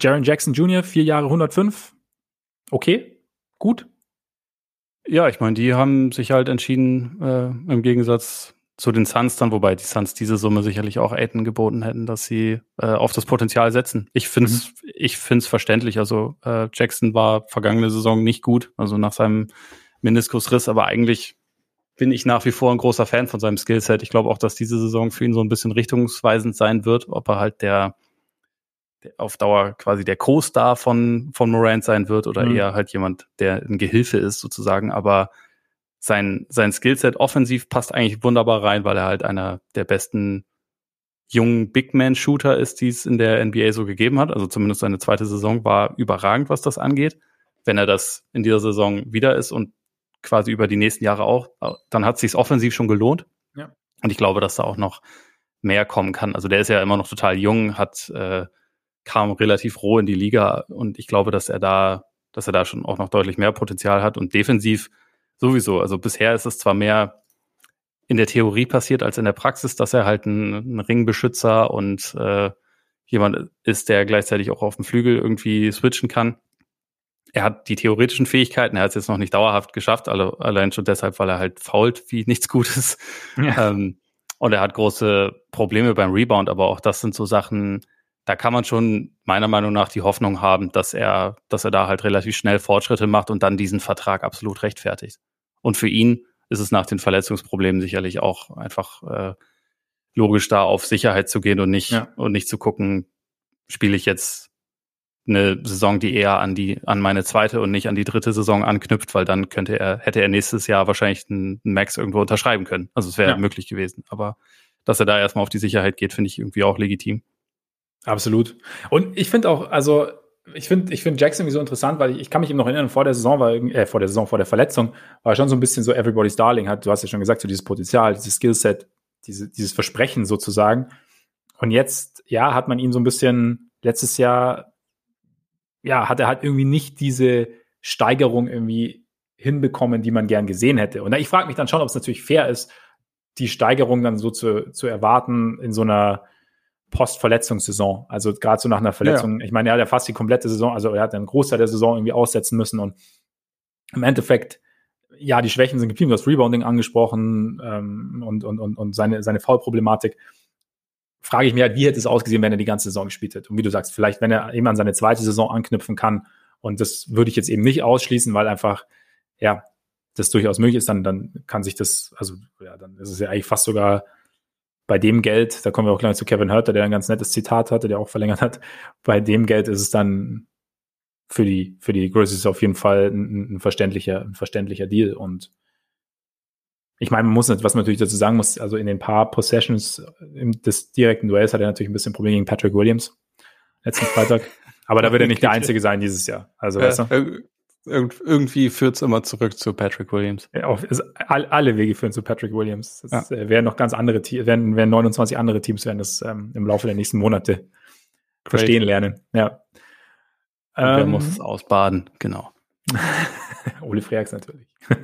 Jaron Jackson Jr., vier Jahre 105. Okay, gut. Ja, ich meine, die haben sich halt entschieden, äh, im Gegensatz zu den Suns dann, wobei die Suns diese Summe sicherlich auch Aiden geboten hätten, dass sie äh, auf das Potenzial setzen. Ich finde es mhm. ich find's verständlich. Also äh, Jackson war vergangene Saison nicht gut, also nach seinem Meniskusriss, aber eigentlich bin ich nach wie vor ein großer Fan von seinem Skillset. Ich glaube auch, dass diese Saison für ihn so ein bisschen richtungsweisend sein wird, ob er halt der, der auf Dauer quasi der Co-Star von, von Morant sein wird oder mhm. eher halt jemand, der ein Gehilfe ist sozusagen. Aber sein, sein Skillset offensiv passt eigentlich wunderbar rein, weil er halt einer der besten jungen Big Man Shooter ist, die es in der NBA so gegeben hat. Also zumindest seine zweite Saison war überragend, was das angeht. Wenn er das in dieser Saison wieder ist und quasi über die nächsten Jahre auch, dann hat es sich offensiv schon gelohnt. Ja. Und ich glaube, dass da auch noch mehr kommen kann. Also der ist ja immer noch total jung, hat äh, kam relativ roh in die Liga und ich glaube, dass er da, dass er da schon auch noch deutlich mehr Potenzial hat und defensiv sowieso. Also bisher ist es zwar mehr in der Theorie passiert als in der Praxis, dass er halt ein, ein Ringbeschützer und äh, jemand ist, der gleichzeitig auch auf dem Flügel irgendwie switchen kann. Er hat die theoretischen Fähigkeiten, er hat es jetzt noch nicht dauerhaft geschafft, alle, allein schon deshalb, weil er halt fault wie nichts Gutes. Ja. Ähm, und er hat große Probleme beim Rebound, aber auch das sind so Sachen, da kann man schon meiner Meinung nach die Hoffnung haben, dass er, dass er da halt relativ schnell Fortschritte macht und dann diesen Vertrag absolut rechtfertigt. Und für ihn ist es nach den Verletzungsproblemen sicherlich auch einfach äh, logisch, da auf Sicherheit zu gehen und nicht ja. und nicht zu gucken, spiele ich jetzt eine Saison, die eher an die an meine zweite und nicht an die dritte Saison anknüpft, weil dann könnte er hätte er nächstes Jahr wahrscheinlich einen Max irgendwo unterschreiben können. Also es wäre ja. möglich gewesen, aber dass er da erstmal auf die Sicherheit geht, finde ich irgendwie auch legitim. Absolut. Und ich finde auch, also ich finde ich finde Jackson so interessant, weil ich, ich kann mich eben noch erinnern, vor der Saison war äh, vor der Saison, vor der Verletzung, war er schon so ein bisschen so Everybody's Darling, hat, du hast ja schon gesagt, so dieses Potenzial, dieses Skillset, diese, dieses Versprechen sozusagen. Und jetzt, ja, hat man ihn so ein bisschen letztes Jahr, ja, hat er halt irgendwie nicht diese Steigerung irgendwie hinbekommen, die man gern gesehen hätte. Und ich frage mich dann schon, ob es natürlich fair ist, die Steigerung dann so zu, zu erwarten in so einer Post-Verletzungssaison. Also gerade so nach einer Verletzung. Ja. Ich meine, er hat ja fast die komplette Saison, also er hat einen Großteil der Saison irgendwie aussetzen müssen und im Endeffekt, ja, die Schwächen sind geblieben. Du hast Rebounding angesprochen ähm, und, und, und, und seine, seine Foul-Problematik. Frage ich mich halt, wie hätte es ausgesehen, wenn er die ganze Saison gespielt hätte? Und wie du sagst, vielleicht, wenn er eben an seine zweite Saison anknüpfen kann. Und das würde ich jetzt eben nicht ausschließen, weil einfach, ja, das durchaus möglich ist, dann, dann kann sich das, also ja, dann ist es ja eigentlich fast sogar bei dem Geld, da kommen wir auch gleich zu Kevin Hurter, der ein ganz nettes Zitat hatte, der auch verlängert hat, bei dem Geld ist es dann für die, für die Grizzlies auf jeden Fall ein, ein, verständlicher, ein verständlicher Deal. Und ich meine, man muss, was man natürlich dazu sagen muss, also in den paar Possessions des direkten Duells hat er natürlich ein bisschen Probleme gegen Patrick Williams letzten Freitag. Aber da wird er nicht der Einzige sein dieses Jahr. Also, ja, weißt du? Irg irgendwie führt es immer zurück zu Patrick Williams. Ja, auch, es, all, alle Wege führen zu Patrick Williams. Es ja. äh, werden noch ganz andere Teams, werden, werden 29 andere Teams werden das ähm, im Laufe der nächsten Monate Great. verstehen lernen. Ja. wer ähm, muss es ausbaden, genau. Ole Freaks natürlich.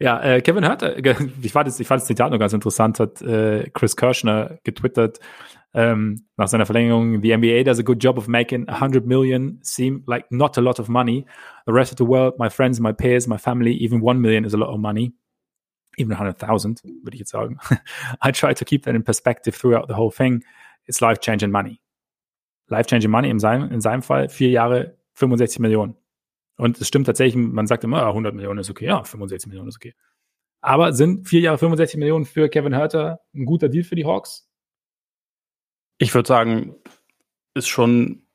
ja, äh, Kevin Hurt, äh, ich, fand das, ich fand das Zitat noch ganz interessant, hat äh, Chris Kirschner getwittert, ähm, nach seiner Verlängerung, the NBA does a good job of making 100 million seem like not a lot of money. The rest of the world, my friends, my peers, my family, even 1 million is a lot of money. Even 100,000, würde ich jetzt sagen. I try to keep that in perspective throughout the whole thing. It's life-changing money. Life-changing money in seinem, in seinem Fall, vier Jahre, 65 Millionen. Und es stimmt tatsächlich, man sagt immer, 100 Millionen ist okay, ja, 65 Millionen ist okay. Aber sind vier Jahre 65 Millionen für Kevin Herter ein guter Deal für die Hawks? Ich würde sagen, ist schon,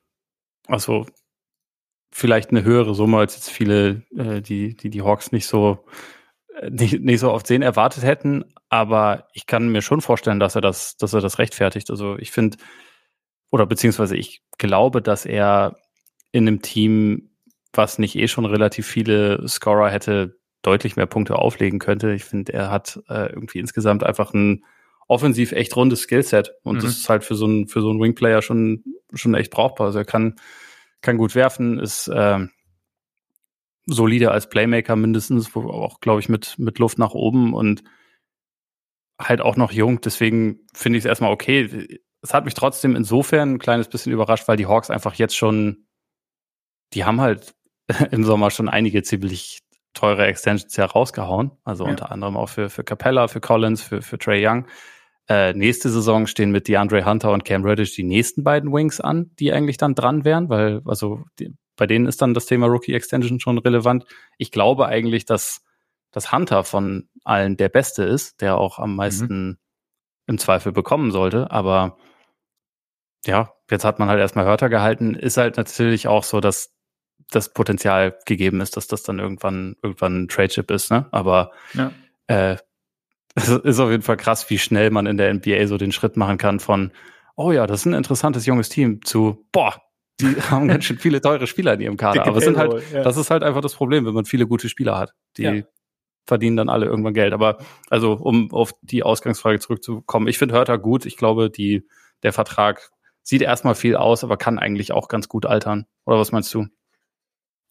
also vielleicht eine höhere Summe, als jetzt viele, äh, die, die die Hawks nicht so, äh, nicht, nicht so oft sehen, erwartet hätten. Aber ich kann mir schon vorstellen, dass er das, dass er das rechtfertigt. Also ich finde, oder beziehungsweise ich glaube, dass er in einem Team, was nicht eh schon relativ viele Scorer hätte, deutlich mehr Punkte auflegen könnte. Ich finde, er hat äh, irgendwie insgesamt einfach ein offensiv echt rundes Skillset. Und mhm. das ist halt für so einen, für so einen Wingplayer schon, schon echt brauchbar. Also er kann, kann gut werfen, ist äh, solide als Playmaker mindestens, wo auch, glaube ich, mit, mit Luft nach oben und halt auch noch jung. Deswegen finde ich es erstmal okay. Es hat mich trotzdem insofern ein kleines bisschen überrascht, weil die Hawks einfach jetzt schon, die haben halt im Sommer schon einige ziemlich teure Extensions ja rausgehauen. Also ja. unter anderem auch für, für Capella, für Collins, für, für Trey Young. Äh, nächste Saison stehen mit DeAndre Hunter und Cam Reddish die nächsten beiden Wings an, die eigentlich dann dran wären, weil also die, bei denen ist dann das Thema Rookie Extension schon relevant. Ich glaube eigentlich, dass dass Hunter von allen der Beste ist, der auch am meisten mhm. im Zweifel bekommen sollte. Aber ja, jetzt hat man halt erstmal Hörter gehalten. Ist halt natürlich auch so, dass das Potenzial gegeben ist, dass das dann irgendwann irgendwann ein Trade-Chip ist. Ne? Aber ja. äh, es ist auf jeden Fall krass, wie schnell man in der NBA so den Schritt machen kann von, oh ja, das ist ein interessantes junges Team zu, boah, die haben ganz schön viele teure Spieler in ihrem Kader. Aber es sind halt, ja. das ist halt einfach das Problem, wenn man viele gute Spieler hat. Die ja. verdienen dann alle irgendwann Geld. Aber also, um auf die Ausgangsfrage zurückzukommen, ich finde Hörter gut. Ich glaube, die, der Vertrag sieht erstmal viel aus, aber kann eigentlich auch ganz gut altern. Oder was meinst du?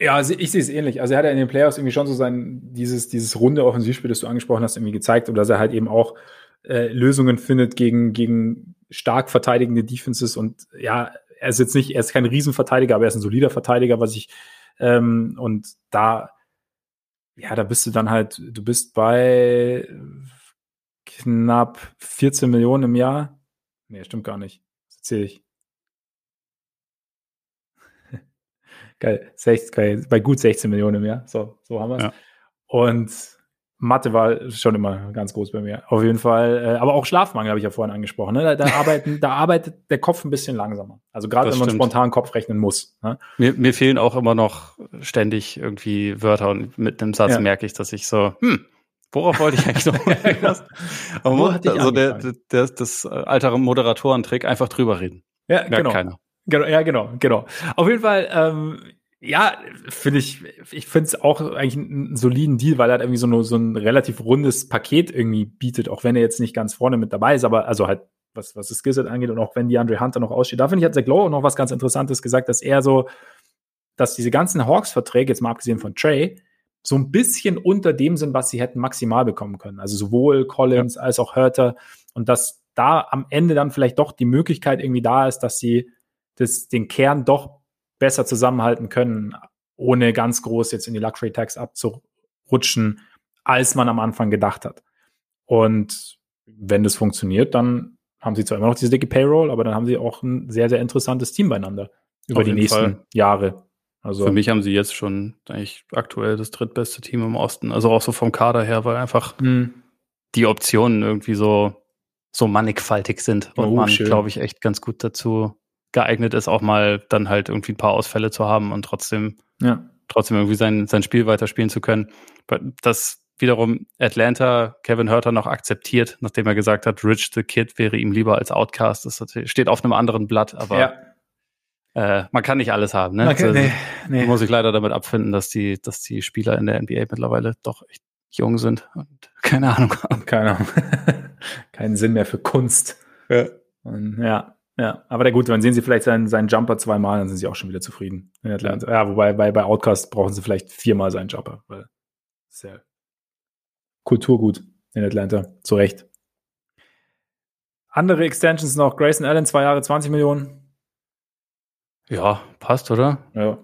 Ja, also ich sehe es ähnlich. Also er hat ja in den Playoffs irgendwie schon so sein, dieses, dieses runde Offensivspiel, das du angesprochen hast, irgendwie gezeigt und dass er halt eben auch äh, Lösungen findet gegen, gegen stark verteidigende Defenses und ja, er ist jetzt nicht, er ist kein Riesenverteidiger, aber er ist ein solider Verteidiger, was ich, ähm, und da, ja, da bist du dann halt, du bist bei knapp 14 Millionen im Jahr. Nee, stimmt gar nicht. Das erzähle ich. Geil, 60, geil, bei gut 16 Millionen im Jahr. So, so haben wir es. Ja. Und Mathe war schon immer ganz groß bei mir. Auf jeden Fall. Äh, aber auch Schlafmangel habe ich ja vorhin angesprochen. Ne? Da, da, arbeiten, da arbeitet der Kopf ein bisschen langsamer. Also gerade wenn man stimmt. spontan Kopf rechnen muss. Ne? Mir, mir fehlen auch immer noch ständig irgendwie Wörter und mit einem Satz ja. merke ich, dass ich so, hm, worauf wollte ich eigentlich noch? aber also der, der, der, das altere Moderatorentrick, einfach drüber reden. Ja, Merkt genau. keiner. Genau, ja, genau, genau. Auf jeden Fall, ähm, ja, finde ich, ich finde es auch eigentlich einen soliden Deal, weil er halt irgendwie so, eine, so ein relativ rundes Paket irgendwie bietet, auch wenn er jetzt nicht ganz vorne mit dabei ist, aber also halt, was, was das Skillset angeht und auch wenn die Andre Hunter noch aussteht. Da finde ich, hat Zach Lowe noch was ganz Interessantes gesagt, dass er so, dass diese ganzen Hawks-Verträge, jetzt mal abgesehen von Trey, so ein bisschen unter dem sind, was sie hätten maximal bekommen können. Also sowohl Collins ja. als auch Hurter und dass da am Ende dann vielleicht doch die Möglichkeit irgendwie da ist, dass sie das, den Kern doch besser zusammenhalten können, ohne ganz groß jetzt in die Luxury Tax abzurutschen, als man am Anfang gedacht hat. Und wenn das funktioniert, dann haben sie zwar immer noch diese dicke Payroll, aber dann haben sie auch ein sehr, sehr interessantes Team beieinander über Auf die nächsten Fall. Jahre. Also Für mich haben sie jetzt schon eigentlich aktuell das drittbeste Team im Osten. Also auch so vom Kader her, weil einfach mhm. die Optionen irgendwie so, so mannigfaltig sind und oh, man, glaube ich, echt ganz gut dazu geeignet ist, auch mal dann halt irgendwie ein paar Ausfälle zu haben und trotzdem, ja. trotzdem irgendwie sein, sein Spiel weiterspielen zu können. Das wiederum Atlanta Kevin Hurter noch akzeptiert, nachdem er gesagt hat, Rich the Kid wäre ihm lieber als Outcast. Das steht auf einem anderen Blatt, aber ja. äh, man kann nicht alles haben. Ne? Okay, also, nee, nee. Muss ich leider damit abfinden, dass die, dass die Spieler in der NBA mittlerweile doch echt jung sind und keine Ahnung haben. Keine Ahnung. Keinen Sinn mehr für Kunst. Ja. Und, ja. Ja, aber der gut, dann sehen sie vielleicht seinen, seinen Jumper zweimal, dann sind sie auch schon wieder zufrieden in Atlanta. Ja, wobei bei, bei Outcast brauchen sie vielleicht viermal seinen Jumper, weil ist ja Kulturgut in Atlanta, zu Recht. Andere Extensions noch, Grayson Allen, zwei Jahre, 20 Millionen. Ja, passt, oder? Ja.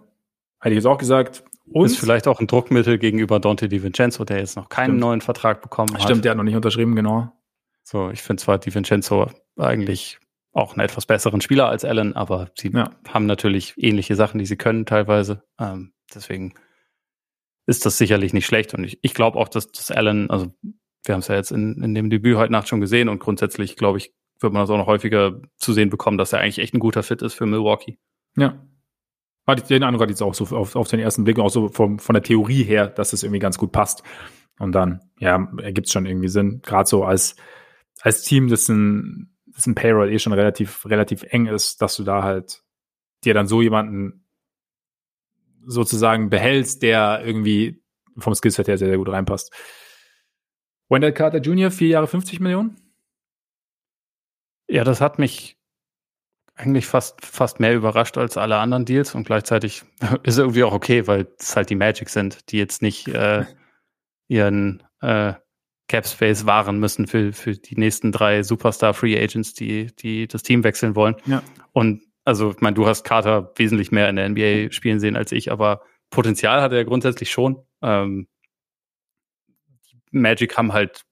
Hätte ich jetzt auch gesagt. Und ist vielleicht auch ein Druckmittel gegenüber Dante DiVincenzo, der jetzt noch keinen Stimmt. neuen Vertrag bekommen hat. Stimmt, der hat noch nicht unterschrieben, genau. So, ich finde zwar DiVincenzo eigentlich auch einen etwas besseren Spieler als Allen, aber sie ja. haben natürlich ähnliche Sachen, die sie können teilweise. Ähm, deswegen ist das sicherlich nicht schlecht. Und ich, ich glaube auch, dass, dass Allen, also wir haben es ja jetzt in, in dem Debüt heute Nacht schon gesehen und grundsätzlich, glaube ich, wird man das auch noch häufiger zu sehen bekommen, dass er eigentlich echt ein guter Fit ist für Milwaukee. Ja. Hatte ich den Eindruck hatte ich jetzt auch so auf, auf den ersten Blick, auch so vom, von der Theorie her, dass es irgendwie ganz gut passt. Und dann, ja, ergibt es schon irgendwie Sinn. Gerade so als, als Team, das ein dass ein Payroll eh schon relativ, relativ eng ist, dass du da halt dir dann so jemanden sozusagen behältst, der irgendwie vom Skillset her sehr, sehr gut reinpasst. Wendell Carter Jr., vier Jahre 50 Millionen? Ja, das hat mich eigentlich fast, fast mehr überrascht als alle anderen Deals und gleichzeitig ist irgendwie auch okay, weil es halt die Magic sind, die jetzt nicht äh, ihren äh, Cap Space wahren müssen für, für die nächsten drei Superstar Free Agents, die, die das Team wechseln wollen. Ja. Und also, ich meine, du hast Carter wesentlich mehr in der NBA spielen sehen als ich, aber Potenzial hat er grundsätzlich schon. Ähm, Magic haben halt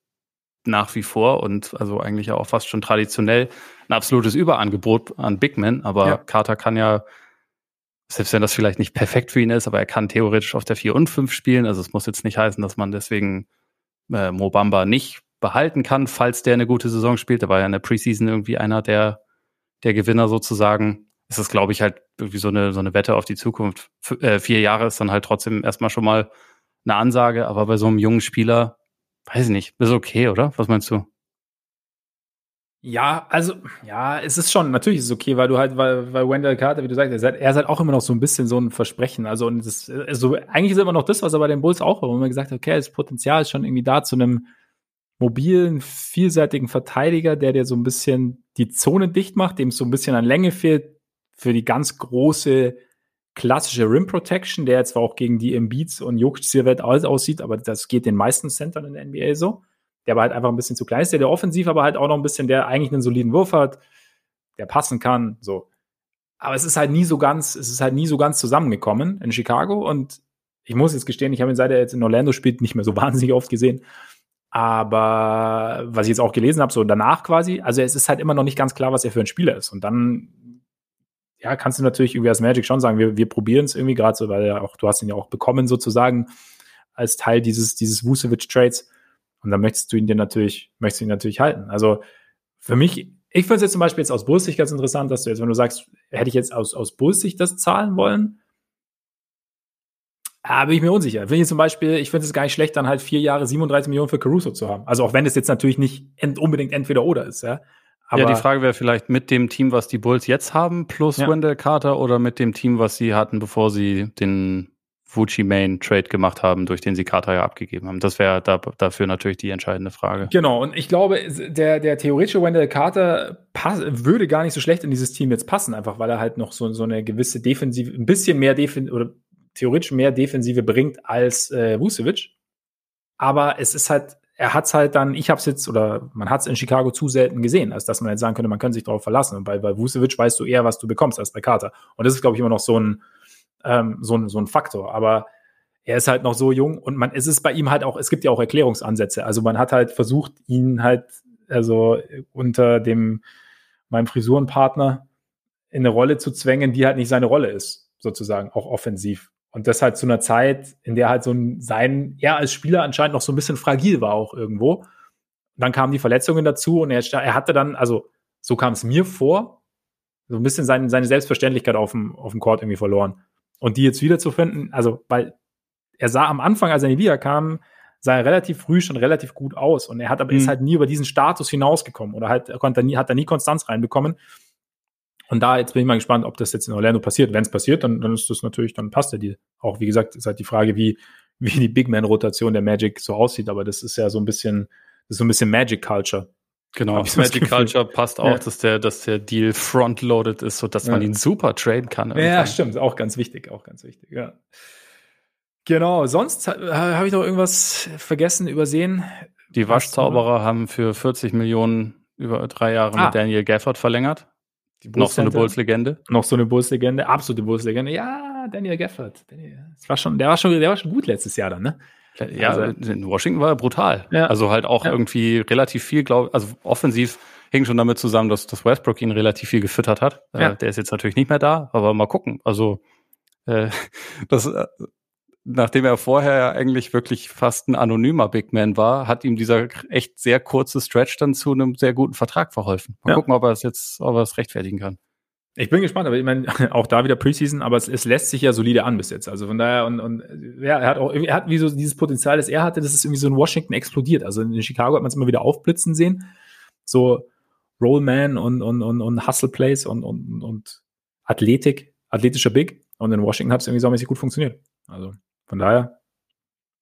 nach wie vor und also eigentlich auch fast schon traditionell ein absolutes Überangebot an Big Men, aber ja. Carter kann ja, selbst wenn das vielleicht nicht perfekt für ihn ist, aber er kann theoretisch auf der 4 und 5 spielen. Also es muss jetzt nicht heißen, dass man deswegen äh, Mobamba nicht behalten kann, falls der eine gute Saison spielt. Da war ja in der Preseason irgendwie einer der, der Gewinner sozusagen. Ist, glaube ich, halt irgendwie so eine, so eine Wette auf die Zukunft. F äh, vier Jahre ist dann halt trotzdem erstmal schon mal eine Ansage, aber bei so einem jungen Spieler, weiß ich nicht, ist okay, oder? Was meinst du? Ja, also, ja, es ist schon, natürlich ist es okay, weil du halt, weil, weil Wendell Carter, wie du sagst, er ist, halt, halt auch immer noch so ein bisschen so ein Versprechen. Also, und das, also, eigentlich ist immer noch das, was er bei den Bulls auch war, wo man gesagt hat, okay, das Potenzial ist schon irgendwie da zu einem mobilen, vielseitigen Verteidiger, der dir so ein bisschen die Zone dicht macht, dem so ein bisschen an Länge fehlt für die ganz große klassische Rim Protection, der jetzt zwar auch gegen die Embiids und Jokic Silhouette aussieht, aber das geht den meisten Centern in der NBA so der aber halt einfach ein bisschen zu klein ist, der, der offensiv aber halt auch noch ein bisschen, der eigentlich einen soliden Wurf hat, der passen kann, so. Aber es ist halt nie so ganz, es ist halt nie so ganz zusammengekommen in Chicago und ich muss jetzt gestehen, ich habe ihn seit er jetzt in Orlando spielt nicht mehr so wahnsinnig oft gesehen. Aber was ich jetzt auch gelesen habe, so danach quasi, also es ist halt immer noch nicht ganz klar, was er für ein Spieler ist. Und dann, ja, kannst du natürlich irgendwie als Magic schon sagen, wir, wir probieren es irgendwie gerade so, weil ja auch, du hast ihn ja auch bekommen sozusagen als Teil dieses, dieses Vucevic-Trades. Und dann möchtest du ihn dir natürlich, möchtest du ihn natürlich halten. Also für mich, ich finde es jetzt zum Beispiel jetzt aus Bulls ganz interessant, dass du jetzt, wenn du sagst, hätte ich jetzt aus, aus Bulls das zahlen wollen, da bin ich mir unsicher. Finde ich zum Beispiel, ich finde es gar nicht schlecht, dann halt vier Jahre 37 Millionen für Caruso zu haben. Also auch wenn es jetzt natürlich nicht ent unbedingt entweder oder ist, ja. Aber ja, die Frage wäre vielleicht mit dem Team, was die Bulls jetzt haben, plus ja. Wendell Carter oder mit dem Team, was sie hatten, bevor sie den Fuji Main Trade gemacht haben, durch den sie Carter ja abgegeben haben. Das wäre da, dafür natürlich die entscheidende Frage. Genau, und ich glaube, der, der theoretische Wendell Carter pass, würde gar nicht so schlecht in dieses Team jetzt passen, einfach weil er halt noch so, so eine gewisse Defensive, ein bisschen mehr Defensive oder theoretisch mehr Defensive bringt als äh, Vucevic. Aber es ist halt, er hat es halt dann, ich habe es jetzt, oder man hat es in Chicago zu selten gesehen, als dass man jetzt sagen könnte, man könnte sich darauf verlassen. Und bei, bei Vucevic weißt du eher, was du bekommst, als bei Carter. Und das ist, glaube ich, immer noch so ein, ähm, so, ein, so ein Faktor. Aber er ist halt noch so jung und man, es ist bei ihm halt auch, es gibt ja auch Erklärungsansätze. Also man hat halt versucht, ihn halt, also unter dem, meinem Frisurenpartner in eine Rolle zu zwängen, die halt nicht seine Rolle ist, sozusagen, auch offensiv. Und das halt zu einer Zeit, in der halt so ein, sein, er als Spieler anscheinend noch so ein bisschen fragil war auch irgendwo. dann kamen die Verletzungen dazu und er, er hatte dann, also so kam es mir vor, so ein bisschen sein, seine Selbstverständlichkeit auf dem, auf dem Court irgendwie verloren. Und die jetzt wiederzufinden, also, weil er sah am Anfang, als er in die Liga kam, sah er relativ früh schon relativ gut aus. Und er hat aber mhm. ist halt nie über diesen Status hinausgekommen oder halt, er konnte nie, hat da nie Konstanz reinbekommen. Und da jetzt bin ich mal gespannt, ob das jetzt in Orlando passiert. Wenn es passiert, dann, dann ist das natürlich, dann passt der Deal. Auch wie gesagt, ist halt die Frage, wie, wie die Big Man-Rotation der Magic so aussieht. Aber das ist ja so ein bisschen, das ist so ein bisschen Magic Culture. Genau, Magic Culture passt auch, ja. dass der, dass der Deal frontloaded ist, so dass ja. man ihn super traden kann. Irgendwann. Ja, stimmt, auch ganz wichtig, auch ganz wichtig, ja. Genau, sonst habe ich noch irgendwas vergessen, übersehen. Die Waschzauberer haben für 40 Millionen über drei Jahre ah. mit Daniel Gafford verlängert. noch so eine Bulls-Legende. Noch so eine Bulls-Legende, absolute Bulls-Legende. Ja, Daniel Gafford. Daniel, das war schon, der war schon, der war schon gut letztes Jahr dann, ne? Ja, also, in Washington war er brutal. Ja. Also halt auch ja. irgendwie relativ viel, glaube also offensiv hing schon damit zusammen, dass, dass Westbrook ihn relativ viel gefüttert hat. Äh, ja. Äh, der ist jetzt natürlich nicht mehr da, aber mal gucken. Also äh, das, äh, nachdem er vorher ja eigentlich wirklich fast ein anonymer Big Man war, hat ihm dieser echt sehr kurze Stretch dann zu einem sehr guten Vertrag verholfen. Mal gucken, ob er es jetzt, ob er es rechtfertigen kann. Ich bin gespannt, aber ich meine, auch da wieder Preseason, aber es, es lässt sich ja solide an bis jetzt. Also von daher, und, und ja, er hat auch, er hat wie so dieses Potenzial, das er hatte, das ist irgendwie so in Washington explodiert. Also in Chicago hat man es immer wieder aufblitzen sehen. So Rollman und, und, und, und Hustle Plays und, und, und Athletik, athletischer Big. Und in Washington hat es irgendwie so mäßig gut funktioniert. Also von daher,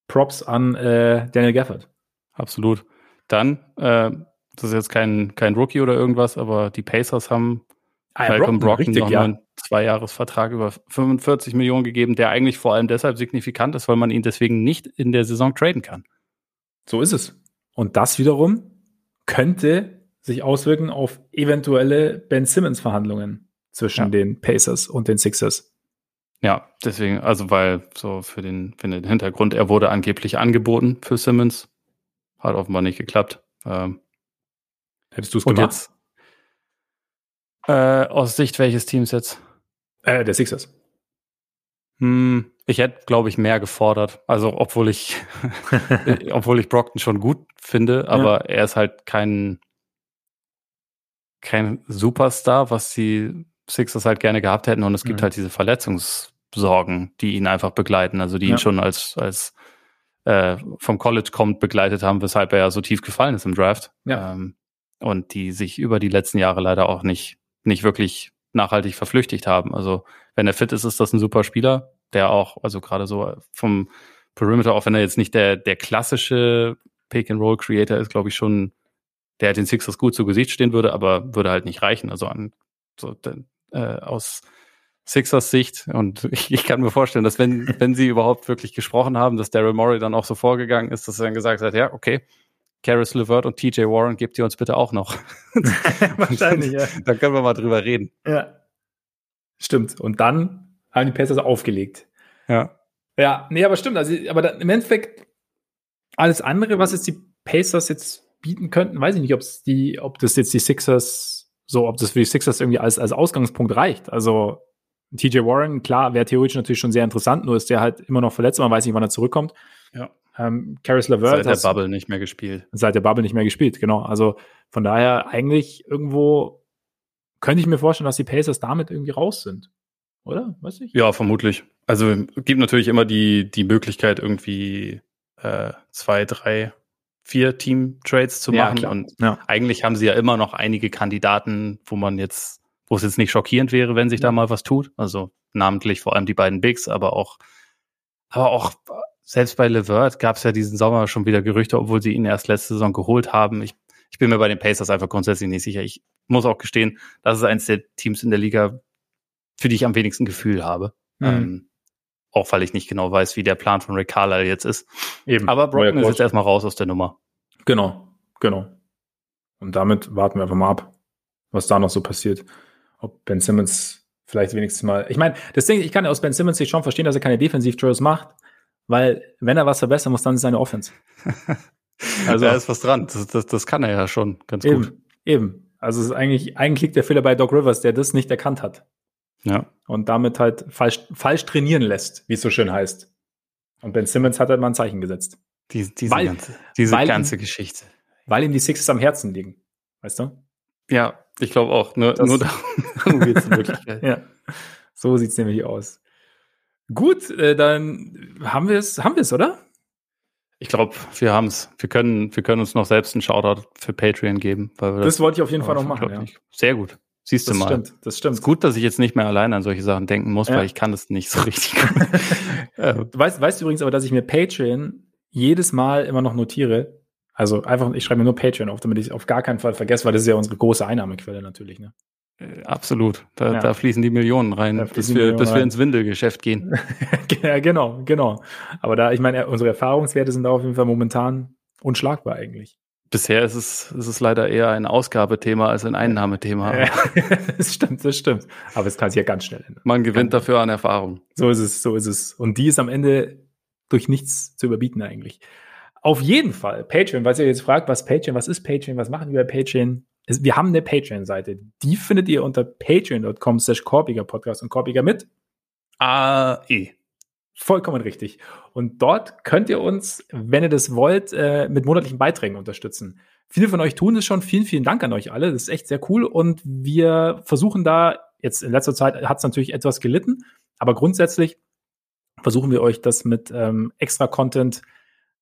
Props an äh, Daniel Gafford. Absolut. Dann, äh, das ist jetzt kein, kein Rookie oder irgendwas, aber die Pacers haben Ah, Malcolm Brockton richtig, noch ja. einen Zweijahresvertrag über 45 Millionen gegeben, der eigentlich vor allem deshalb signifikant ist, weil man ihn deswegen nicht in der Saison traden kann. So ist es. Und das wiederum könnte sich auswirken auf eventuelle Ben Simmons Verhandlungen zwischen ja. den Pacers und den Sixers. Ja, deswegen, also weil so für den, für den Hintergrund, er wurde angeblich angeboten für Simmons. hat offenbar nicht geklappt. Ähm, Hättest du es gemacht? Jetzt, äh, aus Sicht welches Teams jetzt? Äh, der Sixers. Hm, ich hätte, glaube ich, mehr gefordert. Also, obwohl ich, obwohl ich Brockton schon gut finde, aber ja. er ist halt kein, kein Superstar, was die Sixers halt gerne gehabt hätten. Und es gibt mhm. halt diese Verletzungssorgen, die ihn einfach begleiten, also die ja. ihn schon als, als äh, vom College kommt, begleitet haben, weshalb er ja so tief gefallen ist im Draft. Ja. Ähm, und die sich über die letzten Jahre leider auch nicht, nicht wirklich nachhaltig verflüchtigt haben. Also wenn er fit ist, ist das ein super Spieler, der auch, also gerade so vom Perimeter, auch wenn er jetzt nicht der, der klassische Pick-and-Roll-Creator ist, glaube ich schon, der den Sixers gut zu Gesicht stehen würde, aber würde halt nicht reichen. Also an, so, äh, aus Sixers Sicht und ich, ich, kann mir vorstellen, dass wenn, wenn sie überhaupt wirklich gesprochen haben, dass Daryl Morey dann auch so vorgegangen ist, dass er dann gesagt hat, ja, okay, Karis LeVert und TJ Warren gebt ihr uns bitte auch noch. Wahrscheinlich, ja. Dann können wir mal drüber reden. Ja. Stimmt. Und dann haben die Pacers aufgelegt. Ja. Ja, nee, aber stimmt. Also, aber dann, im Endeffekt alles andere, was jetzt die Pacers jetzt bieten könnten, weiß ich nicht, ob die, ob das jetzt die Sixers so, ob das für die Sixers irgendwie als, als Ausgangspunkt reicht. Also TJ Warren, klar, wäre theoretisch natürlich schon sehr interessant, nur ist der halt immer noch verletzt, man weiß nicht, wann er zurückkommt. Ja. Ähm, Caris LeVert. Seit der Bubble nicht mehr gespielt. Seit der Bubble nicht mehr gespielt, genau. Also von daher eigentlich irgendwo könnte ich mir vorstellen, dass die Pacers damit irgendwie raus sind. Oder? Weiß ich? Ja, vermutlich. Also gibt natürlich immer die, die Möglichkeit, irgendwie äh, zwei, drei, vier Team-Trades zu machen. Ja, und ja. eigentlich haben sie ja immer noch einige Kandidaten, wo man jetzt, wo es jetzt nicht schockierend wäre, wenn sich da mal was tut. Also namentlich vor allem die beiden Bigs, aber auch, aber auch selbst bei Levert gab es ja diesen Sommer schon wieder Gerüchte, obwohl sie ihn erst letzte Saison geholt haben. Ich, ich bin mir bei den Pacers einfach grundsätzlich nicht sicher. Ich muss auch gestehen, das ist eines der Teams in der Liga, für die ich am wenigsten Gefühl habe. Mhm. Ähm, auch weil ich nicht genau weiß, wie der Plan von Rick Carlisle jetzt ist. Eben. Aber Brockton ist jetzt erstmal raus aus der Nummer. Genau, genau. Und damit warten wir einfach mal ab, was da noch so passiert. Ob Ben Simmons vielleicht wenigstens mal. Ich meine, das Ding, ich kann aus Ben Simmons sich schon verstehen, dass er keine Defensiv-Throws macht. Weil, wenn er was verbessern muss, dann ist seine Offense. Also, da ist was dran. Das, das, das kann er ja schon ganz eben, gut. Eben. Also, es ist eigentlich, eigentlich liegt der Fehler bei Doc Rivers, der das nicht erkannt hat. Ja. Und damit halt falsch, falsch trainieren lässt, wie es so schön heißt. Und Ben Simmons hat halt mal ein Zeichen gesetzt. Die, diese weil, ganze, diese weil ganze ihm, Geschichte. Weil ihm die Sixes am Herzen liegen. Weißt du? Ja, ich glaube auch. Nur, Das- nur darum geht's in Wirklichkeit. Ja. So sieht's nämlich aus. Gut, äh, dann haben wir es, haben wir es, oder? Ich glaube, wir haben's. Wir können, wir können uns noch selbst einen Shoutout für Patreon geben. Weil wir Das wollte ich auf jeden Fall noch machen. Ja. Sehr gut. Siehst Das du mal. stimmt, das stimmt. ist gut, dass ich jetzt nicht mehr alleine an solche Sachen denken muss, Ja. weil ich kann das nicht so richtig. Du weißt, weißt übrigens aber, dass ich mir Patreon jedes Mal immer noch notiere. Also einfach, ich schreibe mir nur Patreon auf, damit ich es auf gar keinen Fall vergesse, weil das ist ja unsere große Einnahmequelle natürlich. Ne? Äh, absolut. Da, Ja. da fließen die Millionen rein, bis wir, Millionen bis wir rein. ins Windelgeschäft gehen. ja, genau, genau. Aber da, ich meine, unsere Erfahrungswerte sind da auf jeden Fall momentan unschlagbar eigentlich. Bisher ist es, ist es leider eher ein Ausgabethema als ein Einnahmethema. Ja, das stimmt, das stimmt. Aber es kann sich ja ganz schnell ändern. Man gewinnt dafür an Erfahrung. So ist es, so ist es. Und die ist am Ende durch nichts zu überbieten eigentlich. Auf jeden Fall, Patreon, weil ihr jetzt fragt, was Patreon, was ist Patreon, was machen wir bei Patreon? Wir haben eine Patreon-Seite. Die findet ihr unter patreon.com slash korbiger Podcast und korbiger mit. Eh. Vollkommen richtig. Und dort könnt ihr uns, wenn ihr das wollt, äh, mit monatlichen Beiträgen unterstützen. Viele von euch tun es schon. Vielen, vielen Dank an euch alle. Das ist echt sehr cool. Und wir versuchen da, jetzt in letzter Zeit hat es natürlich etwas gelitten, aber grundsätzlich versuchen wir euch das mit ähm, extra Content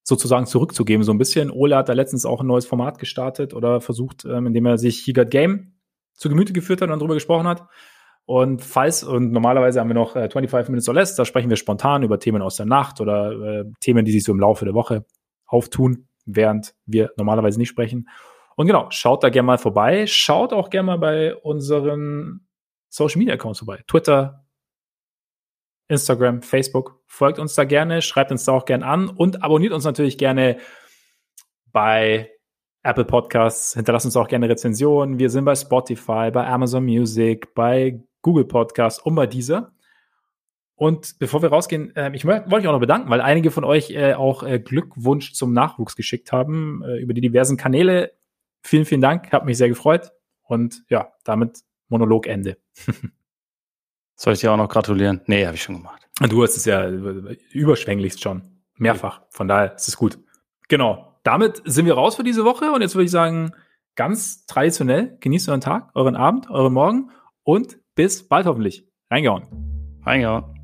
sozusagen zurückzugeben. So ein bisschen. Ole hat da letztens auch ein neues Format gestartet oder versucht, ähm, indem er sich He Got Game zu Gemüte geführt hat und darüber gesprochen hat. Und falls, und normalerweise haben wir noch äh, 25 Minutes or less, da sprechen wir spontan über Themen aus der Nacht oder äh, Themen, die sich so im Laufe der Woche auftun, während wir normalerweise nicht sprechen. Und genau, schaut da gerne mal vorbei. Schaut auch gerne mal bei unseren Social Media Accounts vorbei. Twitter, Instagram, Facebook. Folgt uns da gerne, schreibt uns da auch gerne an und abonniert uns natürlich gerne bei Apple Podcasts. Hinterlasst uns auch gerne Rezensionen. Wir sind bei Spotify, bei Amazon Music, bei Google Podcasts und bei dieser. Und bevor wir rausgehen, äh, ich wollte euch auch noch bedanken, weil einige von euch äh, auch äh, Glückwunsch zum Nachwuchs geschickt haben äh, über die diversen Kanäle. Vielen, vielen Dank, hat mich sehr gefreut. Und ja, damit Monologende. Soll ich dir auch noch gratulieren? Nee, habe ich schon gemacht. Du hast es ja überschwänglichst schon. Mehrfach. Von daher ist es gut. Genau. Damit sind wir raus für diese Woche. Und jetzt würde ich sagen, ganz traditionell, genießt euren Tag, euren Abend, euren Morgen und bis bald hoffentlich. Reingehauen. Reingehauen.